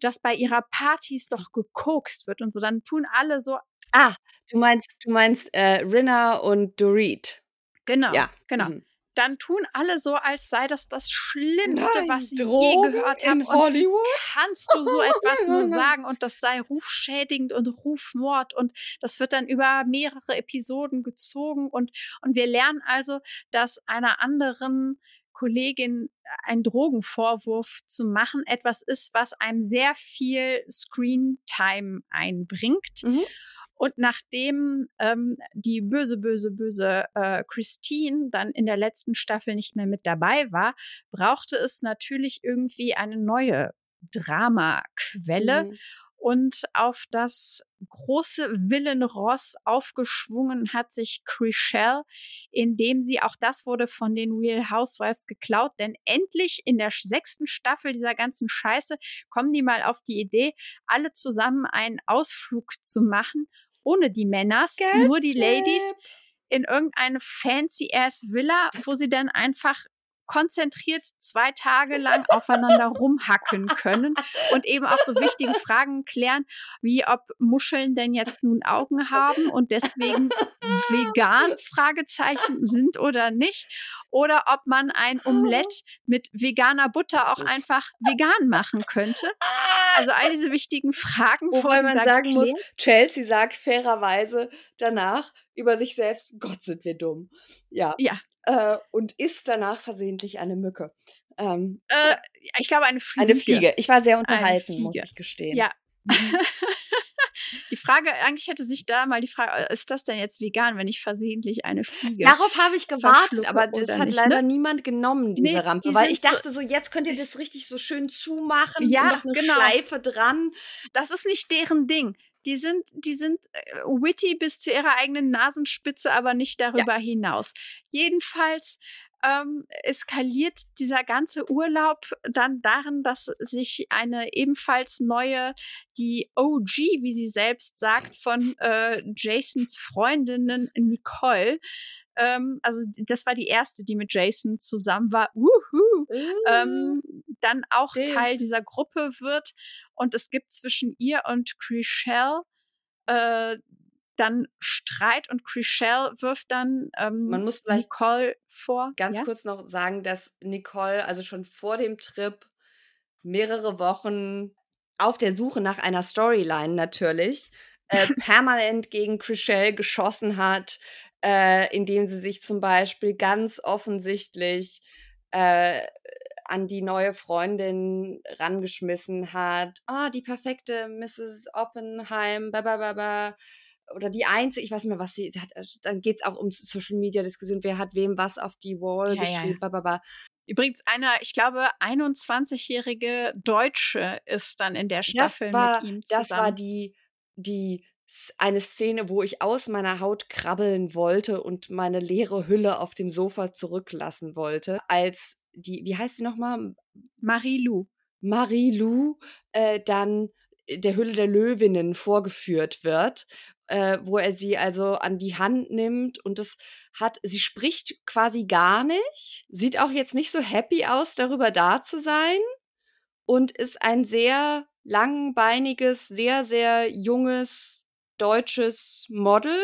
dass bei ihrer Partys doch gekokst wird und so, dann tun alle so, Ah, du meinst, du meinst äh, Rinna und Dorit. Genau, ja. genau. Mhm dann tun alle so, als sei das das Schlimmste, Nein, was sie Drogen je gehört haben. In Hollywood? kannst du so etwas nur sagen und das sei rufschädigend und Rufmord und das wird dann über mehrere Episoden gezogen und, und wir lernen also, dass einer anderen Kollegin ein Drogenvorwurf zu machen etwas ist, was einem sehr viel Screen-Time einbringt. Mhm. Und nachdem ähm, die böse, böse, böse äh, Christine dann in der letzten Staffel nicht mehr mit dabei war, brauchte es natürlich irgendwie eine neue Dramaquelle. Mhm. Und auf das große Villenross aufgeschwungen hat sich Chriselle, indem sie, auch das wurde von den Real Housewives geklaut, denn endlich in der sechsten Staffel dieser ganzen Scheiße kommen die mal auf die Idee, alle zusammen einen Ausflug zu machen ohne die Männers, nur die Ladies in irgendeine fancy ass Villa, wo sie dann einfach konzentriert zwei Tage lang aufeinander rumhacken können und eben auch so wichtige Fragen klären, wie ob Muscheln denn jetzt nun Augen haben und deswegen vegan Fragezeichen sind oder nicht oder ob man ein Omelett mit veganer Butter auch einfach vegan machen könnte. Also all diese wichtigen Fragen. Wobei man sagen klären. muss, Chelsea sagt fairerweise danach über sich selbst, Gott sind wir dumm. Ja. Ja äh, und isst danach versehentlich eine Mücke. Ähm, äh, ich glaube, eine Fliege. Eine Fliege. Ich war sehr unterhalten, muss ich gestehen. Ja. die Frage, eigentlich hätte sich da mal die Frage, äh, ist das denn jetzt vegan, wenn ich versehentlich eine Fliege? Darauf habe ich gewartet, aber das hat nicht, leider ne? niemand genommen, diese nee, Rampe. Die weil ich dachte so, jetzt könnt ihr das richtig so schön zumachen ja, und noch eine genau. Schleife dran. Das ist nicht deren Ding die sind, die sind äh, witty bis zu ihrer eigenen Nasenspitze, aber nicht darüber ja. hinaus. Jedenfalls ähm, eskaliert dieser ganze Urlaub dann darin, dass sich eine ebenfalls neue, die OG, wie sie selbst sagt, von äh, Jasons Freundinnen Nicole, ähm, also das war die erste, die mit Jason zusammen war, Wuhu, ähm, dann auch Teil dieser Gruppe wird und es gibt zwischen ihr und Chriselle äh, dann Streit und Chriselle wirft dann ähm, Man muss vielleicht Nicole vor. Ganz ja? kurz noch sagen, dass Nicole also schon vor dem Trip mehrere Wochen auf der Suche nach einer Storyline natürlich äh, permanent gegen Chriselle geschossen hat, äh, indem sie sich zum Beispiel ganz offensichtlich äh, an die neue Freundin rangeschmissen hat. Ah, oh, die perfekte Mrs. Oppenheim, babababa. Oder die einzige, ich weiß nicht mehr, was sie hat. Also dann geht es auch um Social Media Diskussion, wer hat wem was auf die Wall ja, geschrieben, ja. bababa. Übrigens, eine, ich glaube, 21-jährige Deutsche ist dann in der Staffel war, mit ihm zusammen. Das war die, die eine Szene, wo ich aus meiner Haut krabbeln wollte und meine leere Hülle auf dem Sofa zurücklassen wollte, als die, wie heißt sie nochmal? Marie-Lou. Marie-Lou äh, dann der Hülle der Löwinnen vorgeführt wird, äh, wo er sie also an die Hand nimmt und das hat, sie spricht quasi gar nicht, sieht auch jetzt nicht so happy aus, darüber da zu sein und ist ein sehr langbeiniges, sehr, sehr junges deutsches Model.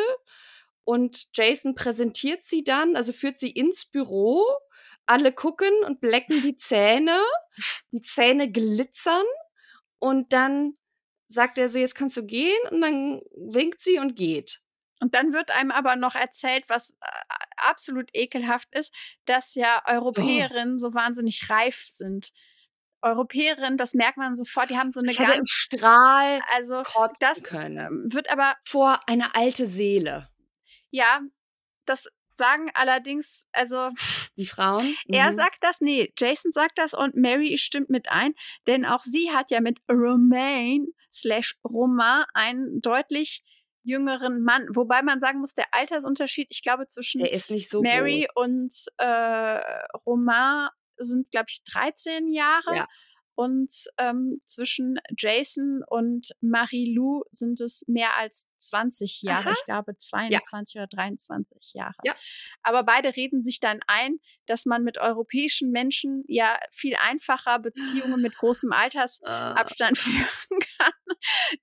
Und Jason präsentiert sie dann, also führt sie ins Büro alle gucken und blecken die Zähne, die Zähne glitzern und dann sagt er so, jetzt kannst du gehen und dann winkt sie und geht. Und dann wird einem aber noch erzählt, was äh, absolut ekelhaft ist, dass ja oh. Europäerinnen oh. so wahnsinnig reif sind. Europäerinnen, das merkt man sofort, die haben so eine ich ganz Strahl, also das können. wird aber vor eine alte Seele. Ja, das sagen allerdings, also. Die Frauen? Mhm. Er sagt das, nee, Jason sagt das und Mary stimmt mit ein, denn auch sie hat ja mit Romain slash Romain einen deutlich jüngeren Mann, wobei man sagen muss, der Altersunterschied, ich glaube, zwischen so Mary groß. und äh, Romain sind, glaube ich, 13 Jahre. Ja. Und ähm, zwischen Jason und Marie-Lou sind es mehr als 20 Jahre. Aha. Ich glaube 22 ja. oder 23 Jahre. Ja. Aber beide reden sich dann ein, dass man mit europäischen Menschen ja viel einfacher Beziehungen mit großem Altersabstand ah. führen kann.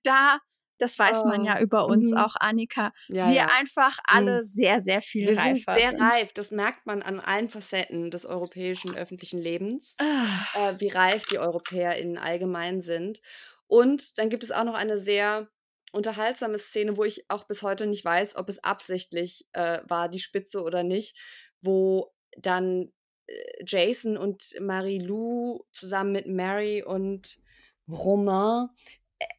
Da das weiß man ja oh, über uns mhm. auch, Annika. Ja, wir ja. einfach alle mhm. sehr, sehr viel wir reifer sind. Sehr sind. reif. Das merkt man an allen Facetten des europäischen öffentlichen Lebens, ah. äh, wie reif die EuropäerInnen allgemein sind. Und dann gibt es auch noch eine sehr unterhaltsame Szene, wo ich auch bis heute nicht weiß, ob es absichtlich äh, war, die Spitze oder nicht, wo dann äh, Jason und Marie-Lou zusammen mit Mary und Romain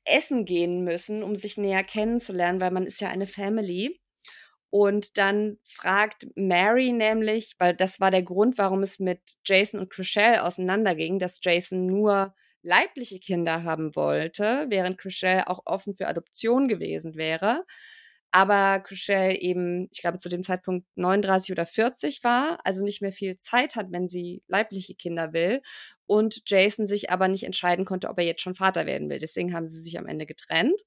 essen gehen müssen, um sich näher kennenzulernen, weil man ist ja eine Family. Und dann fragt Mary nämlich, weil das war der Grund, warum es mit Jason und Chriselle auseinanderging, dass Jason nur leibliche Kinder haben wollte, während Chriselle auch offen für Adoption gewesen wäre. Aber Chriselle eben, ich glaube, zu dem Zeitpunkt 39 oder 40 war, also nicht mehr viel Zeit hat, wenn sie leibliche Kinder will. Und Jason sich aber nicht entscheiden konnte, ob er jetzt schon Vater werden will. Deswegen haben sie sich am Ende getrennt.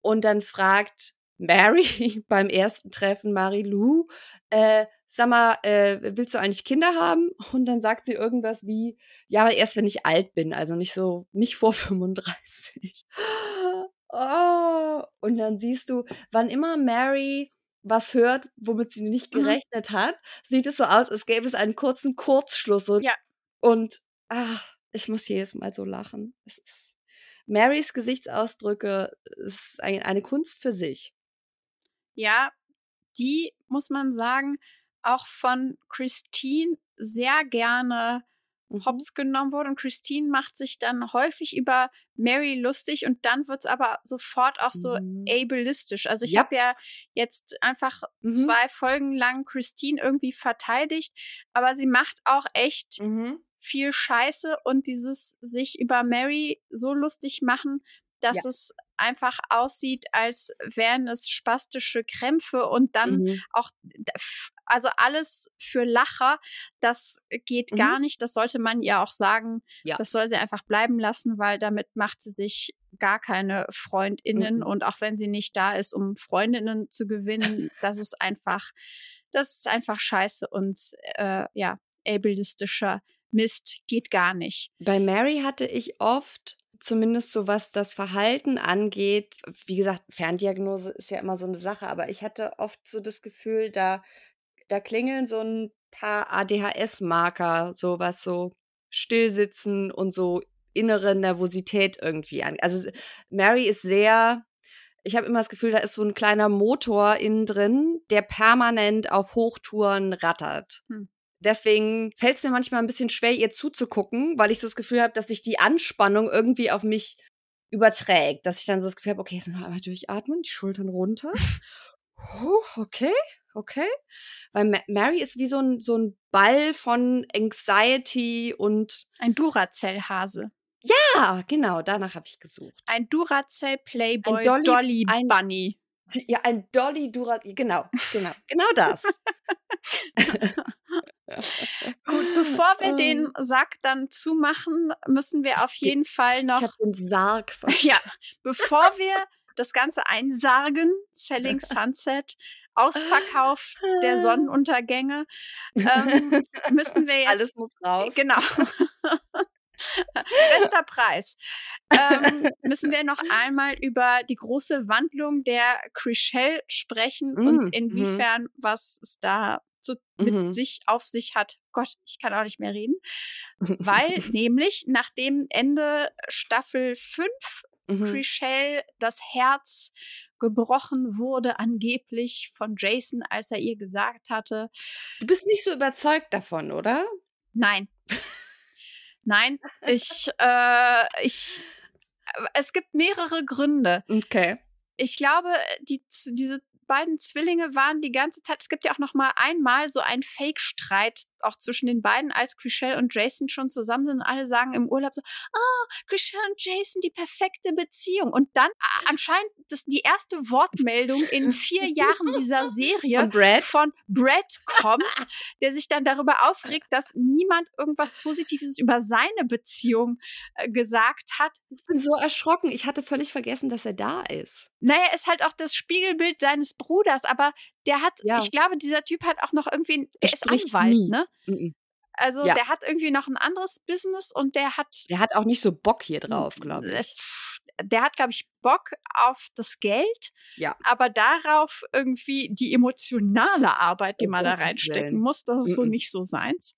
Und dann fragt Mary beim ersten Treffen Marie-Lou, äh, sag mal, äh, willst du eigentlich Kinder haben? Und dann sagt sie irgendwas wie, ja, erst wenn ich alt bin, also nicht so, nicht vor 35. Oh, und dann siehst du, wann immer Mary was hört, womit sie nicht mhm. gerechnet mhm. hat, sieht es so aus, als gäbe es einen kurzen Kurzschluss. Und, ja. und ach, ich muss jedes Mal so lachen. Es ist Marys Gesichtsausdrücke ist eine Kunst für sich. Ja, die muss man sagen, auch von Christine sehr gerne mhm. hops genommen wurde. Und Christine macht sich dann häufig über Mary lustig und dann wird es aber sofort auch so mhm. ableistisch. Also ich yep. habe ja jetzt einfach mhm. zwei Folgen lang Christine irgendwie verteidigt, aber sie macht auch echt mhm. Viel Scheiße und dieses sich über Mary so lustig machen, dass ja. es einfach aussieht, als wären es spastische Krämpfe und dann mhm. auch, also alles für Lacher, das geht mhm. gar nicht. Das sollte man ihr auch sagen. Ja. Das soll sie einfach bleiben lassen, weil damit macht sie sich gar keine FreundInnen. Mhm. Und auch wenn sie nicht da ist, um Freundinnen zu gewinnen, das ist einfach, das ist einfach scheiße und äh, ja, ableistischer Mist geht gar nicht. Bei Mary hatte ich oft zumindest so was das Verhalten angeht, wie gesagt, Ferndiagnose ist ja immer so eine Sache, aber ich hatte oft so das Gefühl, da, da klingeln so ein paar ADHS-Marker, so was so Stillsitzen und so innere Nervosität irgendwie an. Also Mary ist sehr, ich habe immer das Gefühl, da ist so ein kleiner Motor innen drin, der permanent auf Hochtouren rattert. Hm. Deswegen fällt es mir manchmal ein bisschen schwer, ihr zuzugucken, weil ich so das Gefühl habe, dass sich die Anspannung irgendwie auf mich überträgt. Dass ich dann so das Gefühl habe, okay, jetzt müssen wir einmal durchatmen, die Schultern runter. okay, okay. Weil Mary ist wie so ein, so ein Ball von Anxiety und. Ein Duracell-Hase. Ja, genau, danach habe ich gesucht. Ein Duracell Playboy ein Dolly, Dolly ein, Bunny. Ja, ein Dolly Duracell, genau, genau, genau das. Gut, bevor wir den ähm. Sack dann zumachen, müssen wir auf jeden Fall noch. Ich habe den Sarg verstanden. Ja, bevor wir das Ganze einsargen, Selling Sunset, Ausverkauf der Sonnenuntergänge, ähm, müssen wir jetzt. Alles muss raus. Genau. Bester Preis. Ähm, müssen wir noch einmal über die große Wandlung der Chrishell sprechen mm, und mhm. inwiefern mm. was es da zu, mit mhm. sich auf sich hat. Gott, ich kann auch nicht mehr reden. Weil nämlich nach dem Ende Staffel 5 mhm. Chrishell das Herz gebrochen wurde, angeblich von Jason, als er ihr gesagt hatte. Du bist nicht so überzeugt davon, oder? Nein. Nein, ich, äh, ich, es gibt mehrere Gründe. Okay. Ich glaube, die, diese beiden Zwillinge waren die ganze Zeit, es gibt ja auch noch mal einmal so einen Fake-Streit auch zwischen den beiden, als Chriselle und Jason schon zusammen sind und alle sagen im Urlaub so, oh, Chriselle und Jason, die perfekte Beziehung. Und dann anscheinend das, die erste Wortmeldung in vier Jahren dieser Serie von Brad? von Brad kommt, der sich dann darüber aufregt, dass niemand irgendwas Positives über seine Beziehung äh, gesagt hat. Ich bin so erschrocken. Ich hatte völlig vergessen, dass er da ist. Naja, ist halt auch das Spiegelbild seines Bruders, aber der hat, ja. ich glaube, dieser Typ hat auch noch irgendwie, der ist Anwalt, nie. ne? Mhm. Also ja. der hat irgendwie noch ein anderes Business und der hat. Der hat auch nicht so Bock hier drauf, glaube ich. der hat, glaube ich, Bock auf das Geld, ja. aber darauf irgendwie die emotionale Arbeit, die oh, man da reinstecken Willen. muss, das ist mm -mm. so nicht so seins.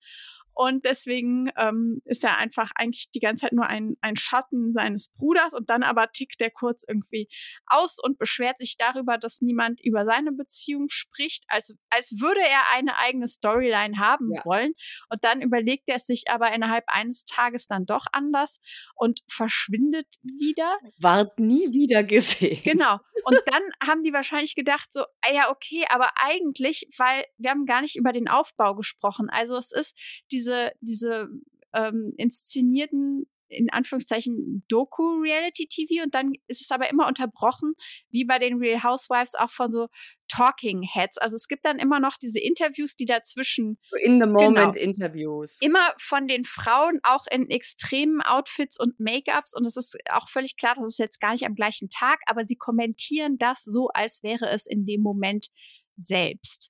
Und deswegen ähm, ist er einfach eigentlich die ganze Zeit nur ein, ein Schatten seines Bruders und dann aber tickt er kurz irgendwie aus und beschwert sich darüber, dass niemand über seine Beziehung spricht, als, als würde er eine eigene Storyline haben ja. wollen. Und dann überlegt er sich aber innerhalb eines Tages dann doch anders und verschwindet wieder. Ward nie wieder gesehen. Genau. Und dann haben die wahrscheinlich gedacht, so, ah ja, okay, aber eigentlich, weil wir haben gar nicht über den Aufbau gesprochen. Also es ist diese diese, diese ähm, inszenierten in Anführungszeichen Doku-Reality-TV und dann ist es aber immer unterbrochen, wie bei den Real Housewives, auch von so Talking Heads. Also es gibt dann immer noch diese Interviews, die dazwischen. So in the moment genau, Interviews. Immer von den Frauen, auch in extremen Outfits und Make-ups. Und es ist auch völlig klar, das ist jetzt gar nicht am gleichen Tag, aber sie kommentieren das so, als wäre es in dem Moment selbst.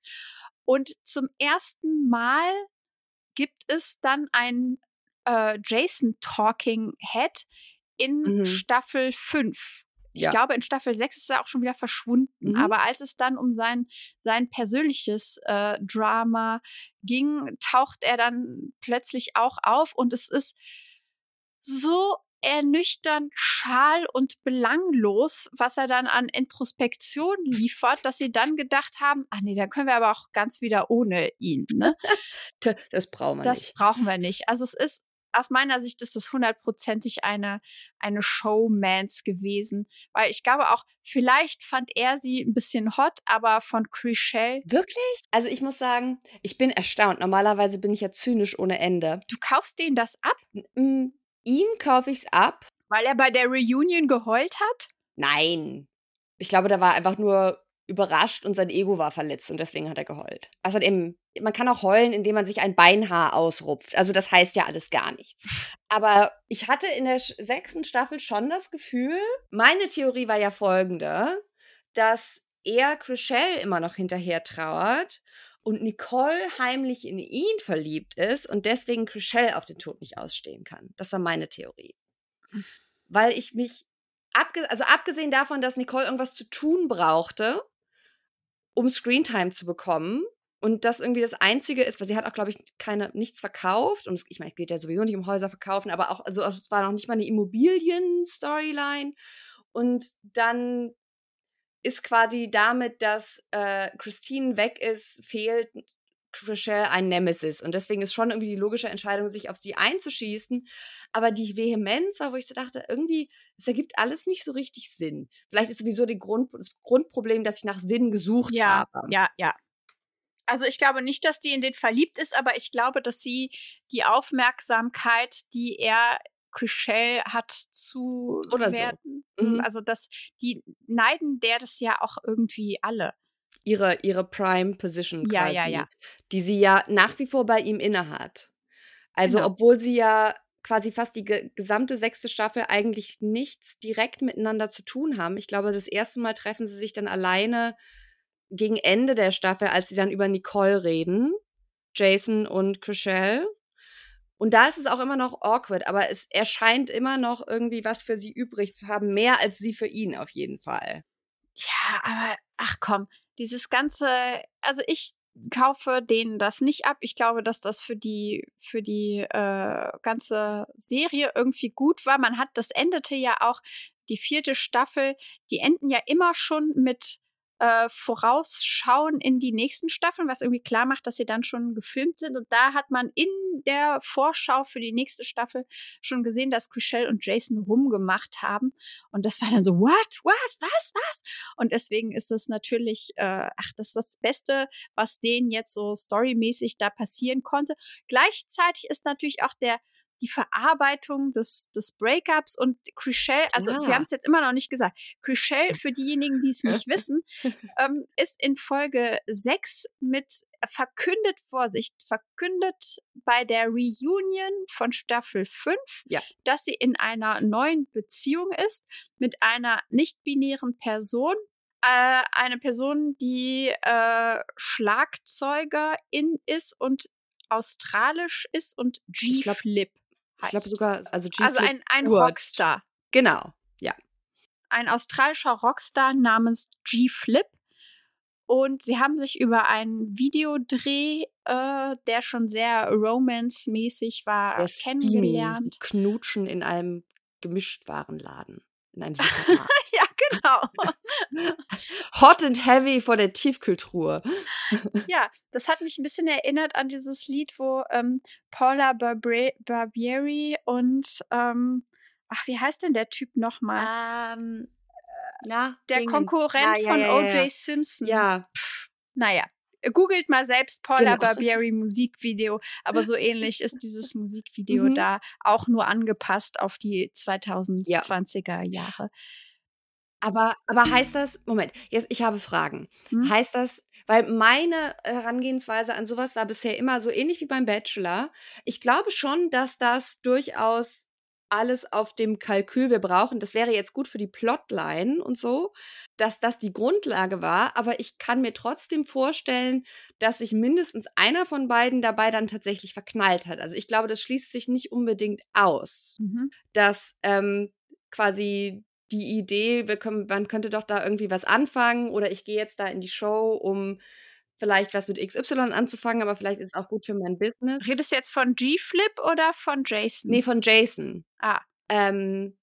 Und zum ersten Mal gibt es dann ein äh, Jason Talking Head in mhm. Staffel 5. Ich ja. glaube, in Staffel 6 ist er auch schon wieder verschwunden. Mhm. Aber als es dann um sein, sein persönliches äh, Drama ging, taucht er dann plötzlich auch auf und es ist so ernüchternd, schal und belanglos, was er dann an Introspektion liefert, dass sie dann gedacht haben, ach nee, dann können wir aber auch ganz wieder ohne ihn. Ne? das brauchen wir das nicht. Das brauchen wir nicht. Also es ist aus meiner Sicht ist das hundertprozentig eine, eine Showmance gewesen. Weil ich glaube auch, vielleicht fand er sie ein bisschen hot, aber von Chriselle. Wirklich? Also ich muss sagen, ich bin erstaunt. Normalerweise bin ich ja zynisch ohne Ende. Du kaufst denen das ab? Ihm kaufe ich es ab. Weil er bei der Reunion geheult hat? Nein. Ich glaube, der war einfach nur überrascht und sein Ego war verletzt und deswegen hat er geheult. Außerdem, man kann auch heulen, indem man sich ein Beinhaar ausrupft. Also das heißt ja alles gar nichts. Aber ich hatte in der sechsten Staffel schon das Gefühl, meine Theorie war ja folgende, dass er Chriselle immer noch hinterher trauert und Nicole heimlich in ihn verliebt ist und deswegen Chriselle auf den Tod nicht ausstehen kann. Das war meine Theorie. Weil ich mich, abge also abgesehen davon, dass Nicole irgendwas zu tun brauchte, um Screentime zu bekommen, und das irgendwie das Einzige ist, weil sie hat auch, glaube ich, keine, nichts verkauft. Und es, ich meine, es geht ja sowieso nicht um Häuser verkaufen, aber auch, also es war noch nicht mal eine Immobilien-Storyline. Und dann ist quasi damit, dass äh, Christine weg ist, fehlt Chriselle ein Nemesis. Und deswegen ist schon irgendwie die logische Entscheidung, sich auf sie einzuschießen. Aber die Vehemenz war, wo ich so dachte, irgendwie, es ergibt alles nicht so richtig Sinn. Vielleicht ist sowieso Grund, das Grundproblem, dass ich nach Sinn gesucht ja, habe. Ja, ja. Also ich glaube nicht, dass die in den verliebt ist, aber ich glaube, dass sie die Aufmerksamkeit, die er Chriselle hat zu Oder werden. So. Mhm. Also das, die neiden der das ja auch irgendwie alle. Ihre, ihre Prime Position ja, quasi, ja, ja. die sie ja nach wie vor bei ihm innehat. Also genau. obwohl sie ja quasi fast die ge gesamte sechste Staffel eigentlich nichts direkt miteinander zu tun haben. Ich glaube, das erste Mal treffen sie sich dann alleine gegen Ende der Staffel, als sie dann über Nicole reden, Jason und Chriselle. Und da ist es auch immer noch awkward, aber es erscheint immer noch irgendwie was für sie übrig zu haben, mehr als sie für ihn auf jeden Fall. Ja, aber ach komm, dieses ganze, also ich kaufe denen das nicht ab. Ich glaube, dass das für die für die äh, ganze Serie irgendwie gut war. Man hat, das endete ja auch die vierte Staffel. Die enden ja immer schon mit äh, vorausschauen in die nächsten Staffeln, was irgendwie klar macht, dass sie dann schon gefilmt sind. Und da hat man in der Vorschau für die nächste Staffel schon gesehen, dass Chriselle und Jason rumgemacht haben. Und das war dann so, what, was, was, was? Und deswegen ist es natürlich, äh, ach, das ist das Beste, was denen jetzt so storymäßig da passieren konnte. Gleichzeitig ist natürlich auch der die Verarbeitung des, des Breakups und Chriselle, also ja. wir haben es jetzt immer noch nicht gesagt, Chriselle, für diejenigen, die es nicht wissen, ähm, ist in Folge 6 mit verkündet, Vorsicht, verkündet bei der Reunion von Staffel 5, ja. dass sie in einer neuen Beziehung ist mit einer nicht-binären Person, äh, eine Person, die äh, Schlagzeugerin ist und australisch ist und G-Flip. Ich glaube sogar, also G Also ein, ein Rockstar. Genau, ja. ein australischer Rockstar namens G Flip. Und sie haben sich über einen Videodreh, äh, der schon sehr romance-mäßig war, sehr kennengelernt. Steamy, knutschen in einem Gemischtwarenladen, in einem Supermarkt. ja, genau. Hot and heavy vor der Tiefkühltruhe. ja, das hat mich ein bisschen erinnert an dieses Lied, wo ähm, Paula Barbieri, Barbieri und ähm, ach, wie heißt denn der Typ nochmal? Ähm, na, der. Konkurrent ja, von ja, ja. O.J. Simpson. Ja, Naja, googelt mal selbst Paula Genau. Barbieri Musikvideo, aber so ähnlich ist dieses Musikvideo Mhm. da auch nur angepasst auf die 2020er Jahre. Aber, aber heißt das, Moment, jetzt, ich habe Fragen. Hm? Heißt das, weil meine Herangehensweise an sowas war bisher immer so ähnlich wie beim Bachelor. Ich glaube schon, dass das durchaus alles auf dem Kalkül wir brauchen, das wäre jetzt gut für die Plotline und so, dass das die Grundlage war, aber ich kann mir trotzdem vorstellen, dass sich mindestens einer von beiden dabei dann tatsächlich verknallt hat. Also ich glaube, das schließt sich nicht unbedingt aus, Mhm. dass ähm, quasi die Idee, wir können, man könnte doch da irgendwie was anfangen oder ich gehe jetzt da in die Show, um vielleicht was mit XY anzufangen, aber vielleicht ist es auch gut für mein Business. Redest du jetzt von G-Flip oder von Jason? Nee, von Jason. Ah. Ähm,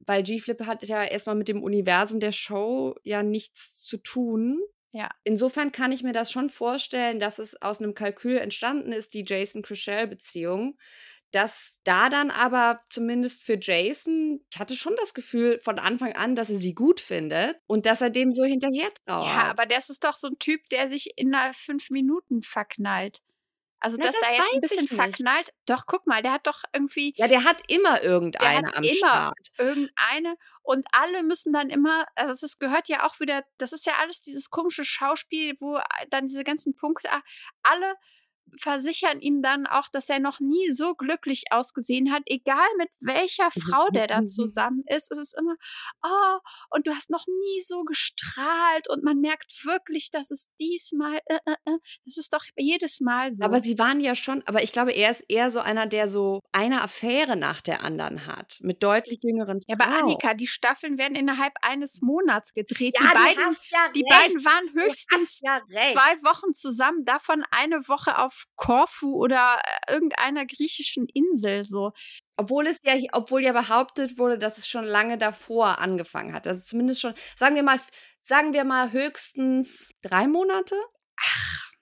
weil G-Flip hat ja erstmal mit dem Universum der Show ja nichts zu tun. Ja. Insofern kann ich mir das schon vorstellen, dass es aus einem Kalkül entstanden ist, die Jason-Chriselle-Beziehung. Dass da dann aber zumindest für Jason, ich hatte schon das Gefühl von Anfang an, dass er sie gut findet und dass er dem so hinterher trauert. Ja, aber das ist doch so ein Typ, der sich in fünf Minuten verknallt. Also, Na, dass das da jetzt ein bisschen verknallt. Doch, guck mal, der hat doch irgendwie ja, der hat immer irgendeine hat am immer Start. irgendeine und alle müssen dann immer, also es gehört ja auch wieder, das ist ja alles dieses komische Schauspiel, wo dann diese ganzen Punkte, ah, alle versichern ihm dann auch, dass er noch nie so glücklich ausgesehen hat, egal mit welcher Frau der da zusammen ist. Es ist immer, oh, und du hast noch nie so gestrahlt und man merkt wirklich, dass es diesmal, äh, äh, äh, das ist doch jedes Mal so. Aber sie waren ja schon, aber ich glaube, er ist eher so einer, der so eine Affäre nach der anderen hat. Mit deutlich jüngeren ja, Frauen. aber Annika, die Staffeln werden innerhalb eines Monats gedreht. ja, die beiden ja die beiden waren höchstens ja zwei Wochen zusammen, davon eine Woche auf Korfu oder äh, irgendeiner griechischen Insel so. Obwohl es ja, obwohl ja behauptet wurde, dass es schon lange davor angefangen hat. Also zumindest schon, sagen wir mal, sagen wir mal höchstens drei Monate. Ach,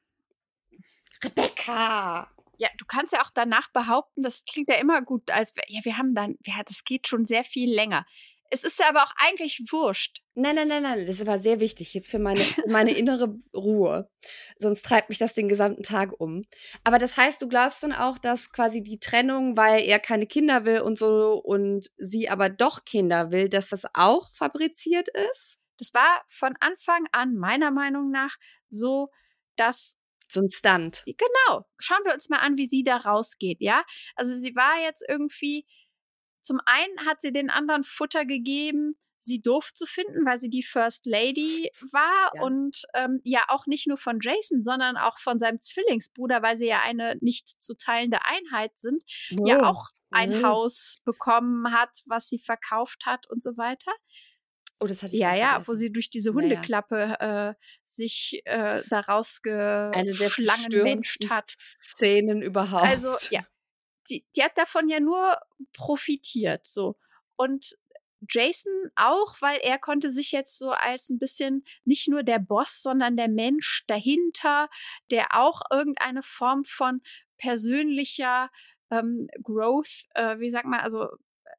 Rebecca. Ja, du kannst ja auch danach behaupten, das klingt ja immer gut, als ja, wir haben dann, ja, das geht schon sehr viel länger. Es ist ja aber auch eigentlich wurscht. Nein, nein, nein, nein, das war sehr wichtig jetzt für meine, für meine innere Ruhe. Sonst treibt mich das den gesamten Tag um. Aber das heißt, du glaubst dann auch, dass quasi die Trennung, weil er keine Kinder will und so und sie aber doch Kinder will, dass das auch fabriziert ist? Das war von Anfang an meiner Meinung nach so, dass So ein Stunt. Genau. Schauen wir uns mal an, wie sie da rausgeht, ja? Also sie war jetzt irgendwie, zum einen hat sie den anderen Futter gegeben, sie doof zu finden, weil sie die First Lady war Ja. und ähm, ja auch nicht nur von Jason, sondern auch von seinem Zwillingsbruder, weil sie ja eine nicht zu teilende Einheit sind, ja auch ein Mhm. Haus bekommen hat, was sie verkauft hat und so weiter. Oh, das hatte ich Ja, ja, vergessen. wo sie durch diese. Hundeklappe äh, sich äh, da Eine der rausgeschlangenmenscht hat. Szenen überhaupt. Also, ja, die, die hat davon ja nur profitiert, so. Und Jason auch, weil er konnte sich jetzt so als ein bisschen nicht nur der Boss, sondern der Mensch dahinter, der auch irgendeine Form von persönlicher ähm, Growth, äh, wie sagt man, also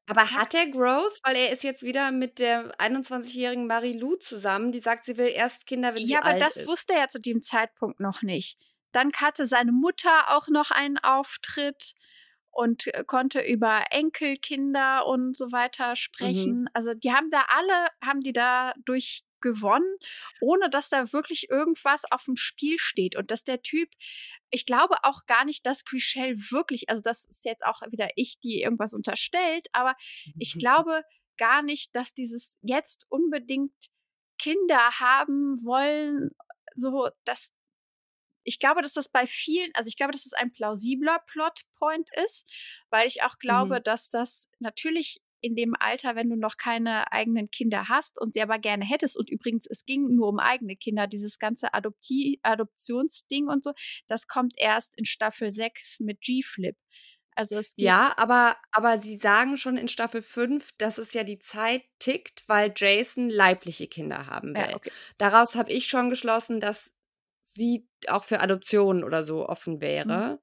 Aber hat er Growth? Weil er ist jetzt wieder mit der 21-jährigen Marie-Lou zusammen, die sagt, sie will erst Kinder, wenn sie ja, aber alt das ist. wusste er zu dem Zeitpunkt noch nicht. Dann hatte seine Mutter auch noch einen Auftritt und äh, konnte über Enkelkinder und so weiter sprechen. Also die haben da alle, haben die dadurch gewonnen, ohne dass da wirklich irgendwas auf dem Spiel steht. Und dass der Typ, ich glaube auch gar nicht, dass Chriselle wirklich, also das ist jetzt auch wieder ich, die irgendwas unterstellt, aber ich glaube gar nicht, dass dieses jetzt unbedingt Kinder haben wollen, so dass ich glaube, dass das bei vielen, also ich glaube, dass es ein plausibler Plotpoint ist, weil ich auch glaube, Mhm. dass das natürlich in dem Alter, wenn du noch keine eigenen Kinder hast und sie aber gerne hättest. Und übrigens, es ging nur um eigene Kinder, dieses ganze Adopti Adoptionsding und so, das kommt erst in Staffel 6 mit G-Flip. Also es ja, aber, aber sie sagen schon in Staffel 5, dass es ja die Zeit tickt, weil Jason leibliche Kinder haben will. Ja, okay. Daraus habe ich schon geschlossen, dass sie auch für Adoptionen oder so offen wäre. Mhm.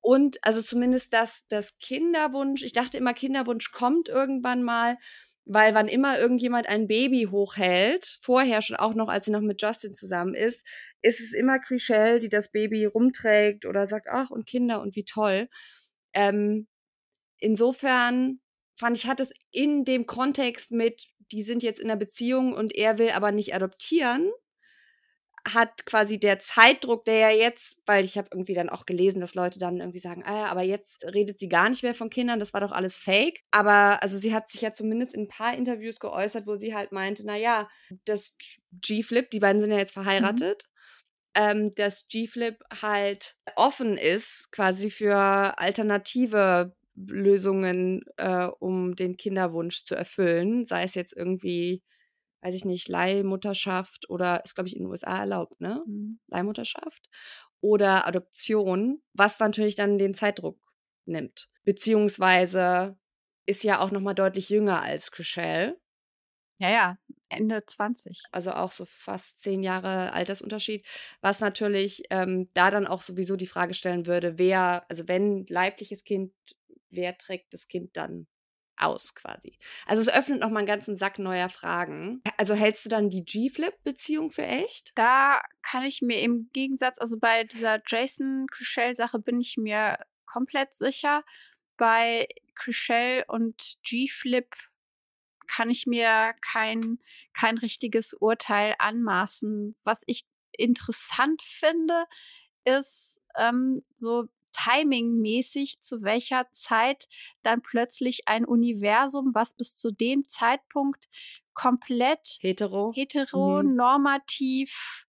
Und also zumindest, dass das Kinderwunsch, ich dachte immer, Kinderwunsch kommt irgendwann mal, weil wann immer irgendjemand ein Baby hochhält, vorher schon auch noch, als sie noch mit Justin zusammen ist, ist es immer Chriselle, die das Baby rumträgt oder sagt, ach, und Kinder und wie toll. Ähm, insofern fand ich, hat es in dem Kontext mit, die sind jetzt in einer Beziehung und er will aber nicht adoptieren, hat quasi der Zeitdruck, der ja jetzt, weil ich habe irgendwie dann auch gelesen, dass Leute dann irgendwie sagen, ah, aber jetzt redet sie gar nicht mehr von Kindern, das war doch alles Fake. Aber also sie hat sich ja zumindest in ein paar Interviews geäußert, wo sie halt meinte, na ja, das G-Flip, die beiden sind ja jetzt mhm. verheiratet. Mhm. Ähm, dass G-Flip halt offen ist, quasi für alternative Lösungen, äh, um den Kinderwunsch zu erfüllen. Sei es jetzt irgendwie weiß ich nicht, Leihmutterschaft oder ist, glaube ich, in den USA erlaubt, ne? Mhm. Leihmutterschaft oder Adoption, was natürlich dann den Zeitdruck nimmt. Beziehungsweise ist ja auch noch mal deutlich jünger als Chriselle. Ja, ja, Ende 20. Also auch so fast zehn Jahre Altersunterschied, was natürlich ähm, da dann auch sowieso die Frage stellen würde, wer, also wenn leibliches Kind, wer trägt das Kind dann aus quasi. Also es öffnet noch mal einen ganzen Sack neuer Fragen. Also hältst du dann die G-Flip-Beziehung für echt? Da kann ich mir im Gegensatz, also bei dieser Jason Chriselle-Sache bin ich mir komplett sicher. Bei Chriselle und G-Flip kann ich mir kein, kein richtiges Urteil anmaßen. Was ich interessant finde, ist ähm, so timingmäßig, zu welcher Zeit dann plötzlich ein Universum, was bis zu dem Zeitpunkt komplett hetero, mhm. heteronormativ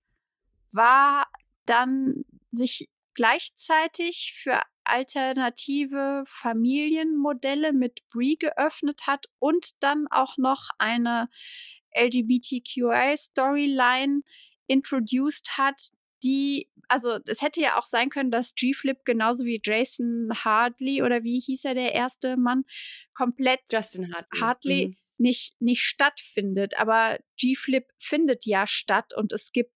mhm. war, dann sich gleichzeitig für alternative Familienmodelle mit Brie geöffnet hat und dann auch noch eine LGBTQI-Storyline introduced hat, die, also es hätte ja auch sein können, dass G-Flip genauso wie Jason Hartley oder wie hieß er der erste Mann komplett Justin Hartley, Hartley mhm. nicht, nicht stattfindet. Aber G-Flip findet ja statt und es gibt,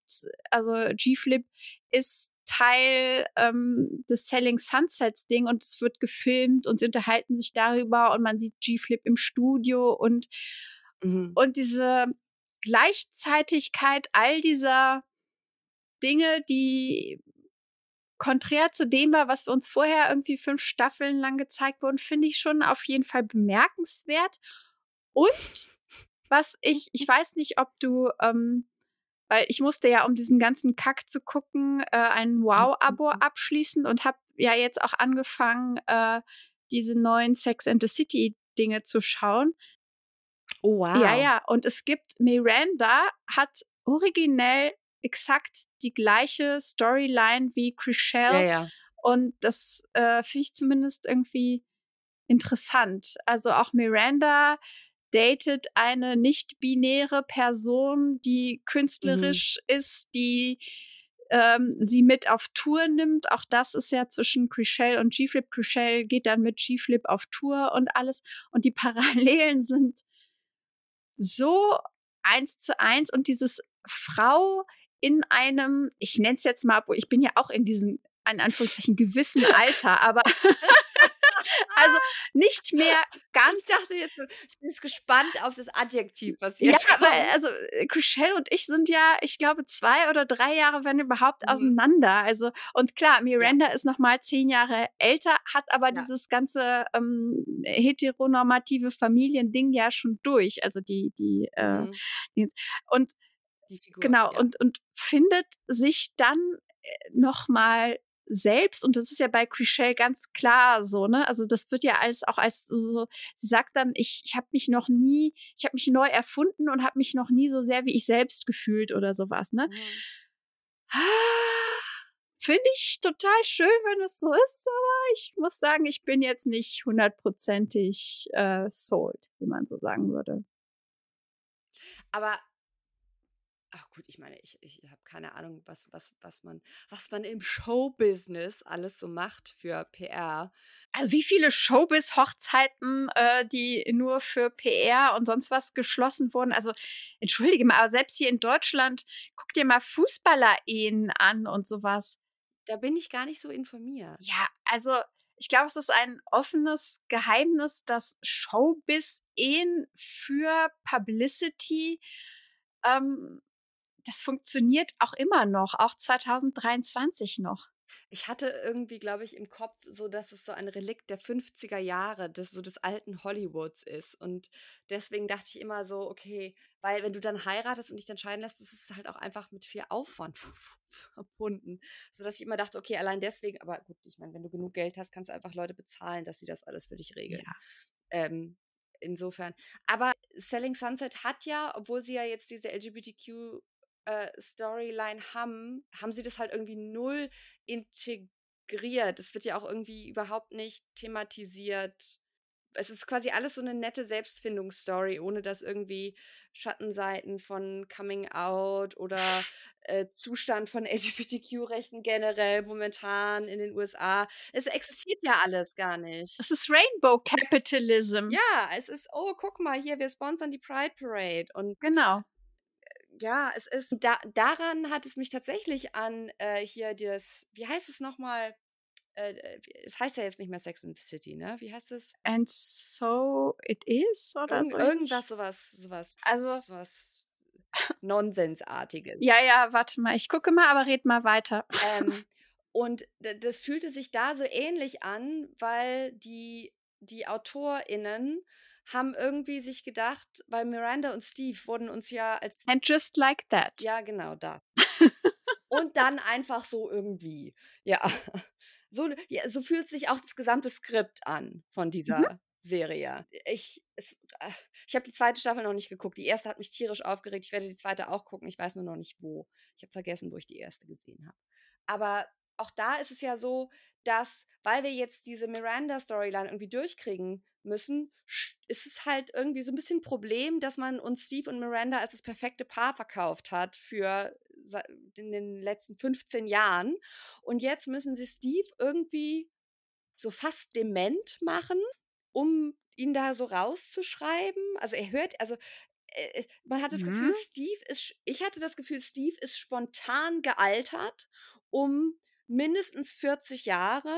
also G-Flip ist Teil ähm, des Selling Sunsets Ding und es wird gefilmt und sie unterhalten sich darüber und man sieht G-Flip im Studio und, mhm. und diese Gleichzeitigkeit all dieser Dinge, die konträr zu dem war, was wir uns vorher irgendwie fünf Staffeln lang gezeigt wurden, finde ich schon auf jeden Fall bemerkenswert. Und was ich, ich weiß nicht, ob du, ähm, weil ich musste ja, um diesen ganzen Kack zu gucken, äh, ein Wow-Abo mhm. abschließen und habe ja jetzt auch angefangen, äh, diese neuen Sex and the City Dinge zu schauen. Oh, wow. Ja, ja. Und es gibt, Miranda hat originell exakt die gleiche Storyline wie Chriselle. Ja, ja. Und das äh, finde ich zumindest irgendwie interessant. Also auch Miranda datet eine nicht-binäre Person, die mhm. künstlerisch mhm. ist, die ähm, sie mit auf Tour nimmt. Auch das ist ja zwischen Chriselle und G-Flip. Chriselle geht dann mit G-Flip auf Tour und alles. Und die Parallelen sind so eins zu eins. Und dieses Frau in einem, ich nenne es jetzt mal, wo ich bin ja auch in diesem, in Anführungszeichen, gewissen Alter, aber also nicht mehr ganz. Ich dachte jetzt, ich bin jetzt gespannt auf das Adjektiv, was jetzt Ja, aber also Chriselle und ich sind ja, ich glaube, zwei oder drei Jahre, wenn überhaupt, mhm. auseinander. Also, und klar, Miranda ja. ist noch mal zehn Jahre älter, hat aber ja. dieses ganze ähm, heteronormative Familiending ja schon durch. Also die, die, äh, mhm. äh, und die Figur. Genau, ja. und, und findet sich dann äh, nochmal selbst, und das ist ja bei Chriselle ganz klar so, ne? Also das wird ja alles auch als so, so sie sagt dann, ich, ich habe mich noch nie, ich habe mich neu erfunden und habe mich noch nie so sehr wie ich selbst gefühlt oder sowas, ne? Mhm. finde ich total schön, wenn es so ist, aber ich muss sagen, ich bin jetzt nicht hundertprozentig äh, sold, wie man so sagen würde. Aber ach gut, ich meine, ich, ich habe keine Ahnung, was, was, was, man, was man im Showbusiness alles so macht für PR. Also wie viele Showbiz-Hochzeiten, äh, die nur für PR und sonst was geschlossen wurden. Also entschuldige mal, aber selbst hier in Deutschland, guck dir mal Fußballer-Ehen an und sowas. Da bin ich gar nicht so informiert. Ja, also ich glaube, es ist ein offenes Geheimnis, dass Showbiz-Ehen für Publicity ähm, das funktioniert auch immer noch, auch 2023 noch. Ich hatte irgendwie, glaube ich, im Kopf so, dass es so ein Relikt der 50er Jahre, des so des alten Hollywoods ist. Und deswegen dachte ich immer so, okay, weil wenn du dann heiratest und dich dann scheiden lässt, ist es halt auch einfach mit viel Aufwand verbunden. Sodass ich immer dachte, okay, allein deswegen, aber gut, ich meine, wenn du genug Geld hast, kannst du einfach Leute bezahlen, dass sie das alles für dich regeln. Ja. Ähm, insofern. Aber Selling Sunset hat ja, obwohl sie ja jetzt diese LGBTQ äh, Storyline haben, haben sie das halt irgendwie null integriert. Es wird ja auch irgendwie überhaupt nicht thematisiert. Es ist quasi alles so eine nette Selbstfindungsstory, ohne dass irgendwie Schattenseiten von Coming Out oder äh, Zustand von LGBTQ-Rechten generell momentan in den USA. Es existiert ja alles gar nicht. Es ist Rainbow Capitalism. Ja, es ist, oh, guck mal hier, wir sponsern die Pride Parade. Und genau ja, es ist, da, daran hat es mich tatsächlich an äh, hier das, wie heißt es nochmal? Äh, äh es heißt ja jetzt nicht mehr Sex in the City, ne? Wie heißt es? And so it is oder Irgend, so? Irgendwas, sowas, sowas. Also. Sowas Nonsensartiges. ja, ja, warte mal, ich gucke mal, aber red mal weiter. Ähm, und das fühlte sich da so ähnlich an, weil die, die AutorInnen haben irgendwie sich gedacht, weil Miranda und Steve wurden uns ja als. And just like that. Ja, genau, da. und dann einfach so irgendwie. Ja. So, ja, so fühlt sich auch das gesamte Skript an von mhm. dieser mhm. Serie. Ich, äh, ich habe die zweite Staffel noch nicht geguckt. Die erste hat mich tierisch aufgeregt. Ich werde die zweite auch gucken. Ich weiß nur noch nicht wo. Ich habe vergessen, wo ich die erste gesehen habe. Aber auch da ist es ja so, dass, weil wir jetzt diese Miranda-Storyline irgendwie durchkriegen müssen, ist es halt irgendwie so ein bisschen ein Problem, dass man uns Steve und Miranda als das perfekte Paar verkauft hat für in den letzten 15 Jahren. Und jetzt müssen sie Steve irgendwie so fast dement machen, um ihn da so rauszuschreiben. Also er hört, also äh, man hat das mhm. Gefühl, Steve ist, ich hatte das Gefühl, Steve ist spontan gealtert um mindestens 40 Jahre.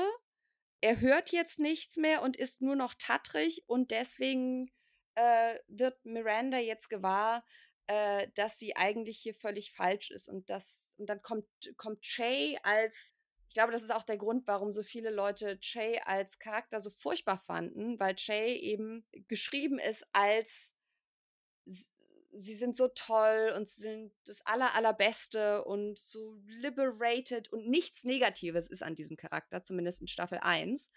Er hört jetzt nichts mehr und ist nur noch tattrig und deswegen äh, wird Miranda jetzt gewahr, äh, dass sie eigentlich hier völlig falsch ist und das und dann kommt kommt Shay als ich glaube, das ist auch der Grund, warum so viele Leute Shay als Charakter so furchtbar fanden, weil Shay eben geschrieben ist als sie sind so toll und sind das aller, allerbeste und so liberated und nichts Negatives ist an diesem Charakter, zumindest in Staffel 1.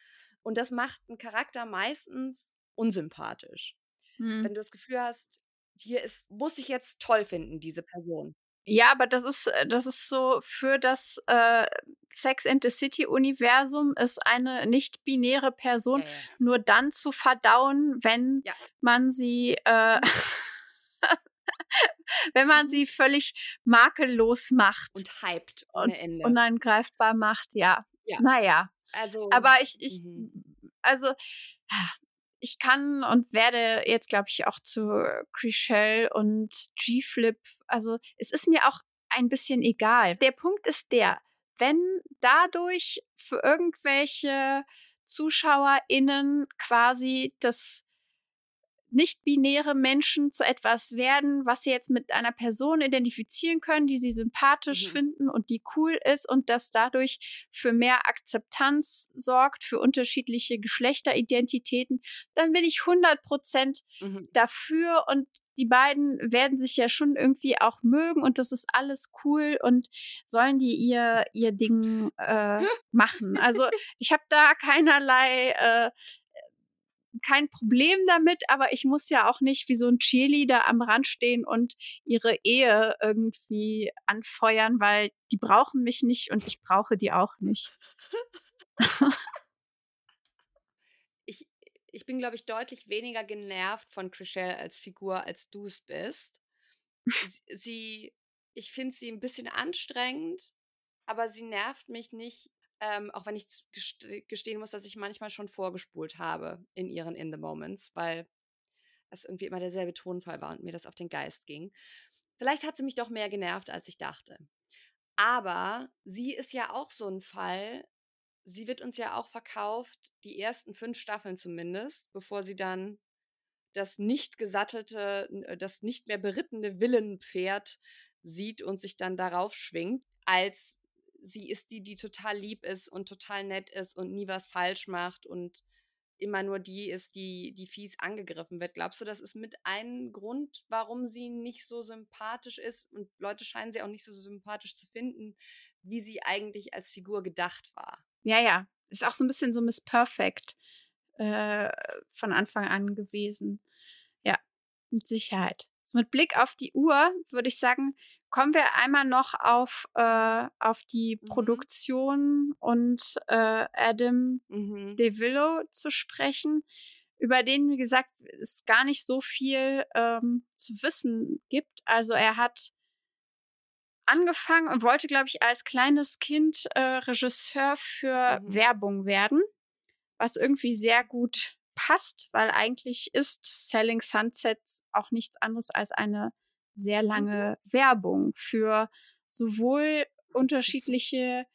Und das macht einen Charakter meistens unsympathisch. Hm. Wenn du das Gefühl hast, hier ist, muss ich jetzt toll finden, diese Person. Ja, aber das ist, äh, das ist so für das äh, Sex and the City Universum ist eine nicht-binäre Person ja, ja. nur dann zu verdauen, wenn man sie äh, wenn man sie völlig makellos macht. Und hyped ohne Ende. Und unangreifbar macht, ja. ja. Naja. Also. Aber ich, ich, mhm. also, ich kann und werde jetzt, glaube ich, auch zu Chrishell und G-Flip. Also, es ist mir auch ein bisschen egal. Der Punkt ist der, wenn dadurch für irgendwelche ZuschauerInnen quasi das nicht-binäre Menschen zu etwas werden, was sie jetzt mit einer Person identifizieren können, die sie sympathisch mhm. finden und die cool ist und das dadurch für mehr Akzeptanz sorgt, für unterschiedliche Geschlechteridentitäten, dann bin ich 100 Prozent mhm. dafür und die beiden werden sich ja schon irgendwie auch mögen und das ist alles cool und sollen die ihr, ihr Ding äh, machen. Also ich habe da keinerlei äh, kein Problem damit, aber ich muss ja auch nicht wie so ein Cheerleader am Rand stehen und ihre Ehe irgendwie anfeuern, weil die brauchen mich nicht und ich brauche die auch nicht. ich, ich bin, glaube ich, deutlich weniger genervt von Chriselle als Figur, als du es bist. sie, ich finde sie ein bisschen anstrengend, aber sie nervt mich nicht ähm, auch wenn ich gestehen muss, dass ich manchmal schon vorgespult habe in ihren In the Moments, weil es irgendwie immer derselbe Tonfall war und mir das auf den Geist ging. Vielleicht hat sie mich doch mehr genervt, als ich dachte. Aber sie ist ja auch so ein Fall. Sie wird uns ja auch verkauft, die ersten fünf Staffeln zumindest, bevor sie dann das nicht gesattelte, äh, das nicht mehr berittene Villenpferd sieht und sich dann darauf schwingt, als sie ist die, die total lieb ist und total nett ist und nie was falsch macht und immer nur die ist, die, die fies angegriffen wird. Glaubst du, das ist mit einem Grund, warum sie nicht so sympathisch ist und Leute scheinen sie auch nicht so sympathisch zu finden, wie sie eigentlich als Figur gedacht war? Ja, ja. Ist auch so ein bisschen so Miss Perfect äh, von Anfang an gewesen. Ja, mit Sicherheit. So mit Blick auf die Uhr würde ich sagen, Kommen wir einmal noch auf, äh, auf die mhm. Produktion und äh, Adam mhm. DeVillo zu sprechen, über den, wie gesagt, es gar nicht so viel ähm, zu wissen gibt. Also er hat angefangen und wollte, glaube ich, als kleines Kind äh, Regisseur für mhm. Werbung werden, was irgendwie sehr gut passt, weil eigentlich ist Selling Sunsets auch nichts anderes als eine sehr mhm. lange Werbung für sowohl unterschiedliche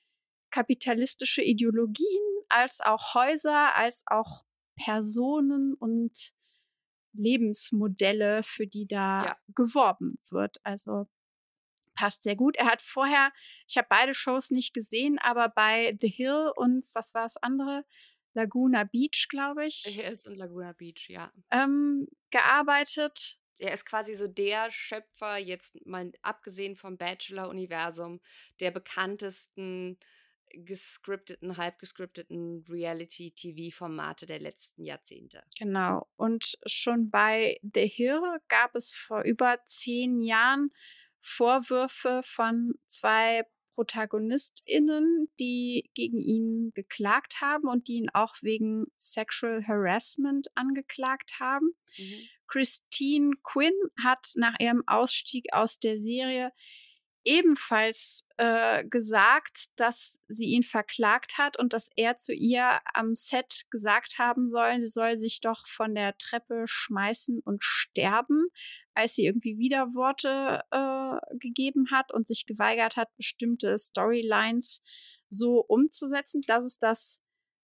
kapitalistische Ideologien als auch Häuser, als auch Personen und Lebensmodelle, für die da ja. geworben wird. Also passt sehr gut. Er hat vorher, ich habe beide Shows nicht gesehen, aber bei The Hill und was war das andere? Laguna Beach, glaube ich. The Hills und Laguna Beach, ja. Ähm, gearbeitet er ist quasi so der Schöpfer, jetzt mal abgesehen vom Bachelor-Universum, der bekanntesten gescripteten, halb gescripteten Reality-TV-Formate der letzten Jahrzehnte. Genau. Und schon bei The Hill gab es vor über zehn Jahren Vorwürfe von zwei ProtagonistInnen, die gegen ihn geklagt haben und die ihn auch wegen Sexual Harassment angeklagt haben. Mhm. Christine Quinn hat nach ihrem Ausstieg aus der Serie ebenfalls äh, gesagt, dass sie ihn verklagt hat und dass er zu ihr am Set gesagt haben soll, sie soll sich doch von der Treppe schmeißen und sterben, als sie irgendwie Widerworte äh, gegeben hat und sich geweigert hat, bestimmte Storylines so umzusetzen. Das ist das,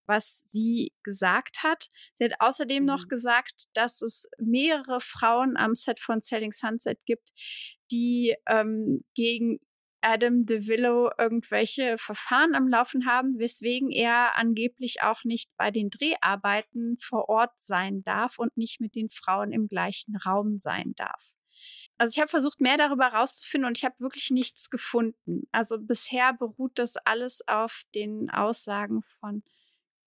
was sie gesagt hat. Sie hat außerdem mhm. noch gesagt, dass es mehrere Frauen am Set von Selling Sunset gibt, die ähm, gegen Adam DeVillo irgendwelche Verfahren am Laufen haben, weswegen er angeblich auch nicht bei den Dreharbeiten vor Ort sein darf und nicht mit den Frauen im gleichen Raum sein darf. Also ich habe versucht, mehr darüber rauszufinden und ich habe wirklich nichts gefunden. Also bisher beruht das alles auf den Aussagen von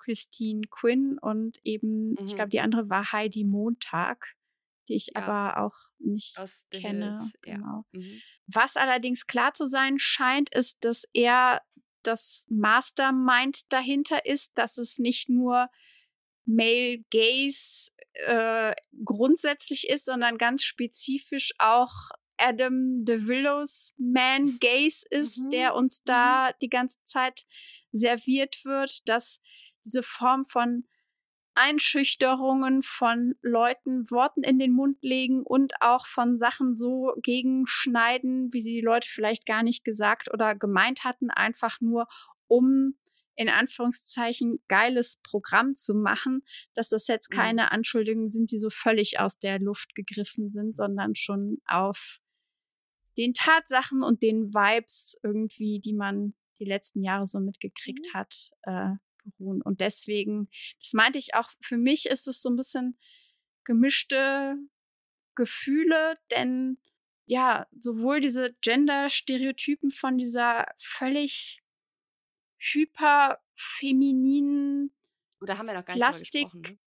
Christine Quinn und eben, mhm. ich glaube, die andere war Heidi Montag, die ich ja. aber auch nicht Aus kenne. Hills, genau. Ja. Mhm. Was allerdings klar zu sein scheint, ist, dass er das Mastermind dahinter ist, dass es nicht nur Male Gaze äh, grundsätzlich ist, sondern ganz spezifisch auch Adam DeVillos Man Gaze ist, mhm. der uns da mhm. die ganze Zeit serviert wird, dass diese Form von Einschüchterungen von Leuten Worten in den Mund legen und auch von Sachen so gegenschneiden, wie sie die Leute vielleicht gar nicht gesagt oder gemeint hatten, einfach nur um in Anführungszeichen geiles Programm zu machen, dass das jetzt mhm. keine Anschuldigungen sind, die so völlig aus der Luft gegriffen sind, sondern schon auf den Tatsachen und den Vibes irgendwie, die man die letzten Jahre so mitgekriegt mhm. hat, äh, beruhen. Und deswegen, das meinte ich auch, für mich ist es so ein bisschen gemischte Gefühle, denn ja, sowohl diese Gender-Stereotypen von dieser völlig hyperfemininen Oder haben wir noch gar nicht Plastik, ne?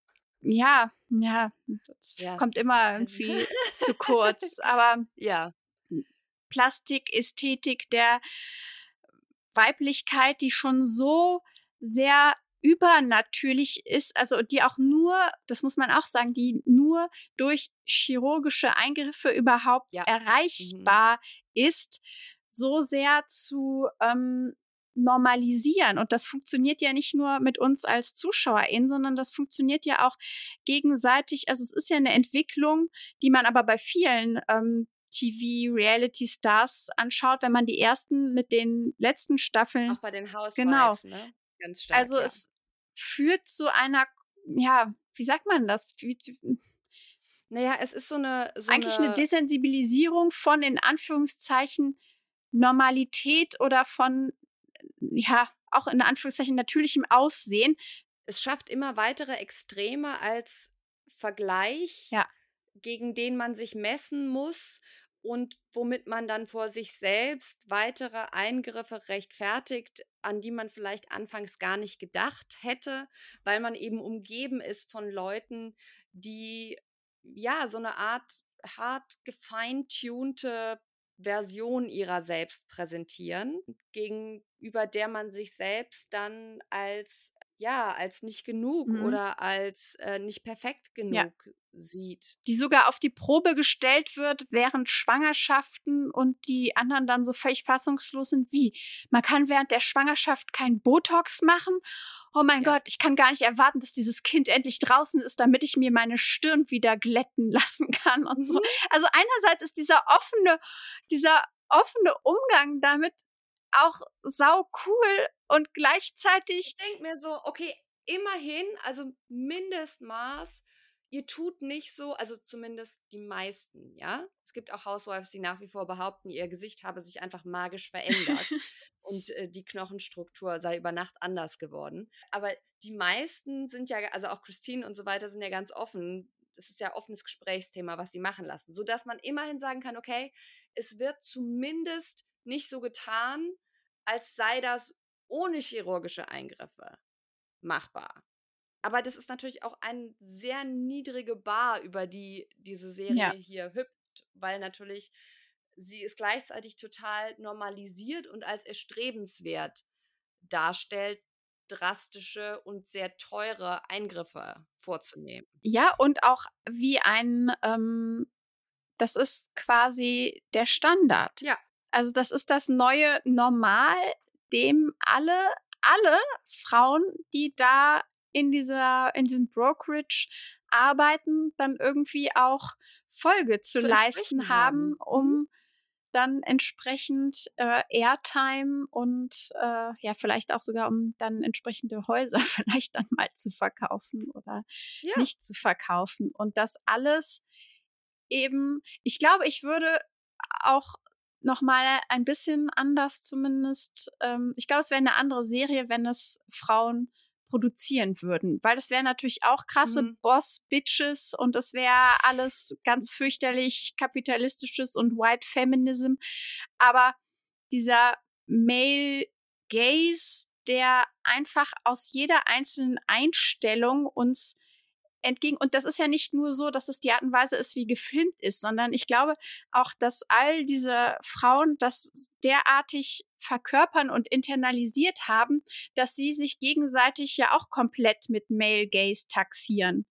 ja, ja, es ja. kommt immer irgendwie zu kurz. Aber ja. Plastik, Ästhetik der Weiblichkeit, die schon so sehr übernatürlich ist, also die auch nur, das muss man auch sagen, die nur durch chirurgische Eingriffe überhaupt ja. Mhm. erreichbar mhm. ist, so sehr zu ähm, normalisieren. Und das funktioniert ja nicht nur mit uns als ZuschauerInnen, sondern das funktioniert ja auch gegenseitig. Also es ist ja eine Entwicklung, die man aber bei vielen ähm, TV-Reality-Stars anschaut, wenn man die ersten mit den letzten Staffeln. Auch bei den Housewives, genau. ne? Ganz stark. Also ja. es führt zu einer, ja, wie sagt man das? Wie, naja, es ist so eine. So eigentlich eine, eine Desensibilisierung von in Anführungszeichen Normalität oder von, ja, auch in Anführungszeichen natürlichem Aussehen. Es schafft immer weitere Extreme als Vergleich, ja. gegen den man sich messen muss und womit man dann vor sich selbst weitere Eingriffe rechtfertigt, an die man vielleicht anfangs gar nicht gedacht hätte, weil man eben umgeben ist von Leuten, die ja so eine Art hart gefeintunte Version ihrer selbst präsentieren, gegenüber der man sich selbst dann als ja, als nicht genug mhm. oder als äh, nicht perfekt genug ja. sieht. Die sogar auf die Probe gestellt wird während Schwangerschaften und die anderen dann so völlig fassungslos sind wie. Man kann während der Schwangerschaft kein Botox machen. Oh mein ja. Gott, ich kann gar nicht erwarten, dass dieses Kind endlich draußen ist, damit ich mir meine Stirn wieder glätten lassen kann und mhm. so. Also einerseits ist dieser offene, dieser offene Umgang damit auch sau cool und gleichzeitig. Ich denke mir so, okay, immerhin, also Mindestmaß, ihr tut nicht so, also zumindest die meisten, ja. Es gibt auch Housewives, die nach wie vor behaupten, ihr Gesicht habe sich einfach magisch verändert und äh, die Knochenstruktur sei über Nacht anders geworden. Aber die meisten sind ja, also auch Christine und so weiter, sind ja ganz offen. Es ist ja offenes Gesprächsthema, was sie machen lassen, sodass man immerhin sagen kann, okay, es wird zumindest nicht so getan, als sei das ohne chirurgische Eingriffe machbar. Aber das ist natürlich auch eine sehr niedrige Bar, über die diese Serie ja. hier hüpft, weil natürlich sie ist gleichzeitig total normalisiert und als erstrebenswert darstellt, drastische und sehr teure Eingriffe vorzunehmen. Ja, und auch wie ein, ähm, das ist quasi der Standard. Ja. Also das ist das neue Normal, dem alle, alle Frauen, die da in dieser, in diesem Brokerage arbeiten, dann irgendwie auch Folge zu, zu leisten haben, um mhm. dann entsprechend äh, Airtime und äh, ja, vielleicht auch sogar, um dann entsprechende Häuser vielleicht dann mal zu verkaufen oder ja. nicht zu verkaufen. Und das alles eben, ich glaube, ich würde auch noch mal ein bisschen anders zumindest. Ähm, ich glaube, es wäre eine andere Serie, wenn es Frauen produzieren würden, weil das wäre natürlich auch krasse mhm. Boss-Bitches und das wäre alles ganz fürchterlich kapitalistisches und White Feminism. Aber dieser Male Gaze, der einfach aus jeder einzelnen Einstellung uns entgegen. Und das ist ja nicht nur so, dass es die Art und Weise ist, wie gefilmt ist, sondern ich glaube auch, dass all diese Frauen das derartig verkörpern und internalisiert haben, dass sie sich gegenseitig ja auch komplett mit Male Gaze taxieren.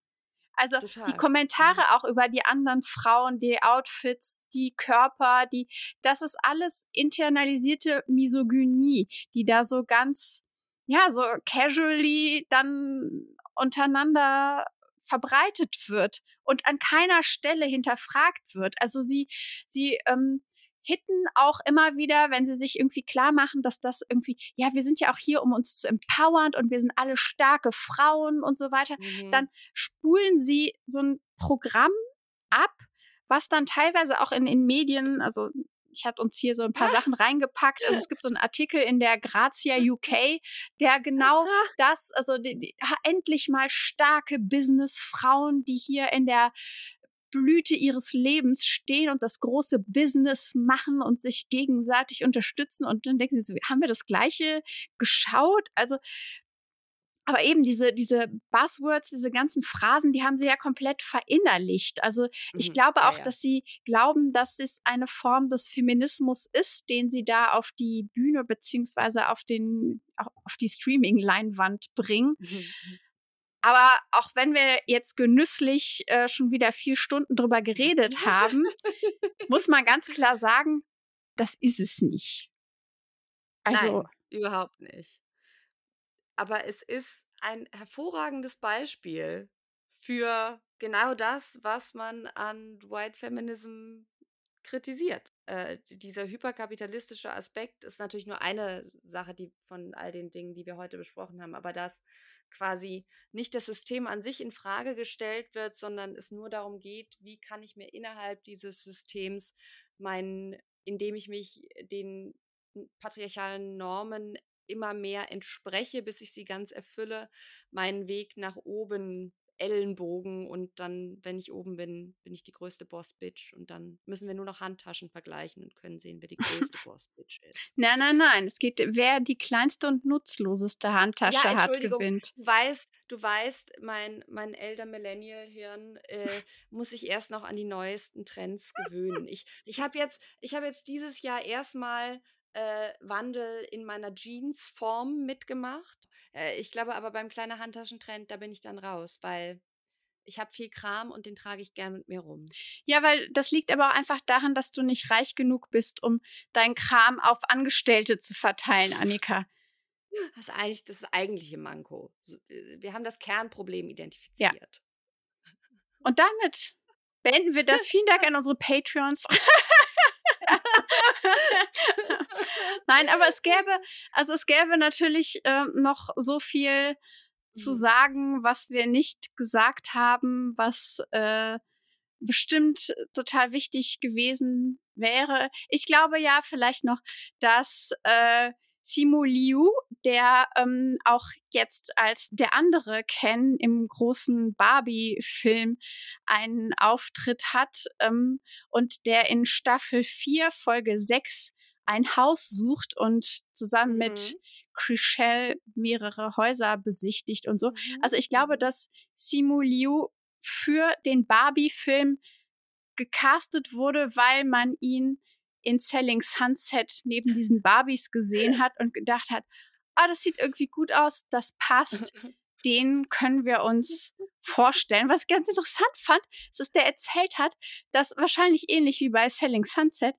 Also Total. die Kommentare mhm. auch über die anderen Frauen, die Outfits, die Körper, die, das ist alles internalisierte Misogynie, die da so ganz, ja, so casually dann untereinander verbreitet wird und an keiner Stelle hinterfragt wird. Also sie, sie ähm, hitten auch immer wieder, wenn sie sich irgendwie klar machen, dass das irgendwie, ja, wir sind ja auch hier, um uns zu empowern und wir sind alle starke Frauen und so weiter, mhm. dann spulen sie so ein Programm ab, was dann teilweise auch in den Medien, also ich habe uns hier so ein paar Sachen reingepackt. Also es gibt so einen Artikel in der Grazia UK, der genau das, also die, die, endlich mal starke Businessfrauen, die hier in der Blüte ihres Lebens stehen und das große Business machen und sich gegenseitig unterstützen. Und dann denken sie so, haben wir das Gleiche geschaut? Also aber eben diese, diese Buzzwords, diese ganzen Phrasen, die haben sie ja komplett verinnerlicht. Also ich mhm. glaube auch, ja, ja. dass sie glauben, dass es eine Form des Feminismus ist, den sie da auf die Bühne beziehungsweise auf den auf die Streaming-Leinwand bringen. Mhm. mhm. Aber auch wenn wir jetzt genüsslich äh, schon wieder vier Stunden drüber geredet haben, muss man ganz klar sagen, das ist es nicht. Also, Nein, überhaupt nicht. Aber es ist ein hervorragendes Beispiel für genau das, was man an White Feminism kritisiert. Äh, dieser hyperkapitalistische Aspekt ist natürlich nur eine Sache, die von all den Dingen, die wir heute besprochen haben, aber dass quasi nicht das System an sich in Frage gestellt wird, sondern es nur darum geht, wie kann ich mir innerhalb dieses Systems meinen, indem ich mich den patriarchalen Normen immer mehr entspreche, bis ich sie ganz erfülle, meinen Weg nach oben Ellenbogen und dann, wenn ich oben bin, bin ich die größte Boss-Bitch und dann müssen wir nur noch Handtaschen vergleichen und können sehen, wer die größte Boss-Bitch ist. Nein, nein, nein. Es geht, wer die kleinste und nutzloseste Handtasche ja, hat, gewinnt. Du weißt, du weißt, mein, mein älter Millennial-Hirn äh, muss sich erst noch an die neuesten Trends gewöhnen. Ich, ich habe jetzt, hab jetzt dieses Jahr erstmal äh, Wandel in meiner Jeans-Form mitgemacht. Äh, ich glaube aber beim kleinen Handtaschentrend, da bin ich dann raus, weil ich habe viel Kram und den trage ich gern mit mir rum. Ja, weil das liegt aber auch einfach daran, dass du nicht reich genug bist, um deinen Kram auf Angestellte zu verteilen, Annika. Das ist eigentlich das eigentliche Manko. Wir haben das Kernproblem identifiziert. Ja. Und damit beenden wir das. Vielen Dank an unsere Patreons. Nein, aber es gäbe, also es gäbe natürlich äh, noch so viel zu mhm. sagen, was wir nicht gesagt haben, was äh, bestimmt total wichtig gewesen wäre. Ich glaube ja vielleicht noch, dass äh, Simu Liu, der ähm, auch jetzt als der andere Ken im großen Barbie-Film einen Auftritt hat ähm, und der in Staffel 4, Folge 6 ein Haus sucht und zusammen mhm. mit Chriselle mehrere Häuser besichtigt und so. Mhm. Also ich glaube, mhm. dass Simu Liu für den Barbie-Film gecastet wurde, weil man ihn in Selling Sunset neben diesen Barbies gesehen hat und gedacht hat, ah, das sieht irgendwie gut aus, das passt, den können wir uns vorstellen. Was ich ganz interessant fand, ist, dass der erzählt hat, dass wahrscheinlich ähnlich wie bei Selling Sunset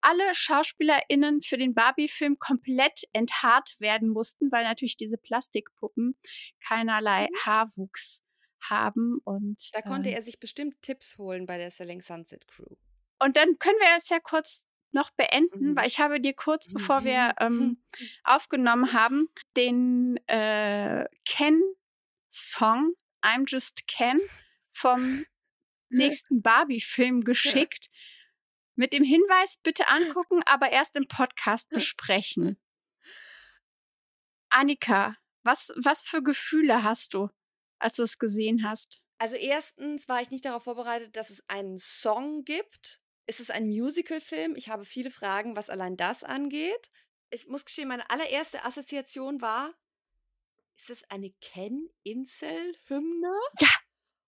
alle SchauspielerInnen für den Barbie-Film komplett enthaart werden mussten, weil natürlich diese Plastikpuppen keinerlei mhm. Haarwuchs haben. Und, da konnte ähm, er sich bestimmt Tipps holen bei der Selling Sunset Crew. Und dann können wir jetzt ja kurz noch beenden, mhm. weil ich habe dir kurz, bevor wir ähm, aufgenommen haben, den äh, Ken-Song I'm Just Ken vom nächsten Barbie-Film geschickt. Mit dem Hinweis, bitte angucken, aber erst im Podcast besprechen. Annika, was, was für Gefühle hast du, als du es gesehen hast? Also erstens war ich nicht darauf vorbereitet, dass es einen Song gibt, ist es ein Musical-Film? Ich habe viele Fragen, was allein das angeht. Ich muss gestehen, meine allererste Assoziation war, ist es eine Ken-Insel-Hymne? Ja.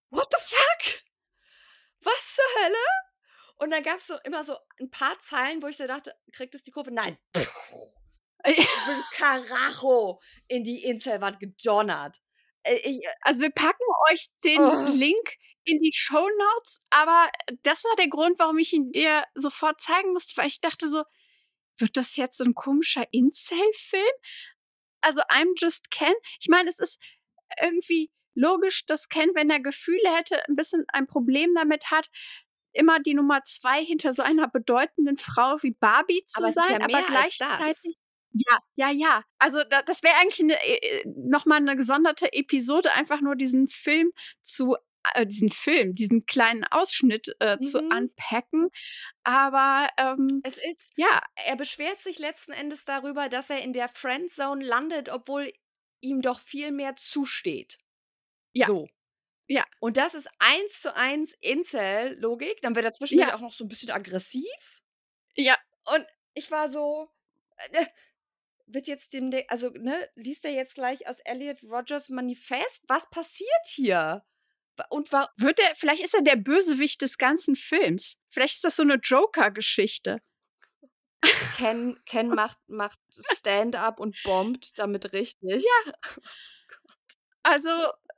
What the fuck? Was zur Hölle? Und dann gab es so immer so ein paar Zeilen, wo ich so dachte, kriegt es die Kurve? Nein. Ich bin Karacho in die Inselwand gedonnert. Äh, ich, äh also wir packen euch den oh. Link in die Show Notes, aber das war der Grund, warum ich ihn dir sofort zeigen musste, weil ich dachte so, wird das jetzt so ein komischer Incel-Film? Also I'm Just Ken. Ich meine, es ist irgendwie logisch, dass Ken, wenn er Gefühle hätte, ein bisschen ein Problem damit hat, immer die Nummer zwei hinter so einer bedeutenden Frau wie Barbie zu aber sein, ja aber gleichzeitig. Ja, ja, ja. Also da, das wäre eigentlich eine, äh, nochmal eine gesonderte Episode, einfach nur diesen Film zu äh, diesen Film, diesen kleinen Ausschnitt äh, mhm. zu unpacken. Aber ähm, es ist, ja, er beschwert sich letzten Endes darüber, dass er in der Friendzone landet, obwohl ihm doch viel mehr zusteht. Ja. So. Ja. Und das ist eins zu eins Incel-Logik. Dann wird er zwischendurch ja. auch noch so ein bisschen aggressiv. Ja. Und ich war so, äh, wird jetzt dem, also, ne, liest er jetzt gleich aus Elliot Rogers Manifest? Was passiert hier? Und war wird er, vielleicht ist er der Bösewicht des ganzen Films. Vielleicht ist das so eine Joker-Geschichte. Ken, Ken macht, macht Stand-up und bombt damit richtig. Ja. Also, äh,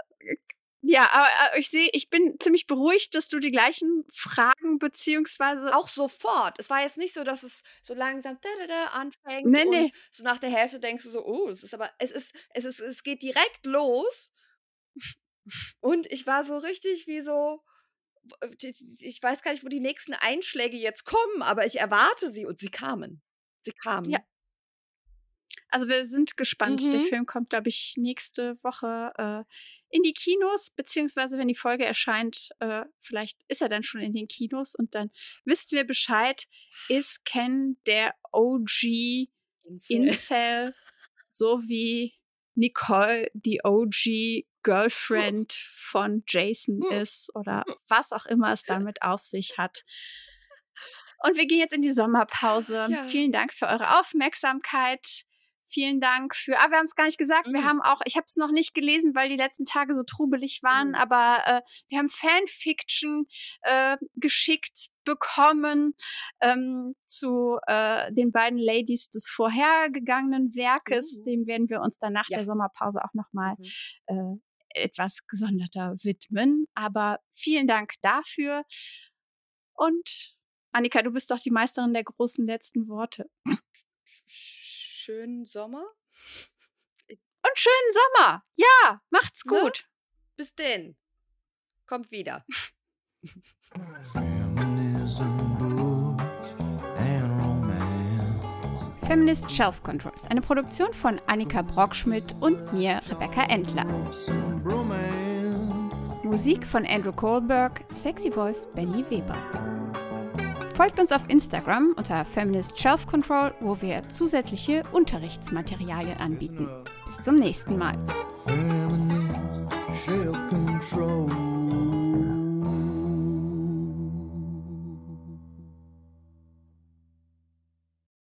ja, aber ich sehe, ich bin ziemlich beruhigt, dass du die gleichen Fragen beziehungsweise auch sofort. Es war jetzt nicht so, dass es so langsam da, da, da anfängt nee, und nee. so nach der Hälfte denkst du so, oh, es ist aber es ist es ist es geht direkt los. Und ich war so richtig wie so ich weiß gar nicht, wo die nächsten Einschläge jetzt kommen, aber ich erwarte sie und sie kamen. Sie kamen. Ja. Also wir sind gespannt. Mhm. Der Film kommt, glaube ich, nächste Woche äh, in die Kinos, beziehungsweise wenn die Folge erscheint, äh, vielleicht ist er dann schon in den Kinos und dann wissen wir Bescheid, ist Ken der OG Incel, Incel so wie Nicole die OG Girlfriend von Jason ist oder was auch immer es damit auf sich hat. Und wir gehen jetzt in die Sommerpause. Ja. Vielen Dank für eure Aufmerksamkeit. Vielen Dank für. Ah, wir haben es gar nicht gesagt. Mhm. Wir haben auch, ich habe es noch nicht gelesen, weil die letzten Tage so trubelig waren, mhm. aber äh, wir haben Fanfiction äh, geschickt bekommen ähm, zu äh, den beiden Ladies des vorhergegangenen Werkes. Mhm. Dem werden wir uns dann nach ja. der Sommerpause auch nochmal mhm. äh, etwas gesonderter widmen. Aber vielen Dank dafür. Und Annika, du bist doch die Meisterin der großen letzten Worte schönen Sommer. Und schönen Sommer. Ja, macht's ne? gut. Ne? Bis denn. Kommt wieder. Feminist Shelf Control ist eine Produktion von Annika Brockschmidt und mir, Rebecca Endler. Musik von Andrew Kohlberg, Sexy Voice Benny Weber. Folgt uns auf Instagram unter Feminist Shelf Control, wo wir zusätzliche Unterrichtsmaterialien anbieten. Bis zum nächsten Mal.